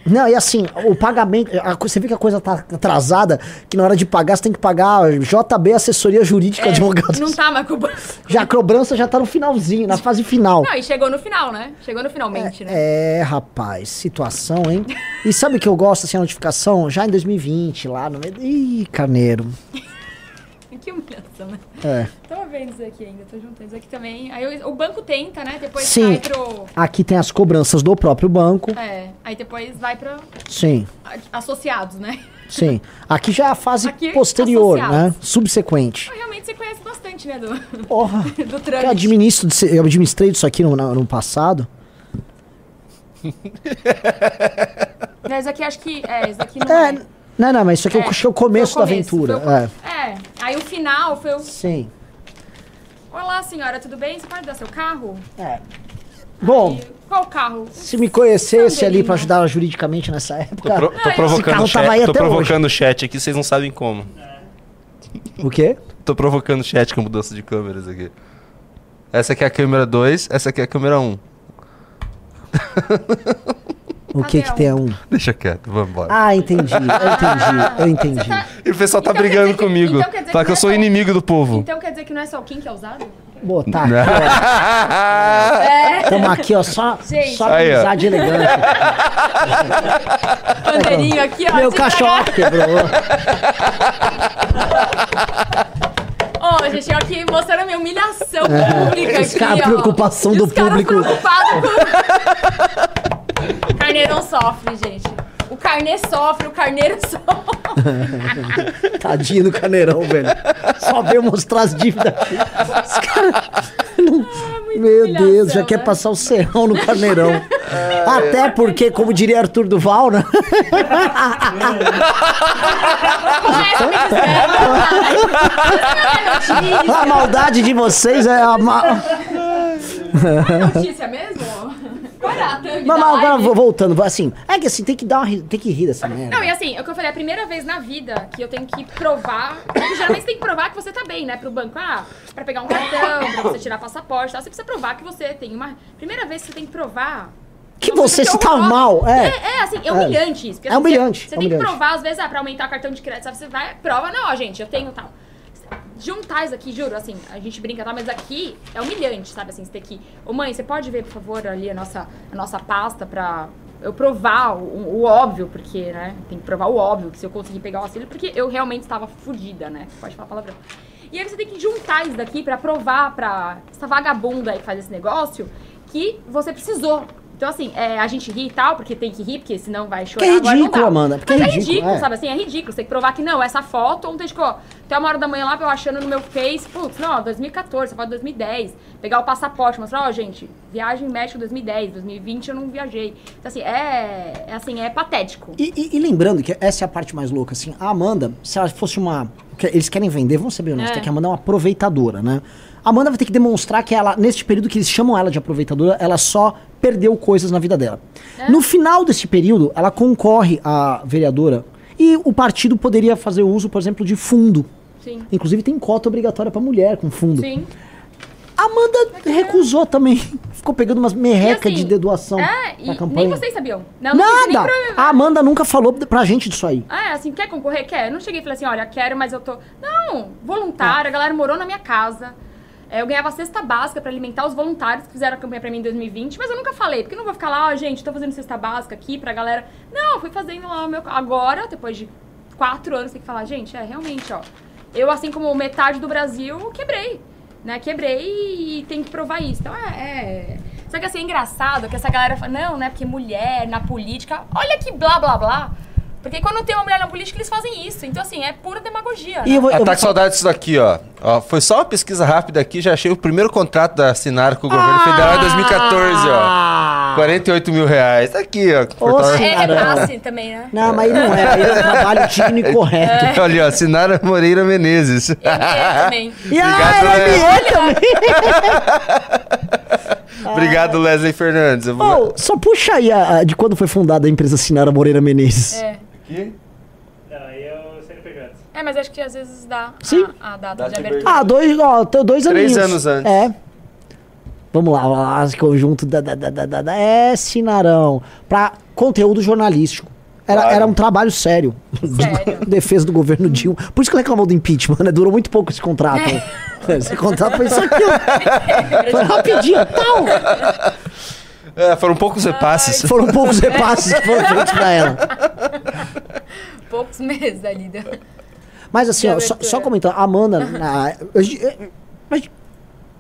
Não, e assim, o pagamento. a você vê que a coisa tá atrasada, que na hora de pagar você tem que pagar JB, assessoria jurídica, É, advogados. Não tá mais com o Já a cobrança já tá no finalzinho, na fase final. Não, e chegou no final, né? Chegou no finalmente, né? É, rapaz, situação, hein? E sabe o que eu gosto, assim, a notificação? Já em 2020, lá no meio. Ih, carneiro. Que humilhação, né? É. Tô vendo isso aqui ainda, tô juntando isso aqui também. Aí o, o banco tenta, né? Depois Sim. vai pro. Aqui tem as cobranças do próprio banco. É, aí depois vai pra Sim, associados, né? sim. Aqui já é a fase Aqui, posterior, associados. né? Subsequente. Mas realmente você conhece bastante, né? Do, Porra. do Eu, trâmite. administro, eu administrei isso aqui no, no passado. Mas aqui acho que. É, isso aqui não É, é. Não, não, mas isso aqui é, o- acho que é o começo da o começo, aventura. foi o É, É, aí o final foi o. sim. Olá, senhora, tudo bem? Você pode dar seu carro? É. Bom, Qual carro? se me conhecesse ali pra ajudar juridicamente nessa Tô, época. pro- tô Não, esse provocando carro o tava chat, aí tô até provocando o chat aqui, vocês não sabem como. O quê? Tô provocando o chat com mudança de câmeras aqui. Essa aqui é a câmera 2, essa aqui é a câmera 1. O que que tem a um? Deixa quieto, vamos embora. Ah, entendi, eu entendi, eu entendi. E o pessoal tá Então brigando que- comigo. então quer dizer Fala que que eu é sou só- inimigo do povo. Então quer dizer que não é só o Kim que é usado? Botar aqui, ó. É. Tamo aqui, ó, só, Gente. só Aí, ó. amizade elegante. Bandeirinho aqui, ó. Meu de cachorro quebrou. Ó, gente, eu aqui mostrando a minha humilhação pública Os aqui, caras, ó. preocupação do os caras público. preocupados com... Carneiro não sofre, gente. O carnê sofre, o carneiro sofre. Tadinho do Caneirão, velho. Só veio mostrar as dívidas. Os caras. Não- Meu Deus, já humilhação, quer né? passar o serrão no Carneirão. Até porque, como diria Arthur Duval, né? A maldade de vocês é a. Ma... Notícia mesmo? Não, agora voltando. Assim, é que assim, tem que dar uma. Tem que rir dessa merda. Não, e assim, é o que eu falei, a primeira vez na vida que eu tenho que provar. Porque geralmente você tem que provar que você tá bem, né? Pro banco. Ah, pra pegar um cartão, pra você tirar passaporte e tal. Você precisa provar que você tem uma. Primeira vez que você tem que provar. Que você se tá mal, é. É, é, assim, é É. humilhante isso. porque, É assim, humilhante, Você, você é tem que humilhante. provar, às vezes, ah, pra aumentar o cartão de crédito, sabe? Você vai, prova, não, ó, gente, eu tenho tal. Juntar isso aqui, juro, assim, a gente brinca, tá? Mas aqui é humilhante, sabe? Assim, você ter que. Ô mãe, você pode ver, por favor, ali a nossa, a nossa pasta pra eu provar o, o óbvio, porque, né? Tem que provar o óbvio, que se eu conseguir pegar o auxílio, porque eu realmente estava fodida, né? Pode falar palavrão. E aí você tem que juntar isso daqui pra provar pra essa vagabunda aí que faz esse negócio que você precisou. Então, assim, é, a gente ri e tal, porque tem que rir, porque senão vai chorar. Que é agora não ridículo, dá. Amanda, porque Mas é é ridículo, é. sabe assim? É ridículo. Você tem que provar que não, essa foto, ontem ficou até uma hora da manhã lá, eu achando no meu Face, putz, não, ó, 2014, essa foto é 2010. Pegar o passaporte, mostrar, ó, gente, viagem México 2010, 2020 eu não viajei. Então, assim, é, é assim, é patético. E, e- e lembrando que essa é a parte mais louca, assim, a Amanda, se ela fosse uma. Eles querem vender, vamos ser bem honestos, É. que a Amanda é uma aproveitadora, né? A Amanda vai ter que demonstrar que ela, neste período que eles chamam ela de aproveitadora, ela só perdeu coisas na vida dela. É. No final desse período, ela concorre a vereadora e o partido poderia fazer uso, por exemplo, de fundo. Sim. Inclusive tem cota obrigatória pra mulher com fundo. Sim. A Amanda recusou também. Ficou pegando umas merrecas E assim, de dedoação É, na e campanha. nem vocês sabiam. Não, não Nada! pro- A Amanda nunca falou pra gente disso aí. Ah, é, assim, quer concorrer? Quer? Eu não cheguei e falei assim, olha, quero, mas eu tô... Não, voluntária, a galera morou na minha casa. É, eu ganhava cesta básica pra alimentar os voluntários que fizeram a campanha pra mim em 2020, mas eu nunca falei, porque eu não vou ficar lá, ó, gente, tô fazendo cesta básica aqui pra galera. Não, fui fazendo lá o meu... Agora, depois de quatro anos, tem que falar, gente, é, realmente, ó, eu, assim como metade do Brasil, quebrei, né? Quebrei e tem que provar isso. Então, é... é... Só que assim, é engraçado que essa galera fala, não, né, porque mulher na política, olha que blá, blá, blá. Porque quando tem uma mulher na política, eles fazem isso. Então, assim, é pura demagogia. E né? eu vou- Ah, tá com saudade disso daqui, ó. Ó, Foi só uma pesquisa rápida aqui, já achei o primeiro contrato da Sinara com o governo federal em 2014, ó. 48 mil reais. Tá aqui, ó. Portal- É, é Sinara. passe também, né? Não, mas aí não é. Aí é um trabalho digno e correto. Olha, ó, Sinara Moreira Menezes. É também. E a LME também. Obrigado, Leslie Fernandes. Eu vou- Ô, só puxa aí a, a- de quando foi fundada a empresa Sinara Moreira Menezes. É. Aqui? Não, aí é o CNPJ. É, mas acho que às vezes dá Sim. A, a data Data de abertura. Ah, dois, ó, tem dois Três aninhos. anos antes. É. Vamos lá, lá, conjunto da, da, da, da, da, é Sinarão. Pra conteúdo jornalístico. Era, Claro. era um trabalho sério. Sério. Defesa do governo Dilma. Por isso que ele reclamou do impeachment, né? Durou muito pouco esse contrato. Esse contrato foi isso aqui, ó. Foi rapidinho, tal. É, foram poucos repasses. Foram poucos repasses que foram feitos pra ela. Poucos meses ali. Deu. Mas assim, ó, só, só comentando, a Amanda. na- a, gente, é, a gente-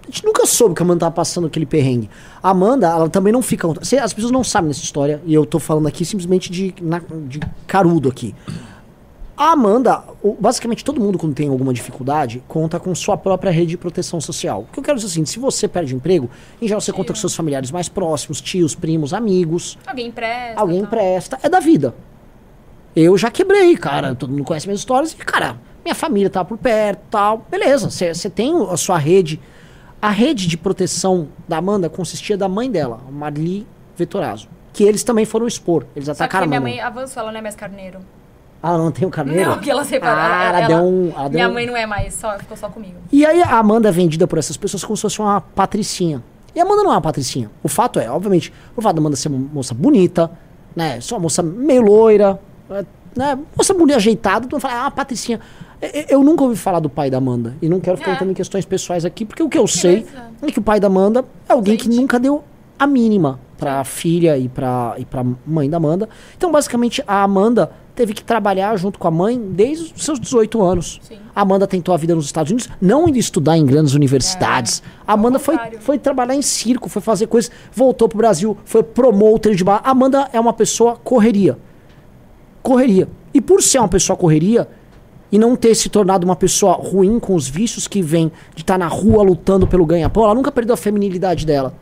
a gente nunca soube que a Amanda tava passando aquele perrengue. A Amanda, ela também não fica. As pessoas não sabem dessa história, e eu tô falando aqui simplesmente de, na- de carudo aqui. A Amanda, basicamente todo mundo quando tem alguma dificuldade, conta com sua própria rede de proteção social. O que eu quero dizer assim, se você perde emprego, em geral você conta com seus familiares mais próximos, tios, primos, amigos. Alguém empresta. Alguém tal. empresta. É da vida. Eu já quebrei, cara. Todo mundo conhece minhas histórias. E, cara, minha família tá por perto tal. Beleza, você tem a sua rede. A rede de proteção da Amanda consistia da mãe dela, Marli Vetorazzo. Que eles também foram expor. Eles Só que atacaram a minha Amanda. mãe avançou, ela não é mais carneiro. Ah, ela não tem o carneiro? Não, porque ela separou. Ah, ela, ela deu um- ela deu minha um- mãe não é mais, só, ficou só comigo. E aí a Amanda é vendida por essas pessoas como se fosse uma patricinha. E a Amanda não é uma patricinha. O fato é, obviamente, o fato da Amanda ser uma moça bonita, né? Só uma moça meio loira, é, né? Moça bonita, ajeitada, tu fala, ah, uma patricinha. Eu nunca ouvi falar do pai da Amanda. E não quero ficar É. entrando em questões pessoais aqui, porque o que eu sei Beleza. é que o pai da Amanda é alguém que nunca deu a mínima pra filha e pra, e pra mãe da Amanda. Então, basicamente, a Amanda teve que trabalhar junto com a mãe desde os seus 18 anos. Sim. Amanda tentou a vida nos Estados Unidos, não indo estudar em grandes universidades. a Amanda foi, foi trabalhar em circo, foi fazer coisas, voltou pro Brasil, foi promoter de bar. Amanda é uma pessoa correria. Correria. E por ser uma pessoa correria e não ter se tornado uma pessoa ruim com os vícios que vem de estar na rua lutando pelo ganha-pão, ela nunca perdeu a feminilidade dela.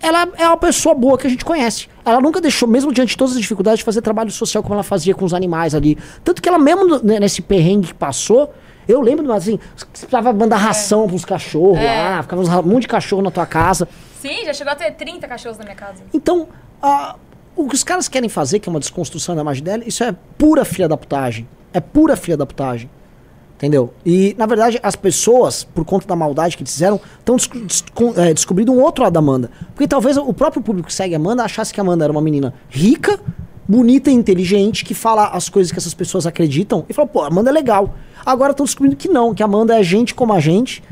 Ela é uma pessoa boa que a gente conhece. Ela nunca deixou, mesmo diante de todas as dificuldades, de fazer trabalho social como ela fazia com os animais ali. Tanto que ela, mesmo né, nesse perrengue que passou, eu lembro, mas assim, você precisava mandar ração pros cachorros É. lá, ficava um monte de cachorro na tua casa. Sim, já chegou a ter 30 cachorros na minha casa. Então, ah, o que os caras querem fazer, que é uma desconstrução da imagem dela, isso é pura filha da putagem. É pura filha da putagem. Entendeu? E, na verdade, as pessoas, por conta da maldade que eles fizeram, estão descobrindo um outro lado da Amanda. Porque talvez o próprio público que segue a Amanda achasse que a Amanda era uma menina rica, bonita e inteligente, que fala as coisas que essas pessoas acreditam, e fala, pô, a Amanda é legal. Agora estão descobrindo que não, que a Amanda é gente como a gente,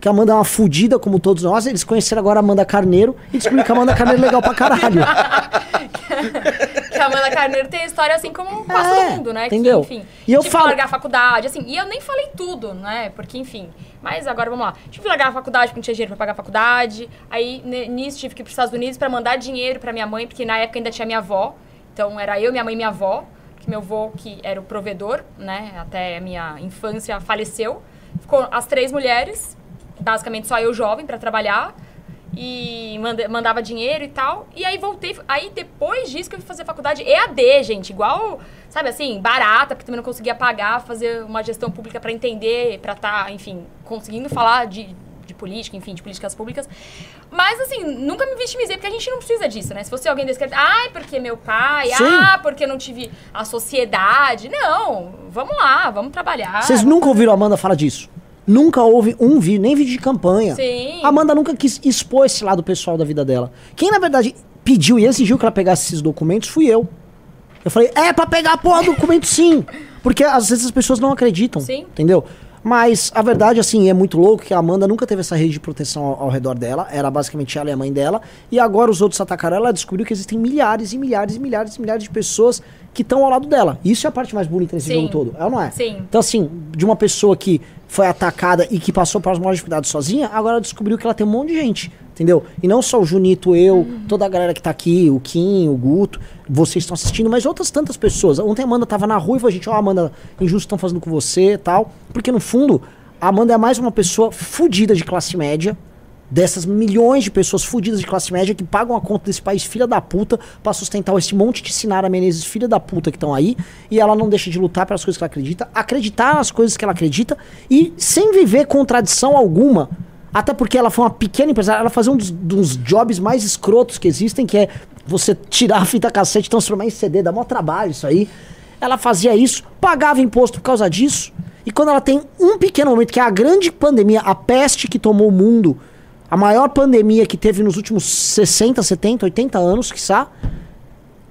que a Amanda é uma fudida como todos nós. Eles conheceram agora a Amanda Carneiro e descobriram que a Amanda Carneiro é legal pra caralho. que a Amanda Carneiro tem história assim como quase É, todo mundo, né? entendeu? Que, enfim, E eu tive falo- que largar a faculdade, assim, e eu nem falei tudo, né? Porque, enfim. Mas agora vamos lá. Tive que largar a faculdade porque não tinha dinheiro pra pagar a faculdade. Aí, nisso, tive que ir pros Estados Unidos pra mandar dinheiro pra minha mãe, porque na época ainda tinha minha avó. Então era eu, minha mãe e minha avó. Que meu avô, que era o provedor, né? Até a minha infância, faleceu. Ficou as três mulheres, basicamente só eu jovem pra trabalhar e manda- mandava dinheiro e tal. E aí voltei. Aí depois disso que eu fui fazer faculdade EAD, gente, igual, sabe assim, barata, porque também não conseguia pagar, fazer uma gestão pública pra entender, pra estar, enfim, conseguindo falar de, de política, enfim, de políticas públicas. Mas assim, nunca me vitimizei, porque a gente não precisa disso, né? Se fosse alguém desse que ai, porque meu pai, Sim. ah, porque não tive a sociedade. Não, vamos lá, vamos trabalhar. Vocês nunca ouviram a Amanda falar disso? Nunca houve um vídeo, nem vídeo de campanha. Sim. A Amanda nunca quis expor esse lado pessoal da vida dela. Quem, na verdade, pediu e exigiu que ela pegasse esses documentos fui eu. Eu falei, é pra pegar a porra do documento sim. Porque às vezes as pessoas não acreditam. Sim. Entendeu? Mas a verdade, assim, é muito louco que a Amanda nunca teve essa rede de proteção ao, ao redor dela. Era basicamente ela e a mãe dela. E agora os outros atacaram ela. Ela descobriu que existem milhares e milhares e milhares e milhares de pessoas que estão ao lado dela. Isso é a parte mais bonita nesse Sim. jogo todo. É ou não é? Sim. Então, assim, de uma pessoa que foi atacada e que passou pelas maiores dificuldades sozinha, agora ela descobriu que ela tem um monte de gente, entendeu? E não só o Junito, eu, toda a galera que tá aqui, o Kim, o Guto, vocês estão assistindo, mas outras tantas pessoas. Ontem a Amanda tava na rua e falou, gente, ó, Amanda, injusto estão fazendo com você e tal. Porque no fundo, a Amanda é mais uma pessoa fudida de classe média, dessas milhões de pessoas fudidas de classe média que pagam a conta desse país filha da puta pra sustentar esse monte de Sinara Menezes filha da puta que estão aí e ela não deixa de lutar pelas coisas que ela acredita, acreditar nas coisas que ela acredita e sem viver contradição alguma. Até porque ela foi uma pequena empresária, ela fazia um dos, dos jobs mais escrotos que existem, que é você tirar a fita cassete e transformar em CD, dá maior trabalho isso aí. Ela fazia isso, pagava imposto por causa disso. E quando ela tem um pequeno momento, que é a grande pandemia, a peste que tomou o mundo, a maior pandemia que teve nos últimos 60, 70, 80 anos, quiçá,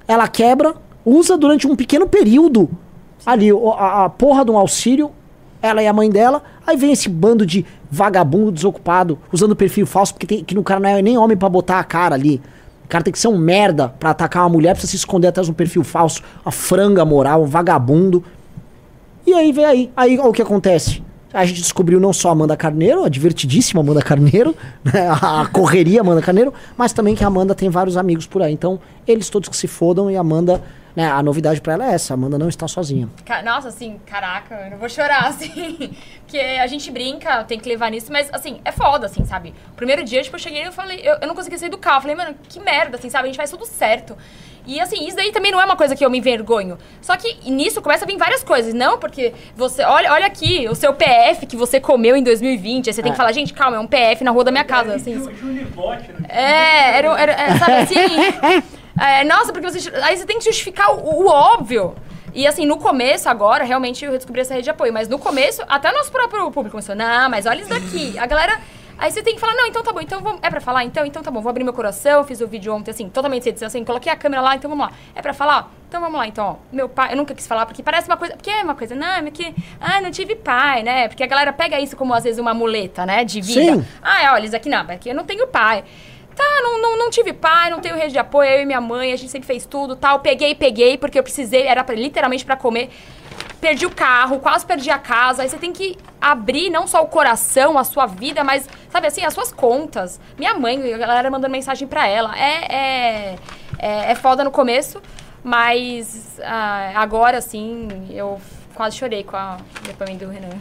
ela quebra, usa durante um pequeno período ali a, a porra de um auxílio, ela e a mãe dela, aí vem esse bando de vagabundo desocupado, usando perfil falso, porque tem, que no cara não é nem homem pra botar a cara ali. O cara tem que ser um merda pra atacar uma mulher, precisa se esconder atrás de um perfil falso, uma franga moral, um vagabundo. E aí vem aí. Aí ó, o que acontece? A gente descobriu não só a Amanda Carneiro, a divertidíssima Amanda Carneiro, né, a correria Amanda Carneiro, mas também que a Amanda tem vários amigos por aí. Então, eles todos que se fodam e a Amanda, né, a novidade pra ela é essa, a Amanda não está sozinha. Nossa, assim, caraca, eu não vou chorar, assim. Porque a gente brinca, tem que levar nisso, mas, assim, é foda, assim, sabe? Primeiro dia, tipo, eu cheguei e eu falei, eu, eu não conseguia sair do carro. Falei, mano, que merda, assim, sabe? A gente faz tudo certo. E, assim, isso daí também não é uma coisa que eu me envergonho. Só que nisso começa a vir várias coisas. Não, porque você, olha, olha aqui, o seu PF que você comeu em 2020. Aí você tem que É. falar, gente, calma, é um PF na rua da minha casa, assim. Junibote, né? É, era, era, é, sabe assim? é, nossa, porque você. Aí você tem que justificar o, o óbvio. E assim, no começo, agora, realmente eu descobri essa rede de apoio. Mas no começo, até o nosso próprio público começou, não, mas olha isso daqui. A galera. Aí você tem que falar, não, então tá bom, então vamos. É pra falar? Então, então tá bom, vou abrir meu coração, fiz o vídeo ontem, assim, totalmente sem edição, assim, coloquei a câmera lá, então vamos lá. É pra falar? Então vamos lá, então, ó. Meu pai, eu nunca quis falar, porque parece uma coisa. Porque é uma coisa, não, é que. Ah, não tive pai, né? Porque a galera pega isso como, às vezes, uma muleta, né? De vida. Sim. Ah, é, olha, isso aqui não, aqui eu não tenho pai. Tá, não, não, não tive pai, não tenho rede de apoio, eu e minha mãe, a gente sempre fez tudo, tal. Peguei, peguei, porque eu precisei, era pra, literalmente pra comer. Perdi o carro, quase perdi a casa. Aí você tem que abrir não só o coração, a sua vida, mas, sabe assim, as suas contas. Minha mãe, a galera mandando mensagem pra ela. É, é, é, é foda no começo, mas ah, agora, assim, eu quase chorei com a o depoimento do Renan.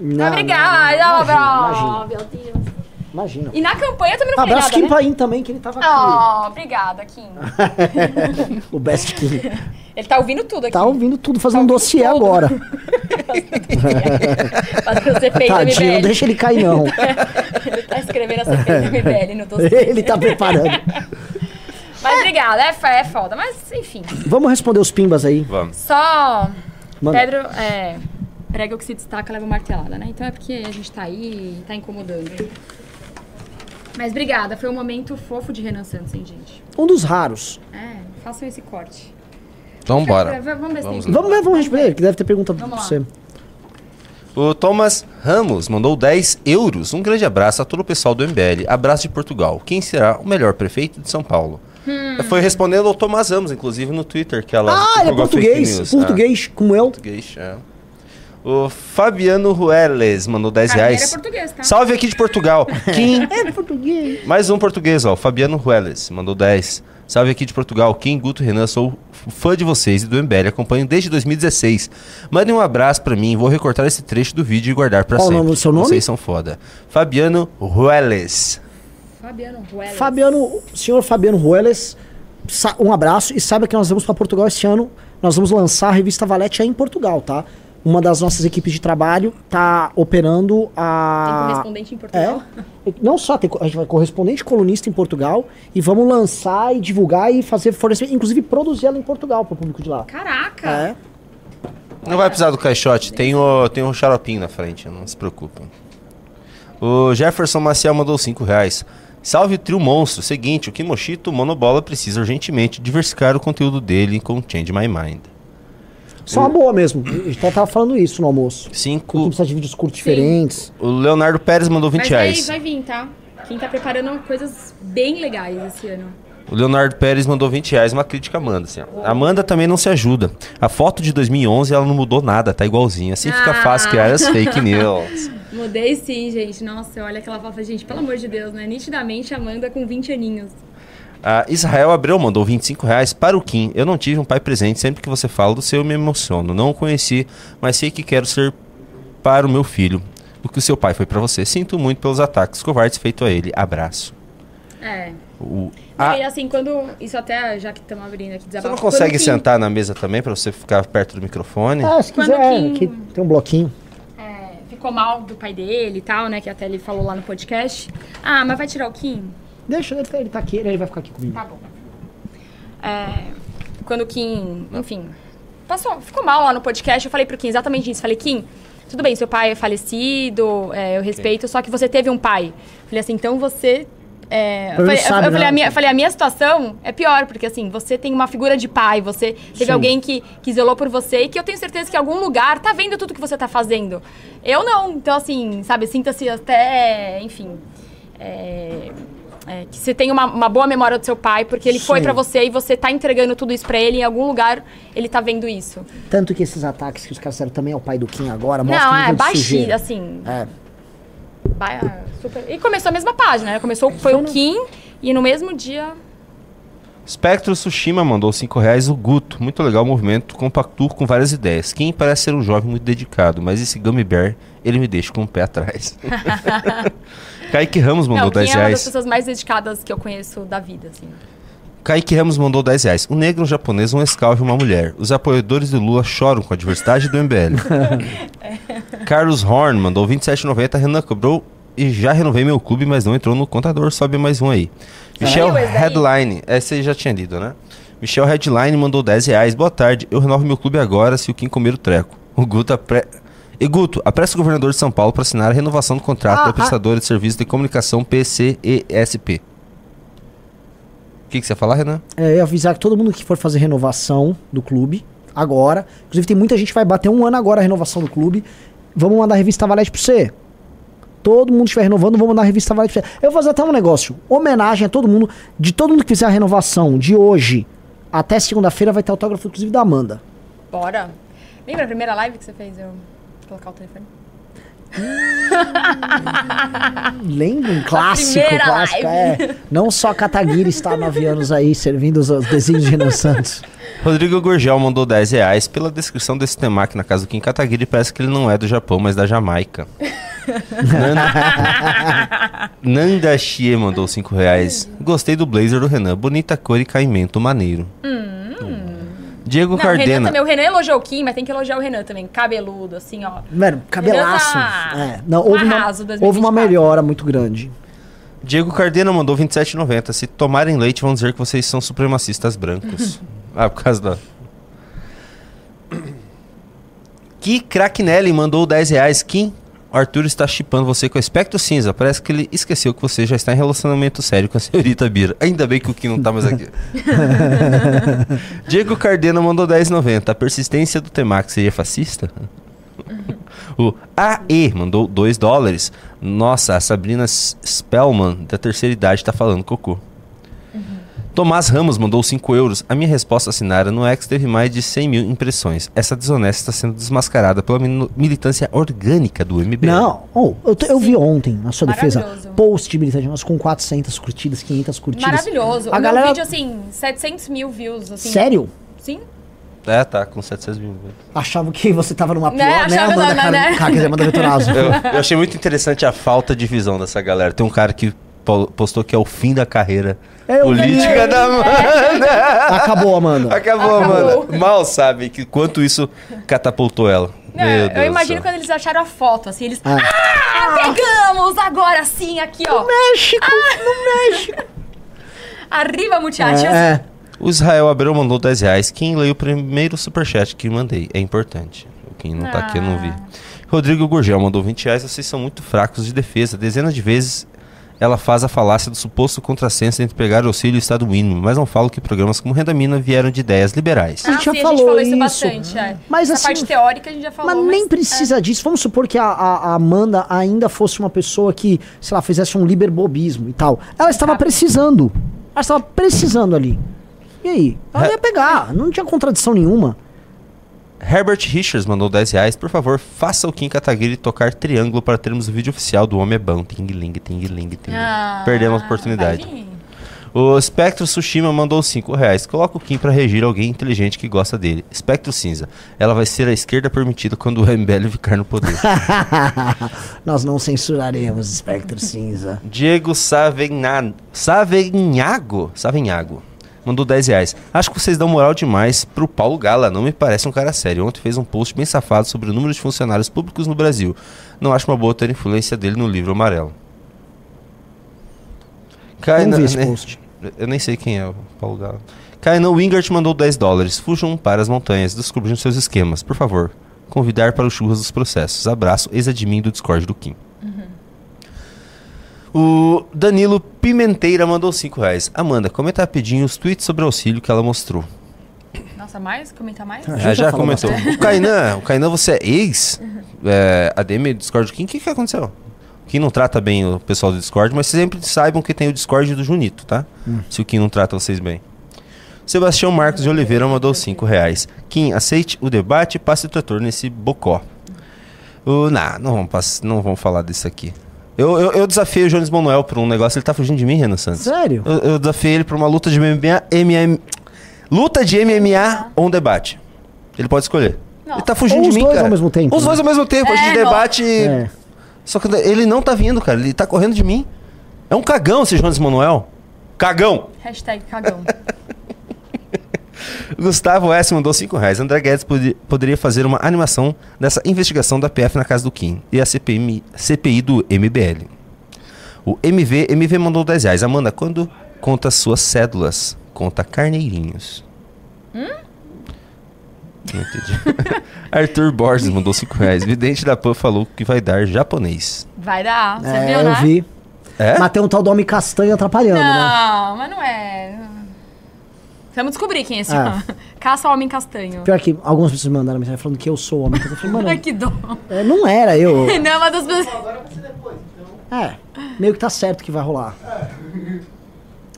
Não, Obrigada, não, não, não, oh, meu Deus. Imagina. E na campanha eu também não falei Abraço nada, Kim né? Paim também, que ele tava aqui. Oh, obrigada, Kim. o Best Kim. Ele tá ouvindo tudo aqui. Tá ouvindo tudo, fazendo um dossiê agora. Fazendo CPI da Tadinho, não deixa ele cair, não. ele tá escrevendo a CPI MBL no dossiê. ele tá preparando. Mas obrigada, é, fo- é foda. Mas, enfim. Vamos responder os pimbas aí. Vamos. Só. Manda. Pedro, é. Prega o que se destaca, leva martelada, né? Então é porque a gente tá aí e tá incomodando. Mas obrigada, foi um momento fofo de Renan Santos, hein, gente? Um dos raros. É, façam esse corte. Então bora. Vamos ver se tem Vamos. Vamos ver, vamos responder, que deve ter pergunta pra Vamos lá. você. O Thomas Ramos mandou 10 euros. Um grande abraço a todo o pessoal do MBL. Abraço de Portugal. Quem será o melhor prefeito de São Paulo? Hum. Foi respondendo ao Thomas Ramos, inclusive, no Twitter, que ela Ah, ele é português. news. Português, como eu. Ah, português, é. O Fabiano Rueles mandou 10 Cara, ele reais. é português, tá? Salve aqui de Portugal. Kim, É português. mais um português, ó. o Fabiano Rueles mandou 10. Salve aqui de Portugal. Kim, Guto, Renan, sou fã de vocês e do MBL. Acompanho desde 2016. Mandem um abraço pra mim. Vou recortar esse trecho do vídeo e guardar pra Qual o sempre. nome do seu nome? Vocês são foda. Fabiano Rueles. Fabiano Ruelas. Fabiano, senhor Fabiano Ruelas, sa- um abraço e saiba que nós vamos para Portugal esse ano. Nós vamos lançar a revista Valete aí em Portugal, tá? Uma das nossas equipes de trabalho tá operando Tem a. correspondente em Portugal? É. Não só, tem, a gente vai correspondente colunista em Portugal e vamos lançar e divulgar e fazer fornecer, inclusive produzir ela em Portugal para o público de lá. Caraca! É. Não vai precisar do caixote, tem o, tem um xaropinho na frente, não se preocupa. O Jefferson Maciel mandou 5 reais. Salve o trio monstro. Seguinte, o Kimoshito Monobola precisa urgentemente diversificar o conteúdo dele com Change My Mind. Só uma boa mesmo. A gente tava falando isso no almoço. 5. Precisa de vídeos curtos diferentes. O Leonardo Pérez mandou 20 Mas vai, reais. vai vir, tá? Quem tá preparando coisas bem legais esse ano. O Leonardo Pérez mandou 20 reais, uma crítica a Amanda. Assim, Amanda também não se ajuda. A foto de 2011 ela não mudou nada, tá igualzinha. Assim fica Ah. fácil criar as fake news. Mudei sim, gente. Nossa, olha aquela foto, gente, pelo amor de Deus, né? Nitidamente Amanda com 20 aninhos. A Israel Abreu mandou 25 reais para o Kim. Eu não tive um pai presente. Sempre que você fala do seu, eu me emociono. Não o conheci, mas sei que quero ser para o meu filho. O que o seu pai foi para você. Sinto muito pelos ataques covardes feitos a ele. Abraço. É. O- Não, Ah, E assim, quando. Isso até, já que estamos abrindo aqui você desabafo. não consegue quando Kim- sentar na mesa também para você ficar perto do microfone? Ah, se Quando quiser, Kim- aqui tem um bloquinho. é, ficou mal do pai dele e tal, né? Que até ele falou lá no podcast. Ah, mas vai tirar o Kim? Deixa ele, ele tá aqui, ele vai ficar aqui comigo. Tá bom. É, quando o Kim, enfim, passou, ficou mal lá no podcast, eu falei pro Kim exatamente isso. Falei, Kim, tudo bem, seu pai é falecido, é, eu respeito, só que você teve um pai. Falei assim, então você. é, eu falei, sabe, eu falei, né? a minha, eu falei, a minha situação é pior, porque assim, você tem uma figura de pai, você teve Sim. alguém que, que zelou por você e que eu tenho certeza que em algum lugar tá vendo tudo que você tá fazendo. Eu não, então assim, sabe, sinta-se até, enfim. é, é, que você tem uma, uma boa memória do seu pai, porque ele foi Sim. pra você e você tá entregando tudo isso pra ele, em algum lugar ele tá vendo isso. Tanto que esses ataques que os caras fizeram também ao pai do Kim agora mostram Não, é baixinho, assim. É. ba- super- E começou a mesma página, né? Começou, foi o Kim e no mesmo dia. Spectro Tsushima mandou 5 reais. O Guto, muito legal o movimento, compactua com várias ideias. Kim parece ser um jovem muito dedicado, mas esse Gummy Bear, ele me deixa com o pé atrás. Kaique Ramos mandou Não, Kim 10 é uma das reais. pessoas mais dedicadas que eu conheço da vida, assim. Kaique Ramos mandou 10 reais. Um negro, um japonês, um escalvo e uma mulher. Os apoiadores do Lula choram com a diversidade do MBL. Carlos Horn mandou 27,90. Renan cobrou e já renovei meu clube, mas não entrou no contador. Sobe mais um aí. Michel esse daí? Headline. Essa aí já tinha lido, né? Michel Headline mandou 10 reais. Boa tarde. Eu renovo meu clube agora se o Kim comer o treco. O Guto apre... E Guto, apressa o governador de São Paulo para assinar a renovação do contrato Ah, da ah. prestadora de serviço de comunicação PCESP. O que, que você ia falar, Renan? É, eu ia avisar que todo mundo que for fazer renovação do clube, agora. Inclusive, tem muita gente que vai bater um ano agora a renovação do clube. Vamos mandar a revista Valete pra você. Todo mundo que estiver renovando, vamos mandar a revista Valete pra você. Eu vou fazer até um negócio. Homenagem a todo mundo. De todo mundo que fizer a renovação de hoje até segunda-feira, vai ter autógrafo, inclusive, da Amanda. Bora. Lembra a primeira live que você fez? Eu colocar o telefone? Lembra? Um clássico, clássico. É. Não só a Kataguiri está há nove anos aí servindo os, os desenhos de Renan Santos. Rodrigo Gurgel mandou 10 reais. Pela descrição desse temaki na casa do Kim Kataguiri, parece que ele não é do Japão, mas da Jamaica. Nanda, Nanda Shie mandou 5 reais. Gostei do blazer do Renan. Bonita cor e caimento maneiro. Diego. Não, o Renan Cardena. também. O Renan elogiou o Kim, mas tem que elogiar o Renan também. Cabeludo, assim, ó. Mano, cabelaço. Tá É. Não, um houve, uma, arraso houve uma 2024. melhora muito grande. Diego Cardena mandou 27,90. Se tomarem leite, vão dizer que vocês são supremacistas brancos. ah, por causa da. Ki Cracknelli mandou 10 reais. Kim, Arthur está chipando você com o Espectro Cinza. Parece que ele esqueceu que você já está em relacionamento sério com a senhorita Bira. Ainda bem que o Kim não tá mais aqui. Diego Cardeno mandou 10,90. A persistência do Temax seria fascista? O AE mandou 2 dólares. Nossa, a Sabrina Spellman, da terceira idade, tá falando cocô. Tomás Ramos mandou 5 euros. A minha resposta assinada no X teve mais de 100 mil impressões. Essa desonesta está sendo desmascarada pela militância orgânica do MBL. Não, oh, eu, eu vi ontem, na sua defesa, post de militante mas com 400 curtidas, 500 curtidas. Maravilhoso. A o galera... meu vídeo, assim, 700 mil views. Assim. Sério? Sim. É, tá, com 700 mil. Achavam que você tava numa pior, Né, né, achava Amanda? não, Cara, né? cara, quer dizer, Amanda Vitorazzo. Eu, eu achei muito interessante a falta de visão dessa galera. Tem um cara que postou que é o fim da carreira Eu política da Amanda. Acabou, Amanda. Acabou, Acabou. Amanda. Mal sabe que quanto isso catapultou ela. Não, Meu eu imagino quando eles acharam a foto, assim, eles. Ah. Ah, pegamos agora sim, aqui, ó. México, no México. Arriba, muchachos. É, O Israel Abreu mandou 10 reais. Quem leu o primeiro superchat que mandei? É importante. Quem não tá aqui eu não vi. Rodrigo Gurgel mandou 20 reais. Vocês são muito fracos de defesa. Dezenas de vezes ela faz a falácia do suposto contrassenso entre pegar auxílio e Estado mínimo, mas não fala que programas como Renda Mina vieram de ideias liberais. A gente já sim, falou a gente falou isso, isso. bastante. É. Mas Essa assim, parte teórica a gente já falou. Mas nem precisa disso. Vamos supor que a, a- a Amanda ainda fosse uma pessoa que, sei lá, fizesse um liberbobismo e tal. Ela estava precisando. Ela estava precisando ali. E aí? Ela ia pegar. Não tinha contradição nenhuma. Herbert Richards mandou 10 reais. Por favor, faça o Kim Kataguiri tocar triângulo para termos o vídeo oficial do Homem é Bom. Ting ling, ting ling, ting. Ah, Perdemos a oportunidade. O Spectro Tsushima mandou 5 reais. Coloca o Kim pra regir alguém inteligente que gosta dele. Spectro Cinza. Ela vai ser a esquerda permitida quando o MBL ficar no poder. Nós não censuraremos Espectro Cinza. Diego Savegna... Savenhago? Savenhago. Mandou 10 reais. Acho que vocês dão moral demais pro Paulo Gala. Não me parece um cara sério. Ontem fez um post bem safado sobre o número de funcionários públicos no Brasil. Não acho uma boa ter influência dele no livro amarelo. Não vi esse né? post. Eu nem sei quem é o Paulo Gala. Kainan Wingert mandou 10 dólares. Fujam para as montanhas, descobrindo seus esquemas. Por favor, convidar para os churras dos processos. Abraço, ex-admin do Discord do Kim. O Danilo Pimenteira mandou 5 reais. Amanda, comenta rapidinho os tweets sobre auxílio que ela mostrou. Nossa, mais? Comentar mais? Ah, já comentou. O Kainan, o Kainan, você é ex é, ADM do Discord Kim? O que, que aconteceu? O Kim não trata bem o pessoal do Discord, mas sempre saibam que tem o Discord do Junito, tá? Se o Kim não trata vocês bem. Sebastião Marcos de Oliveira mandou 5 reais. Kim, aceite o debate e passe o trator nesse bocó. O, nah, não vamos, pass- não vamos falar disso aqui. Eu, eu, eu desafiei o Jones Manuel por um negócio, ele tá fugindo de mim, Renan Santos. Sério? Eu, eu desafiei ele por uma luta de MMA, MMA luta de MMA ou um debate. Ele pode escolher. Ele tá fugindo Ou de os mim, dois cara. ao mesmo tempo, Os né? dois ao mesmo tempo, a gente É, debate. É. Só que ele não tá vindo, cara. Ele tá correndo de mim. É um cagão esse Jones Manuel. Cagão! Hashtag cagão. Gustavo S. mandou 5 reais. André Guedes pode- poderia fazer uma animação dessa investigação da PF na casa do Kim e a CPM, CPI do MBL. O MV, MV mandou 10 reais. Amanda, quando conta suas cédulas, conta carneirinhos. Hum? Não entendi. Arthur Borges mandou 5 reais. Vidente da PAN falou que vai dar japonês. Vai dar, você É, viu, eu né? vi. É? Mas tem um tal do homem castanho atrapalhando, né? Não, mas não é. Vamos descobrir quem é esse Ah. homem. Caça homem castanho. Pior que algumas pessoas me mandaram mensagem falando que eu sou o homem castanho. Eu falei, mano, que dó. é, não era eu. Não, é uma das pessoas. É, meio que tá certo que vai rolar.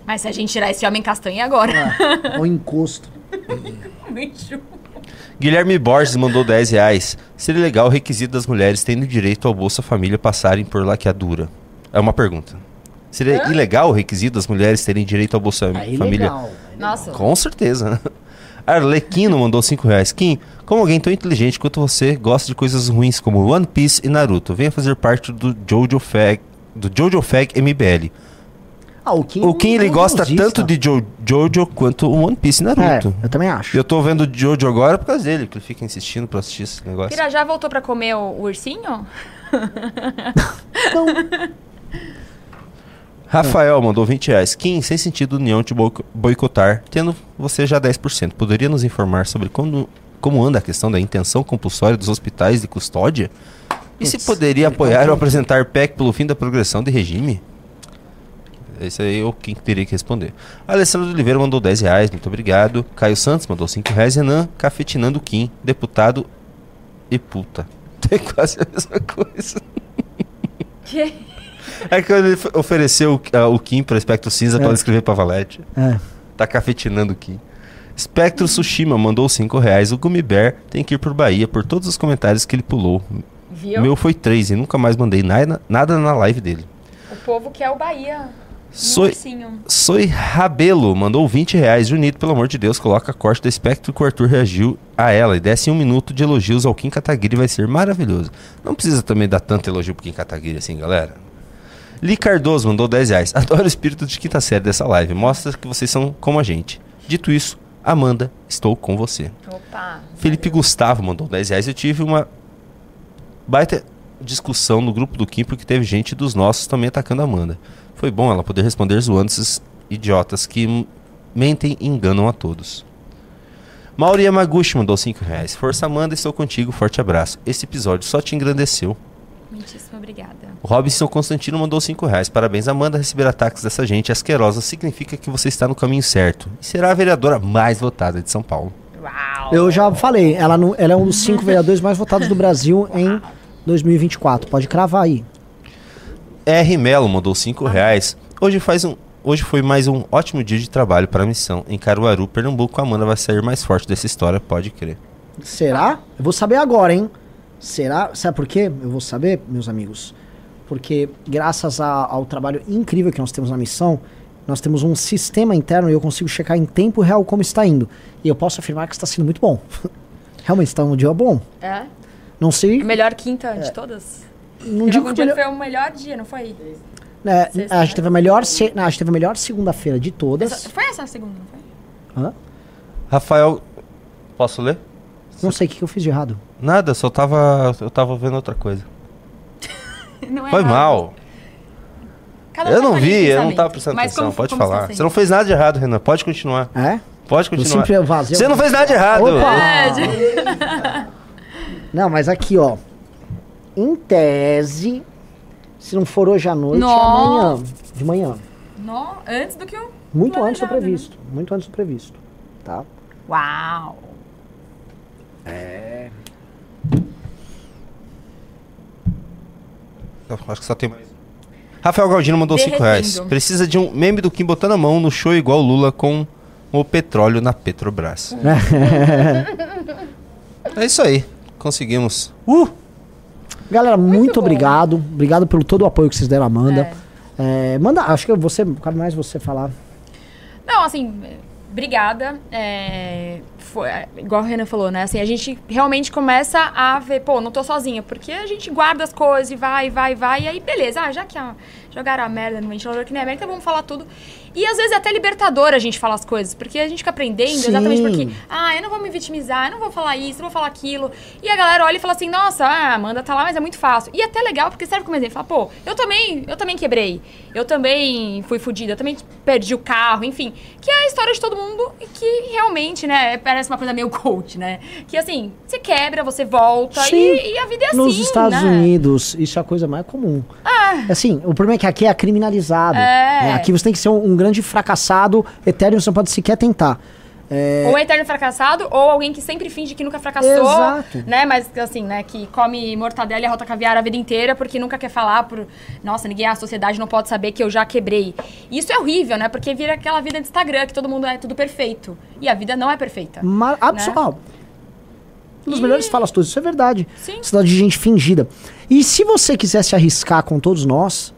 Mas se a gente tirar esse homem castanho é agora. É o encosto. Guilherme Borges mandou 10 reais. Seria legal o requisito das mulheres tendo direito ao Bolsa Família passarem por laqueadura. É uma pergunta. Seria Hã? ilegal o requisito das mulheres terem direito ao Bolsa Família? ilegal. Nossa. Com certeza. né? Arlequino mandou 5 reais. Kim, como alguém tão inteligente quanto você gosta de coisas ruins como One Piece e Naruto, venha fazer parte do Jojo Fag, do Jojo Fag MBL. Ah, o Kim, O Kim ele é gosta musista. tanto de jo Jojo quanto o One Piece e Naruto. É, eu também acho. Eu tô vendo Jojo agora por causa dele, porque ele fica insistindo pra assistir esse negócio. Pirajá voltou pra comer o, o ursinho? Rafael mandou 20 reais. Kim, sem sentido união te boico- boicotar, tendo você já 10%. Poderia nos informar sobre como, como anda a questão da intenção compulsória dos hospitais de custódia? E se poderia apoiar ou apresentar PEC pelo fim da progressão de regime? Esse aí é o quem teria que responder. Alessandro Oliveira mandou 10 reais, muito obrigado. Caio Santos mandou 5 reais. Renan, cafetinando Kim, deputado e puta. É quase a mesma coisa. Que? É que ele ofereceu ah, o Kim para Espectro Cinza É. para escrever pra Valete. É. Tá cafetinando o Kim. Espectro Tsushima mandou 5 reais. O Gummy Bear tem que ir por Bahia por todos os comentários que ele pulou. Viu? Meu foi 3 e nunca mais mandei nada, nada na live dele. O povo quer o Bahia. Soi-. Soy Rabelo mandou 20 reais. Junito, pelo amor de Deus, coloca a corte do espectro que o Arthur reagiu a ela e desce um minuto de elogios ao Kim Kataguiri, vai ser maravilhoso. Não precisa também dar tanto elogio pro Kim Kataguiri assim, galera. Li Cardoso mandou 10 reais. Adoro o espírito de quinta série dessa live. Mostra que vocês são como a gente. Dito isso, Amanda, estou com você. Opa. Felipe Gustavo mandou 10 reais. Eu tive uma baita discussão no grupo do Kim porque teve gente dos nossos também atacando a Amanda. Foi bom ela poder responder zoando esses idiotas que mentem e enganam a todos. Mauri Yamaguchi mandou 5 reais. Força Amanda, estou contigo. Forte abraço. Esse episódio só te engrandeceu. Muitíssimo obrigada. O Robinson Constantino mandou 5 reais. Parabéns, Amanda. Receber ataques dessa gente asquerosa significa que você está no caminho certo. E será a vereadora mais votada de São Paulo. Eu já falei, ela, não, ela é um dos cinco vereadores mais votados do Brasil em 2024. Pode cravar aí. R. Melo mandou 5 reais. Hoje, faz um, hoje foi mais um ótimo dia de trabalho para a missão. Em Caruaru, Pernambuco, a Amanda vai sair mais forte dessa história, pode crer. Será? Eu vou saber agora, hein? Será? Sabe por quê? Eu vou saber, meus amigos. Porque graças a- ao trabalho incrível que nós temos na missão, nós temos um sistema interno e eu consigo checar em tempo real como está indo. E eu posso afirmar que está sendo muito bom. Realmente está um dia bom. É? Não sei. A melhor quinta de todas? Não digo algum que melhor- foi o melhor dia, não foi? né, Sexta, a gente teve a melhor, se- não, a gente teve a melhor segunda-feira de todas. Essa- foi essa a segunda, não foi? Hã? Rafael, posso ler? Não sei o que que eu fiz de errado. Nada, só tava. Eu tava vendo outra coisa. Não é Foi mal. Cada um eu não vi, eu não tava prestando Mas atenção. como- Pode como falar. sendo? Você não fez nada de errado, Renan. Pode continuar. É? Pode Eu continuar. sempre vazio. Você não fez nada de errado. Opa! Não, mas aqui, ó. Em tese, se não for hoje à noite, é Nossa. amanhã. De manhã. No, antes do que o. Muito antes do né? previsto. Muito antes do previsto. Tá? Uau! É. Eu acho que só tem mais. Rafael Galdino mandou 5 Derretendo. reais. Precisa de um meme do Kim botando a mão no show igual o Lula com o petróleo na Petrobras. é isso aí. Conseguimos. Uh! Galera, muito, obrigado. Obrigado pelo todo o apoio que vocês deram à Amanda. É, manda, acho que você, cabe mais você falar. Não, assim, obrigada. É, foi, é, igual o Renan falou, né? Assim, a gente realmente começa a ver, pô, não tô sozinha, porque a gente guarda as coisas e vai, vai, vai, e aí beleza, ah, já que a, jogaram a merda no ventilador que nem a merda, então vamos falar tudo. E às vezes é até libertador a gente falar as coisas, porque a gente fica aprendendo Sim. exatamente porque, ah, eu não vou me vitimizar, eu não vou falar isso, eu não vou falar aquilo. E a galera olha e fala assim, nossa, a Amanda tá lá, mas é muito fácil. E é até legal, porque serve como exemplo, fala, pô, eu também, eu também quebrei, eu também fui fodida, eu também perdi o carro, enfim. Que é a história de todo mundo e que realmente, né, parece uma coisa meio coach, né? Que assim, você quebra, você volta Sim. e, e a vida é assim, Nos Estados né? Unidos, isso é a coisa mais comum. Assim, o problema é que aqui é criminalizado. É. né? Aqui você tem que ser um, um grande fracassado eterno, você não pode sequer tentar. É, Ou é eterno fracassado, ou alguém que sempre finge que nunca fracassou, Exato. né? Mas assim, né, que come mortadela e rota caviar a vida inteira porque nunca quer falar por, nossa, ninguém, a sociedade não pode saber que eu já quebrei. E isso é horrível, né? Porque vira aquela vida de Instagram que todo mundo é tudo perfeito. E a vida não é perfeita. Mar... abso- Né? ó, um dos melhores falas todos, isso é verdade. Sim. Cidade de gente fingida. E se você quiser se arriscar com todos nós,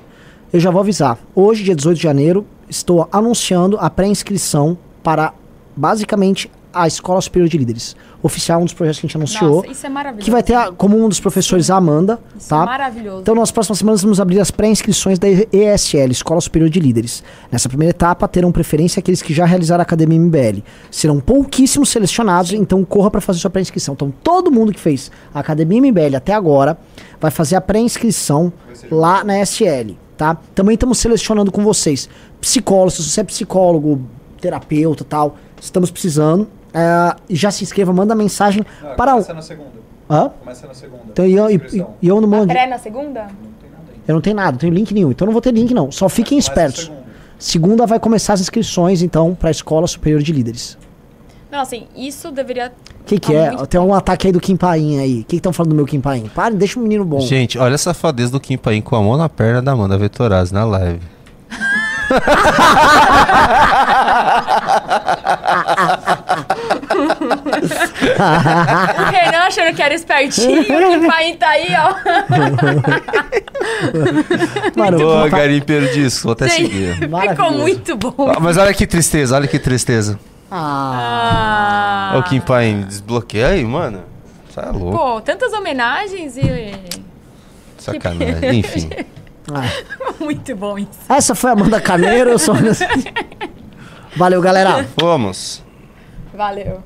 eu já vou avisar. Hoje, dia 18 de janeiro, estou anunciando a pré-inscrição para, basicamente, a Escola Superior de Líderes. Oficial, um dos projetos que a gente anunciou. Nossa, isso é maravilhoso. Que vai ter a- como um dos professores a Amanda, Isso tá? é maravilhoso. Então, nas próximas semanas, vamos abrir as pré-inscrições da ESL, Escola Superior de Líderes. Nessa primeira etapa, terão preferência aqueles que já realizaram a Academia MBL. Serão pouquíssimos selecionados, então corra para fazer sua pré-inscrição. Então, todo mundo que fez a Academia MBL até agora vai fazer a pré-inscrição lá na SL, tá? Também estamos selecionando com vocês psicólogos, se você é psicólogo, terapeuta tal, estamos precisando. É, já se inscreva, manda mensagem para o. na segunda. Hã? Começa na segunda. Então, e eu, e, e eu não mando. Pré na segunda? Eu não tenho nada, não tenho link nenhum. Então eu não vou ter link, não. Só fiquem espertos. Segunda vai começar as inscrições, então, pra Escola Superior de Líderes. Não, assim, isso deveria. O que, que tá é? muito- Tem um ataque aí do Kim Paim aí. O que estão falando do meu Kim Paim? Para, deixa o menino bom. Gente, olha a safadeza do Kim Paim com a mão na perna da Amanda Vetorazzi na live. O Renan achando que era espertinho, o pai tá aí, ó. Mano, Ô, garimpeiro disso, vou até Gente, seguir. ficou muito bom. Ah, Mas olha que tristeza, olha que tristeza. Ah. Ah. Ô, Kim Paim, desbloqueia aí, mano. Você é louco. Pô, tantas homenagens e. Sacanagem. Enfim. Ah. muito bom isso. Essa foi a Amanda Carneiro, eu sou. Valeu, galera. Vamos. Valeu.